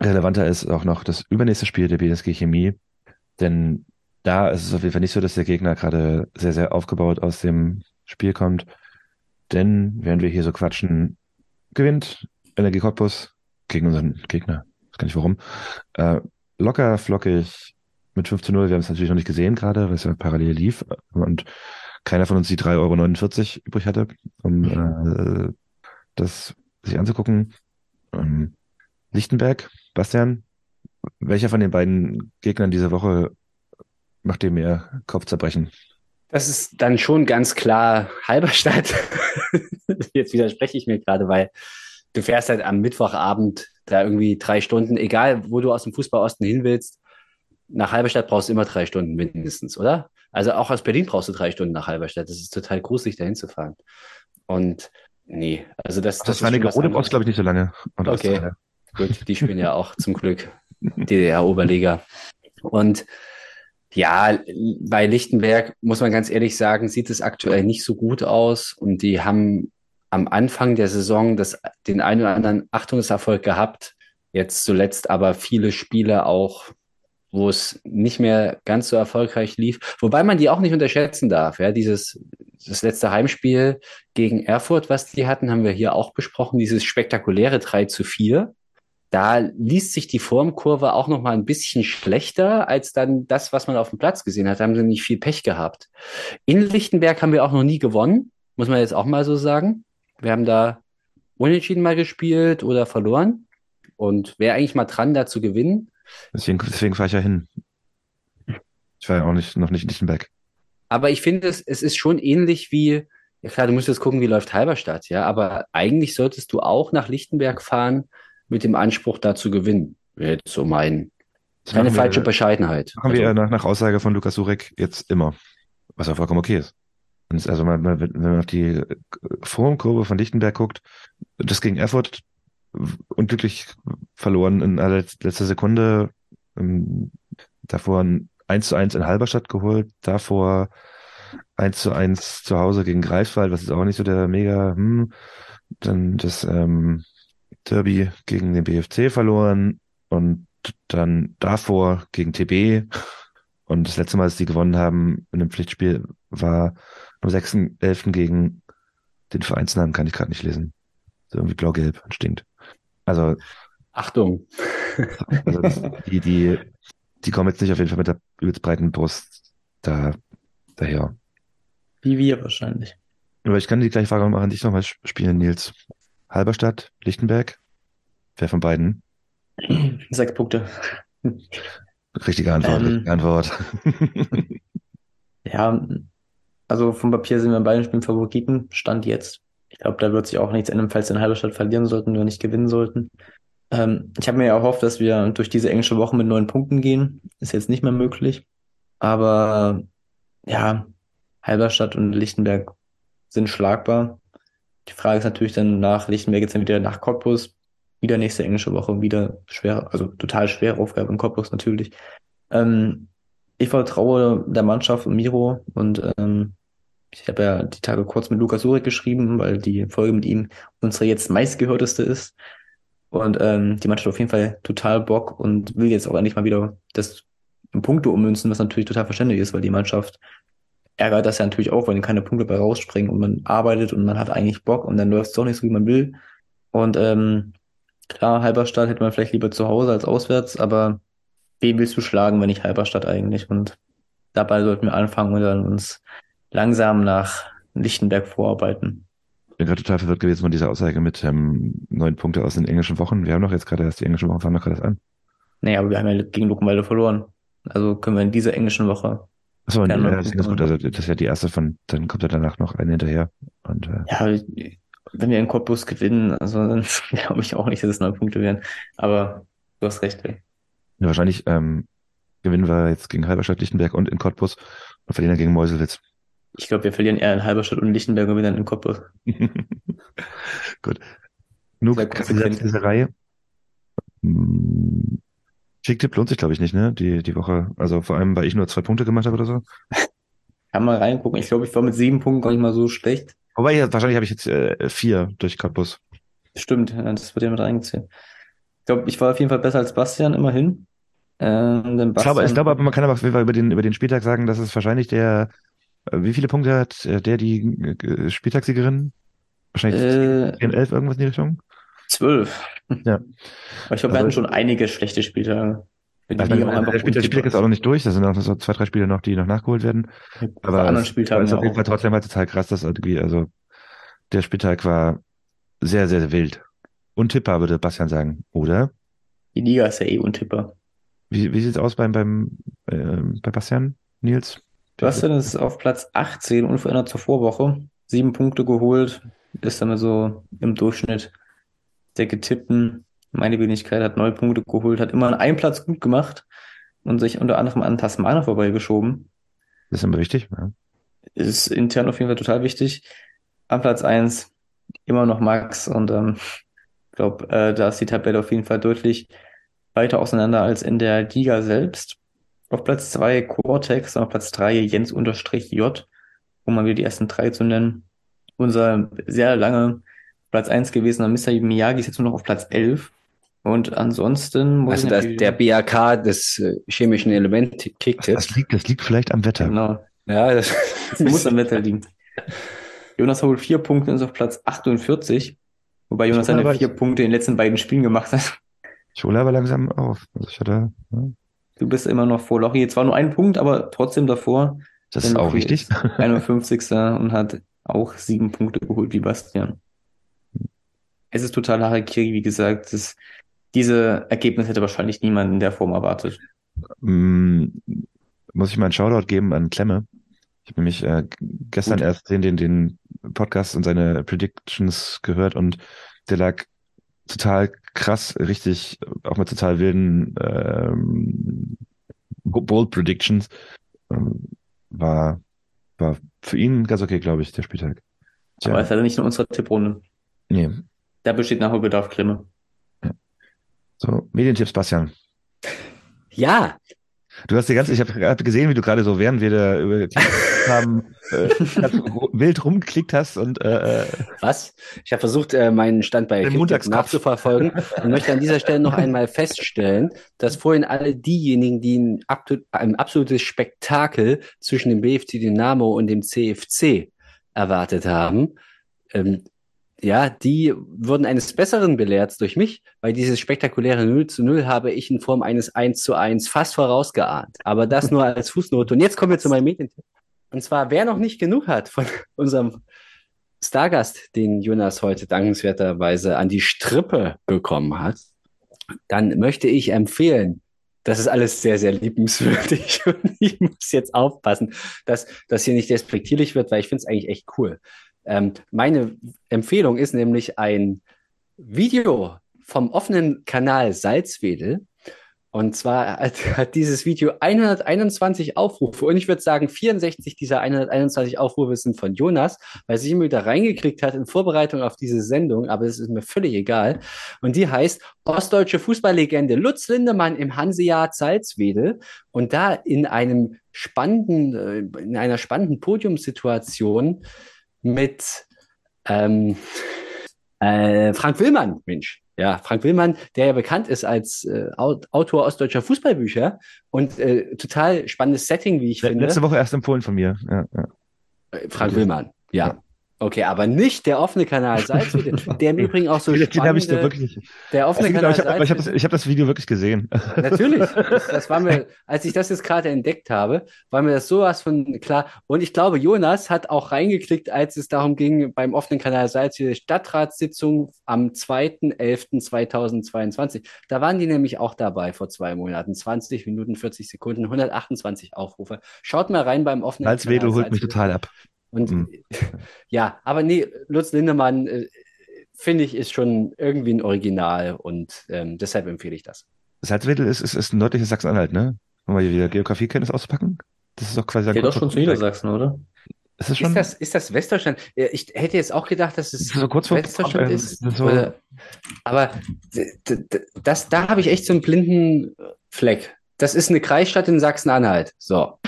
relevanter ist auch noch das übernächste Spiel der BSG Chemie. Denn da ist es auf jeden Fall nicht so, dass der Gegner gerade sehr, sehr aufgebaut aus dem Spiel kommt. Denn während wir hier so quatschen, gewinnt Energie Cottbus gegen unseren Gegner. Ich weiß gar nicht warum. Äh, locker, flockig mit 5 zu 0. Wir haben es natürlich noch nicht gesehen gerade, weil es ja parallel lief. Und keiner von uns die 3,49 Euro übrig hatte, um äh, das sich anzugucken. Ähm, Lichtenberg, Bastian, welcher von den beiden Gegnern diese Woche macht dir mehr Kopfzerbrechen? Das ist dann schon ganz klar Halberstadt. Jetzt widerspreche ich mir gerade, weil du fährst halt am Mittwochabend da irgendwie drei Stunden, egal wo du aus dem Fußballosten hin willst, nach Halberstadt brauchst du immer drei Stunden mindestens, oder? Also auch aus Berlin brauchst du drei Stunden nach Halberstadt. Das ist total gruselig, dahin zu fahren. Und nee, also das, das, das war eine Gerode brauchst glaube ich nicht so lange. Oder okay, gut, die spielen ja auch zum Glück DDR-Oberliga. Und ja, bei Lichtenberg muss man ganz ehrlich sagen, sieht es aktuell nicht so gut aus und die haben am Anfang der Saison das, den einen oder anderen Achtungserfolg gehabt. Jetzt zuletzt aber viele Spiele auch, wo es nicht mehr ganz so erfolgreich lief. Wobei man die auch nicht unterschätzen darf. Ja, dieses, das letzte Heimspiel gegen Erfurt, was die hatten, haben wir hier auch besprochen. Dieses spektakuläre 3 zu 4. Da liest sich die Formkurve auch noch mal ein bisschen schlechter als dann das, was man auf dem Platz gesehen hat. Da haben sie nicht viel Pech gehabt. In Lichtenberg haben wir auch noch nie gewonnen, muss man jetzt auch mal so sagen. Wir haben da unentschieden mal gespielt oder verloren und wäre eigentlich mal dran, da zu gewinnen. Deswegen, deswegen fahre ich ja hin. Ich war ja auch nicht, noch nicht in Lichtenberg. Aber ich finde, es, es ist schon ähnlich wie, ja klar, du musst jetzt gucken, wie läuft Halberstadt, ja, aber eigentlich solltest du auch nach Lichtenberg fahren mit dem Anspruch, da zu gewinnen. Wäre jetzt so mein, keine falsche wir, Bescheidenheit. Machen also, wir nach, nach Aussage von Lukas Surek jetzt immer. Was ja vollkommen okay ist. Und also man, man, wenn man auf die Formkurve von Lichtenberg guckt, das gegen Erfurt unglücklich verloren in letzter Sekunde. Ähm, davor ein 1 zu 1 in Halberstadt geholt, davor 1 zu 1 zu Hause gegen Greifswald, was ist auch nicht so der mega, hm, dann das ähm, Derby gegen den BFC verloren und dann davor gegen TB und das letzte Mal, dass die gewonnen haben in einem Pflichtspiel, war am 6.11. gegen den Vereinsnamen, kann ich gerade nicht lesen. So irgendwie blau-gelb und stinkt. Also. Achtung. Also das, die, die, die kommen jetzt nicht auf jeden Fall mit der übelst breiten Brust da, daher. Wie wir wahrscheinlich. Aber ich kann die gleiche Frage auch an dich nochmal spielen, Nils. Halberstadt, Lichtenberg? Wer von beiden? Sechs Punkte. Richtige Antwort, ähm, richtige Antwort. ja, also vom Papier sind wir in beiden Spielen Favoriten. Stand jetzt. Ich glaube, da wird sich auch nichts ändern, falls wir in Halberstadt verlieren sollten oder nicht gewinnen sollten. Ähm, ich habe mir ja erhofft, dass wir durch diese englische Woche mit neun Punkten gehen. Ist jetzt nicht mehr möglich. Aber ja, Halberstadt und Lichtenberg sind schlagbar. Die Frage ist natürlich dann nach Lichtenberg jetzt dann wieder nach Cottbus. Wieder nächste englische Woche, wieder schwer, also total schwere Aufgabe in Cottbus natürlich. Ähm, ich vertraue der Mannschaft und Miro und ähm, ich habe ja die Tage kurz mit Lukas Urek geschrieben, weil die Folge mit ihm unsere jetzt meistgehörteste ist. Und ähm, die Mannschaft hat auf jeden Fall total Bock und will jetzt auch endlich mal wieder das in Punkte ummünzen, was natürlich total verständlich ist, weil die Mannschaft ärgert das ja natürlich auch, wenn keine Punkte bei rausspringen und man arbeitet und man hat eigentlich Bock und dann läuft es doch nicht so, wie man will. Und ähm, klar, Halberstadt hätte man vielleicht lieber zu Hause als auswärts, aber wen willst du schlagen, wenn nicht Halberstadt eigentlich? Und dabei sollten wir anfangen und dann uns langsam nach Lichtenberg vorarbeiten. bin gerade total verwirrt gewesen von dieser Aussage mit ähm, neun Punkte aus den englischen Wochen. Wir haben doch jetzt gerade erst die englischen Wochen, fangen doch gerade erst an. Naja, aber wir haben ja gegen Luckenwalde verloren. Also können wir in dieser englischen Woche. Achso, ja, noch das ist gut. Also das ist ja die erste von, dann kommt ja danach noch eine hinterher. Und äh, Ja, wenn wir in Cottbus gewinnen, also dann glaube ich auch nicht, dass es neun Punkte werden. Aber du hast recht, ey. ja, wahrscheinlich ähm, gewinnen wir jetzt gegen Halberstadt, Lichtenberg und in Cottbus und verlieren dann gegen Meuselwitz. Ich glaube, wir verlieren eher in Halberstadt und Lichtenberg und dann in Cottbus. Gut. Genug Sehr konsequent. Kaffeesatzleserei. Hm, Kicktipp lohnt sich, glaube ich, nicht, ne? Die, die Woche. Also vor allem, weil ich nur zwei Punkte gemacht habe oder so. Kann mal reingucken. Ich glaube, ich war mit sieben Punkten gar nicht mal so schlecht. Wobei, ja, wahrscheinlich habe ich jetzt äh, vier durch Cottbus. Stimmt, das wird ja mit reingezählt. Ich glaube, ich war auf jeden Fall besser als Bastian, immerhin. Ähm, denn Ich glaube, Bastian, ich glaube, aber man kann aber auf jeden Fall über den, über den Spieltag sagen, dass es wahrscheinlich der, wie viele Punkte hat äh, der die äh, Spieltagssiegerin? Wahrscheinlich äh, 10, 11, irgendwas in die Richtung? zwölf. Ja. Aber ich glaube, wir Also- hatten schon einige schlechte einfach der, Spieltag ist auch noch nicht durch, da sind noch so zwei, drei Spiele noch, die noch nachgeholt werden. Aber anderen es, Spieltagen es ist auf jeden. Fall trotzdem halt total krass, dass irgendwie, also der Spieltag war sehr, sehr wild. Untippbar, würde Bastian sagen, oder? Die Liga ist ja eh untippbar. Wie, wie sieht's aus beim, beim, ähm, bei Bastian, Nils? Bastian ist auf Platz 18, unverändert zur Vorwoche. Sieben Punkte geholt, ist damit so im Durchschnitt der getippten. Meine Wenigkeit hat neun Punkte geholt, hat immer einen Platz gut gemacht und sich unter anderem an Tasmana vorbeigeschoben. Das ist immer wichtig. Ja. Ist intern auf jeden Fall total wichtig. An Platz 1 immer noch Max und ähm, ich glaube, äh, da ist die Tabelle auf jeden Fall deutlich weiter auseinander als in der Liga selbst. Auf Platz 2 Cortex und auf Platz 3 Jens unterstrich J, um mal wieder die ersten drei zu nennen. Unser sehr lange Platz 1 gewesener Mr. Miyagi ist jetzt nur noch auf Platz 11. Und ansonsten muss Also ich das, der BAK des äh, chemischen Element Kicktipp. Das liegt, das liegt vielleicht am Wetter. Genau. Ja, das, Das muss am Wetter liegen. Jonas holt vier Punkte und ist auf Platz 48. Wobei Jonas seine vier Punkte in den letzten beiden Spielen gemacht hat. Ich hole aber langsam auf. Also ich hatte, ja, Du bist immer noch vor Lochi. Zwar nur ein Punkt, aber trotzdem davor. das ist auch ist 51. und hat auch sieben Punkte geholt wie Bastian. Es ist total Harakiri, wie gesagt. Das, diese Ergebnis hätte wahrscheinlich niemand in der Form erwartet. Mm, muss ich mal einen Shoutout geben an Klemme. Ich habe nämlich äh, gestern Gut. erst den, den, den Podcast und seine Predictions gehört und der lag total krass, richtig, auch mit total wilden ähm, Bold Predictions. Ähm, war, war für ihn ganz okay, glaube ich, der Spieltag. Tja, Aber es ist halt nicht in unserer Tipprunde. nee. Da besteht Nachholbedarf, Klimme. So, Medientipps, Bastian. ja, Du hast die ganze, ich habe gesehen, wie du gerade so, während wir da über haben, äh, wild rumgeklickt hast und äh, äh, was? Ich habe versucht, äh, meinen Stand bei Montagskopf. nachzuverfolgen und möchte an dieser Stelle noch einmal feststellen, dass vorhin alle diejenigen, die ein, ein absolutes Spektakel zwischen dem BFC Dynamo und dem CFC erwartet haben, ähm, ja, die wurden eines Besseren belehrt durch mich, weil dieses spektakuläre 0 zu 0 habe ich in Form eines 1 zu 1 fast vorausgeahnt. Aber das nur als Fußnote. Und jetzt kommen wir zu meinem Medientipp. Und zwar, wer noch nicht genug hat von unserem Stargast, den Jonas heute dankenswerterweise an die Strippe bekommen hat, dann möchte ich empfehlen, das ist alles sehr, sehr liebenswürdig und ich muss jetzt aufpassen, dass das hier nicht despektierlich wird, weil ich finde es eigentlich echt cool. Ähm, meine Empfehlung ist nämlich ein Video vom offenen Kanal Salzwedel. Und zwar hat, hat dieses Video 121 Aufrufe und ich würde sagen, 64 dieser 121 Aufrufe sind von Jonas, weil sich immer wieder reingeklickt hat in Vorbereitung auf diese Sendung, aber es ist mir völlig egal. Und die heißt Ostdeutsche Fußballlegende Lutz Lindemann im Hansejahr Salzwedel und da in einem spannenden, äh, in einer spannenden Podiumssituation mit ähm, äh, Frank Willmann, Mensch. Ja, Frank Willmann, der ja bekannt ist als äh, Au- Autor ostdeutscher Fußballbücher und äh, total spannendes Setting, wie ich finde. letzte Woche erst empfohlen von mir. Ja, ja. Äh, Frank Willmann, ja. Okay, aber nicht der offene Kanal Salzwedel, der im Übrigen auch so Den habe ich spannende, da wirklich der offene Also, Kanal ich habe hab Salzwedel. das, ich hab das Video wirklich gesehen. Natürlich. Das, das war mir, als ich das jetzt gerade entdeckt habe, war mir das sowas von klar. Und ich glaube, Jonas hat auch reingeklickt, als es darum ging, beim offenen Kanal Salzwedel Stadtratssitzung am 2.11.2022. Da waren die nämlich auch dabei vor zwei Monaten. 20 Minuten, 40 Sekunden, 128 Aufrufe. Schaut mal rein beim offenen Salzwedel Kanal holt mich Salzwedel. total ab. Und Mhm. ja, aber nee, Lutz Lindemann, äh, finde ich, ist schon irgendwie ein Original und ähm, deshalb empfehle ich das. Salzwedel ist, ist, ist ein nördliches Sachsen-Anhalt, ne? Um mal hier wieder Geografiekenntnis auszupacken. Das ist doch quasi ein Geht doch schon zu Niedersachsen, oder? Ist das schon? Ist das, ist das Westdeutschland? Ja, Ich hätte jetzt auch gedacht, dass es Das so kurz vor- Westdeutschland äh, ist. so- aber das, da habe ich echt so einen blinden Fleck. Das ist eine Kreisstadt in Sachsen-Anhalt. So.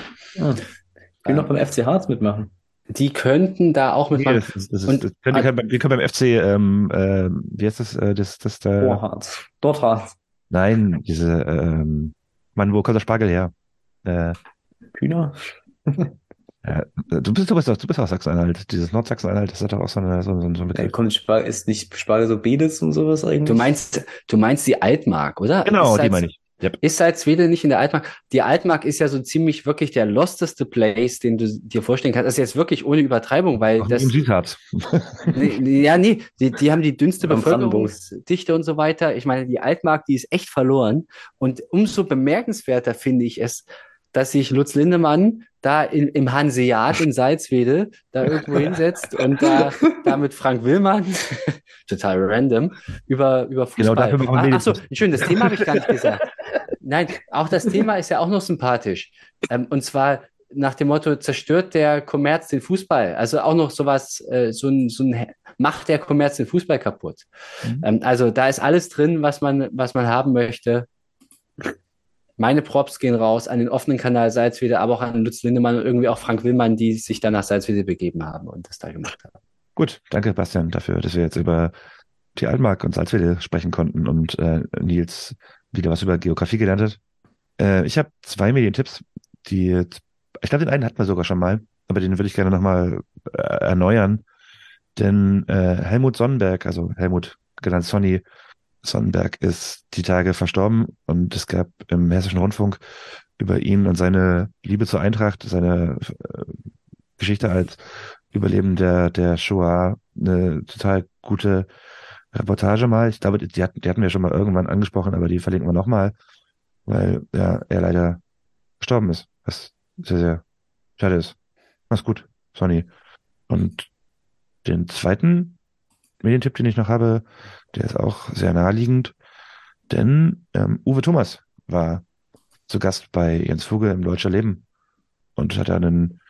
Ah. Ich will noch beim FC Harz mitmachen. Die könnten da auch Nee, mitmachen. das ist, das ist, Und- das können, beim- wir können beim FC, ähm, äh, wie heißt das, äh, das, das da, Oh, Harz. Dort Harz. nein, diese, ähm, Mann, wo kommt der Spargel her? Äh, Kühner. ja, du bist, du bist doch, du bist auch Sachsen-Anhalt. Dieses Nord-Sachsen-Anhalt, das hat doch auch so eine, so, so, so Äh, kommt Spargel, ist nicht Spargel so Beditz und sowas eigentlich? Du meinst, du meinst die Altmark, oder? Genau, Ist die Salz- meine ich. Yep. Ist Salzwedel nicht in der Altmark? Die Altmark ist ja so ziemlich wirklich der losteste Place, den du dir vorstellen kannst. Das ist jetzt wirklich ohne Übertreibung, weil Auch das, im Südharz. nee, ja, nee, die, die haben die dünnste. Bevölkerungsdichte und so weiter. Ich meine, die Altmark, die ist echt verloren. Und umso bemerkenswerter finde ich es, dass sich Lutz Lindemann da in, im Hanseat in Salzwedel da irgendwo hinsetzt und da, da mit Frank Willmann, total random, über, über Genau, Fußball. dafür brauchen Ah, wir ach so, den- schön, das Thema habe ich gar nicht gesagt. Nein, auch das Thema ist ja auch noch sympathisch. Ähm, und zwar nach dem Motto, zerstört der Kommerz den Fußball? Also auch noch sowas, äh, so ein, so ein, macht der Kommerz den Fußball kaputt? Mhm. Ähm, also da ist alles drin, was man, was man haben möchte. Meine Props gehen raus an den offenen Kanal Salzwedel, aber auch an Lutz Lindemann und irgendwie auch Frank Willmann, die sich dann nach Salzwedel begeben haben und das da gemacht haben. Gut, danke Bastian dafür, dass wir jetzt über die Altmark und Salzwedel sprechen konnten und äh, Nils wieder was über Geografie gelernt hat. Äh, ich habe zwei Medientipps, die ich glaube, den einen hatten wir sogar schon mal, aber den würde ich gerne nochmal äh, erneuern. Denn äh, Helmut Sonnenberg, also Helmut genannt Sonny Sonnenberg, ist die Tage verstorben und es gab im Hessischen Rundfunk über ihn und seine Liebe zur Eintracht, seine äh, Geschichte als Überlebender der Shoah eine total gute Reportage mal. Ich glaube, die hatten, die hatten wir schon mal irgendwann angesprochen, aber die verlinken wir nochmal, weil ja, er leider gestorben ist. Was sehr, sehr schade ist. Mach's gut, Sonny. Und den zweiten Medientipp, den ich noch habe, der ist auch sehr naheliegend, denn ähm, Uwe Thomas war zu Gast bei Jens Vogel im Deutscher Leben und hat einen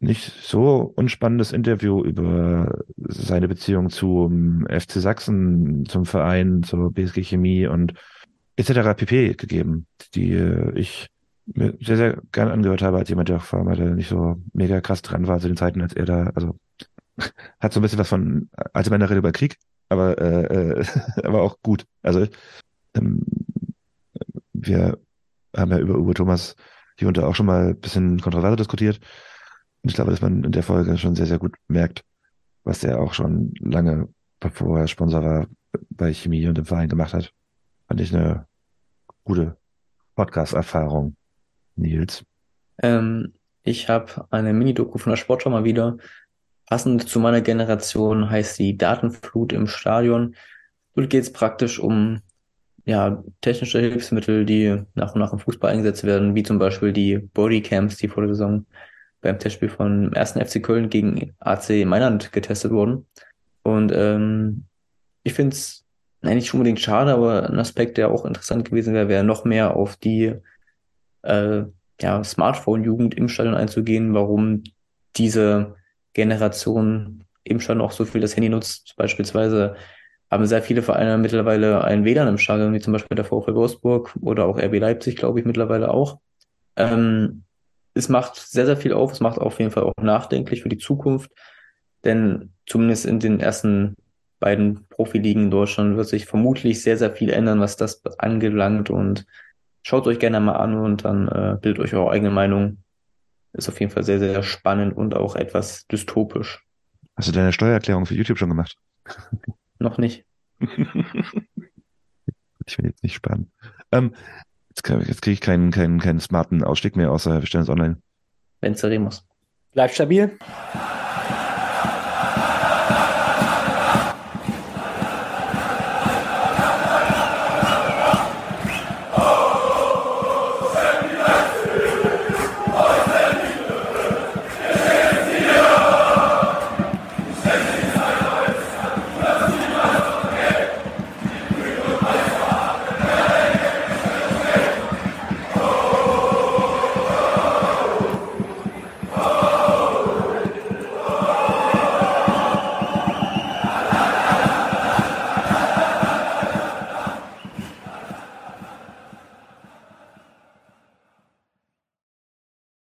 nicht so unspannendes Interview über seine Beziehung zum FC Sachsen, zum Verein, zur BSG Chemie und etc. pp. gegeben, die ich mir sehr, sehr gern angehört habe, als jemand, der auch vor allem der nicht so mega krass dran war zu den Zeiten, als er da, also hat so ein bisschen was von alte Männer reden über Krieg, aber, äh, äh, aber auch gut. Also ähm, wir haben ja über Uwe Thomas hier und da auch schon mal ein bisschen kontroverser diskutiert. Und ich glaube, dass man in der Folge schon sehr, sehr gut merkt, was er auch schon lange, bevor er Sponsor war, bei Chemie und im Verein gemacht hat. Fand ich eine gute Podcast-Erfahrung, Nils. Ähm, ich habe eine Mini-Doku von der Sportschau mal wieder. Passend zu meiner Generation heißt die Datenflut im Stadion. Dort geht es praktisch um ja, technische Hilfsmittel, die nach und nach im Fußball eingesetzt werden, wie zum Beispiel die Bodycams, die vor der Saison beim Testspiel von 1. FC Köln gegen AC Mailand getestet wurden. Und ähm, ich finde es nicht unbedingt schade, aber ein Aspekt, der auch interessant gewesen wäre, wäre noch mehr auf die äh, ja, Smartphone-Jugend im Stadion einzugehen, warum diese Generation im Stadion auch so viel das Handy nutzt. Beispielsweise haben sehr viele Vereine mittlerweile ein WLAN im Stadion, wie zum Beispiel der VfL Wolfsburg oder auch RB Leipzig, glaube ich, mittlerweile auch. Ähm, es macht sehr, sehr viel auf. Es macht auf jeden Fall auch nachdenklich für die Zukunft. Denn zumindest in den ersten beiden Profiligen in Deutschland wird sich vermutlich sehr, sehr viel ändern, was das angelangt. Und schaut euch gerne mal an und dann äh, bildet euch eure eigene Meinung. Ist auf jeden Fall sehr, sehr spannend und auch etwas dystopisch. Hast du deine Steuererklärung für YouTube schon gemacht? Noch nicht. Ich will jetzt nicht sparen. Ähm, jetzt kann- jetzt kriege ich keinen, keinen, keinen smarten Ausstieg mehr, außer wir stellen es online. Venceremus. Bleib stabil.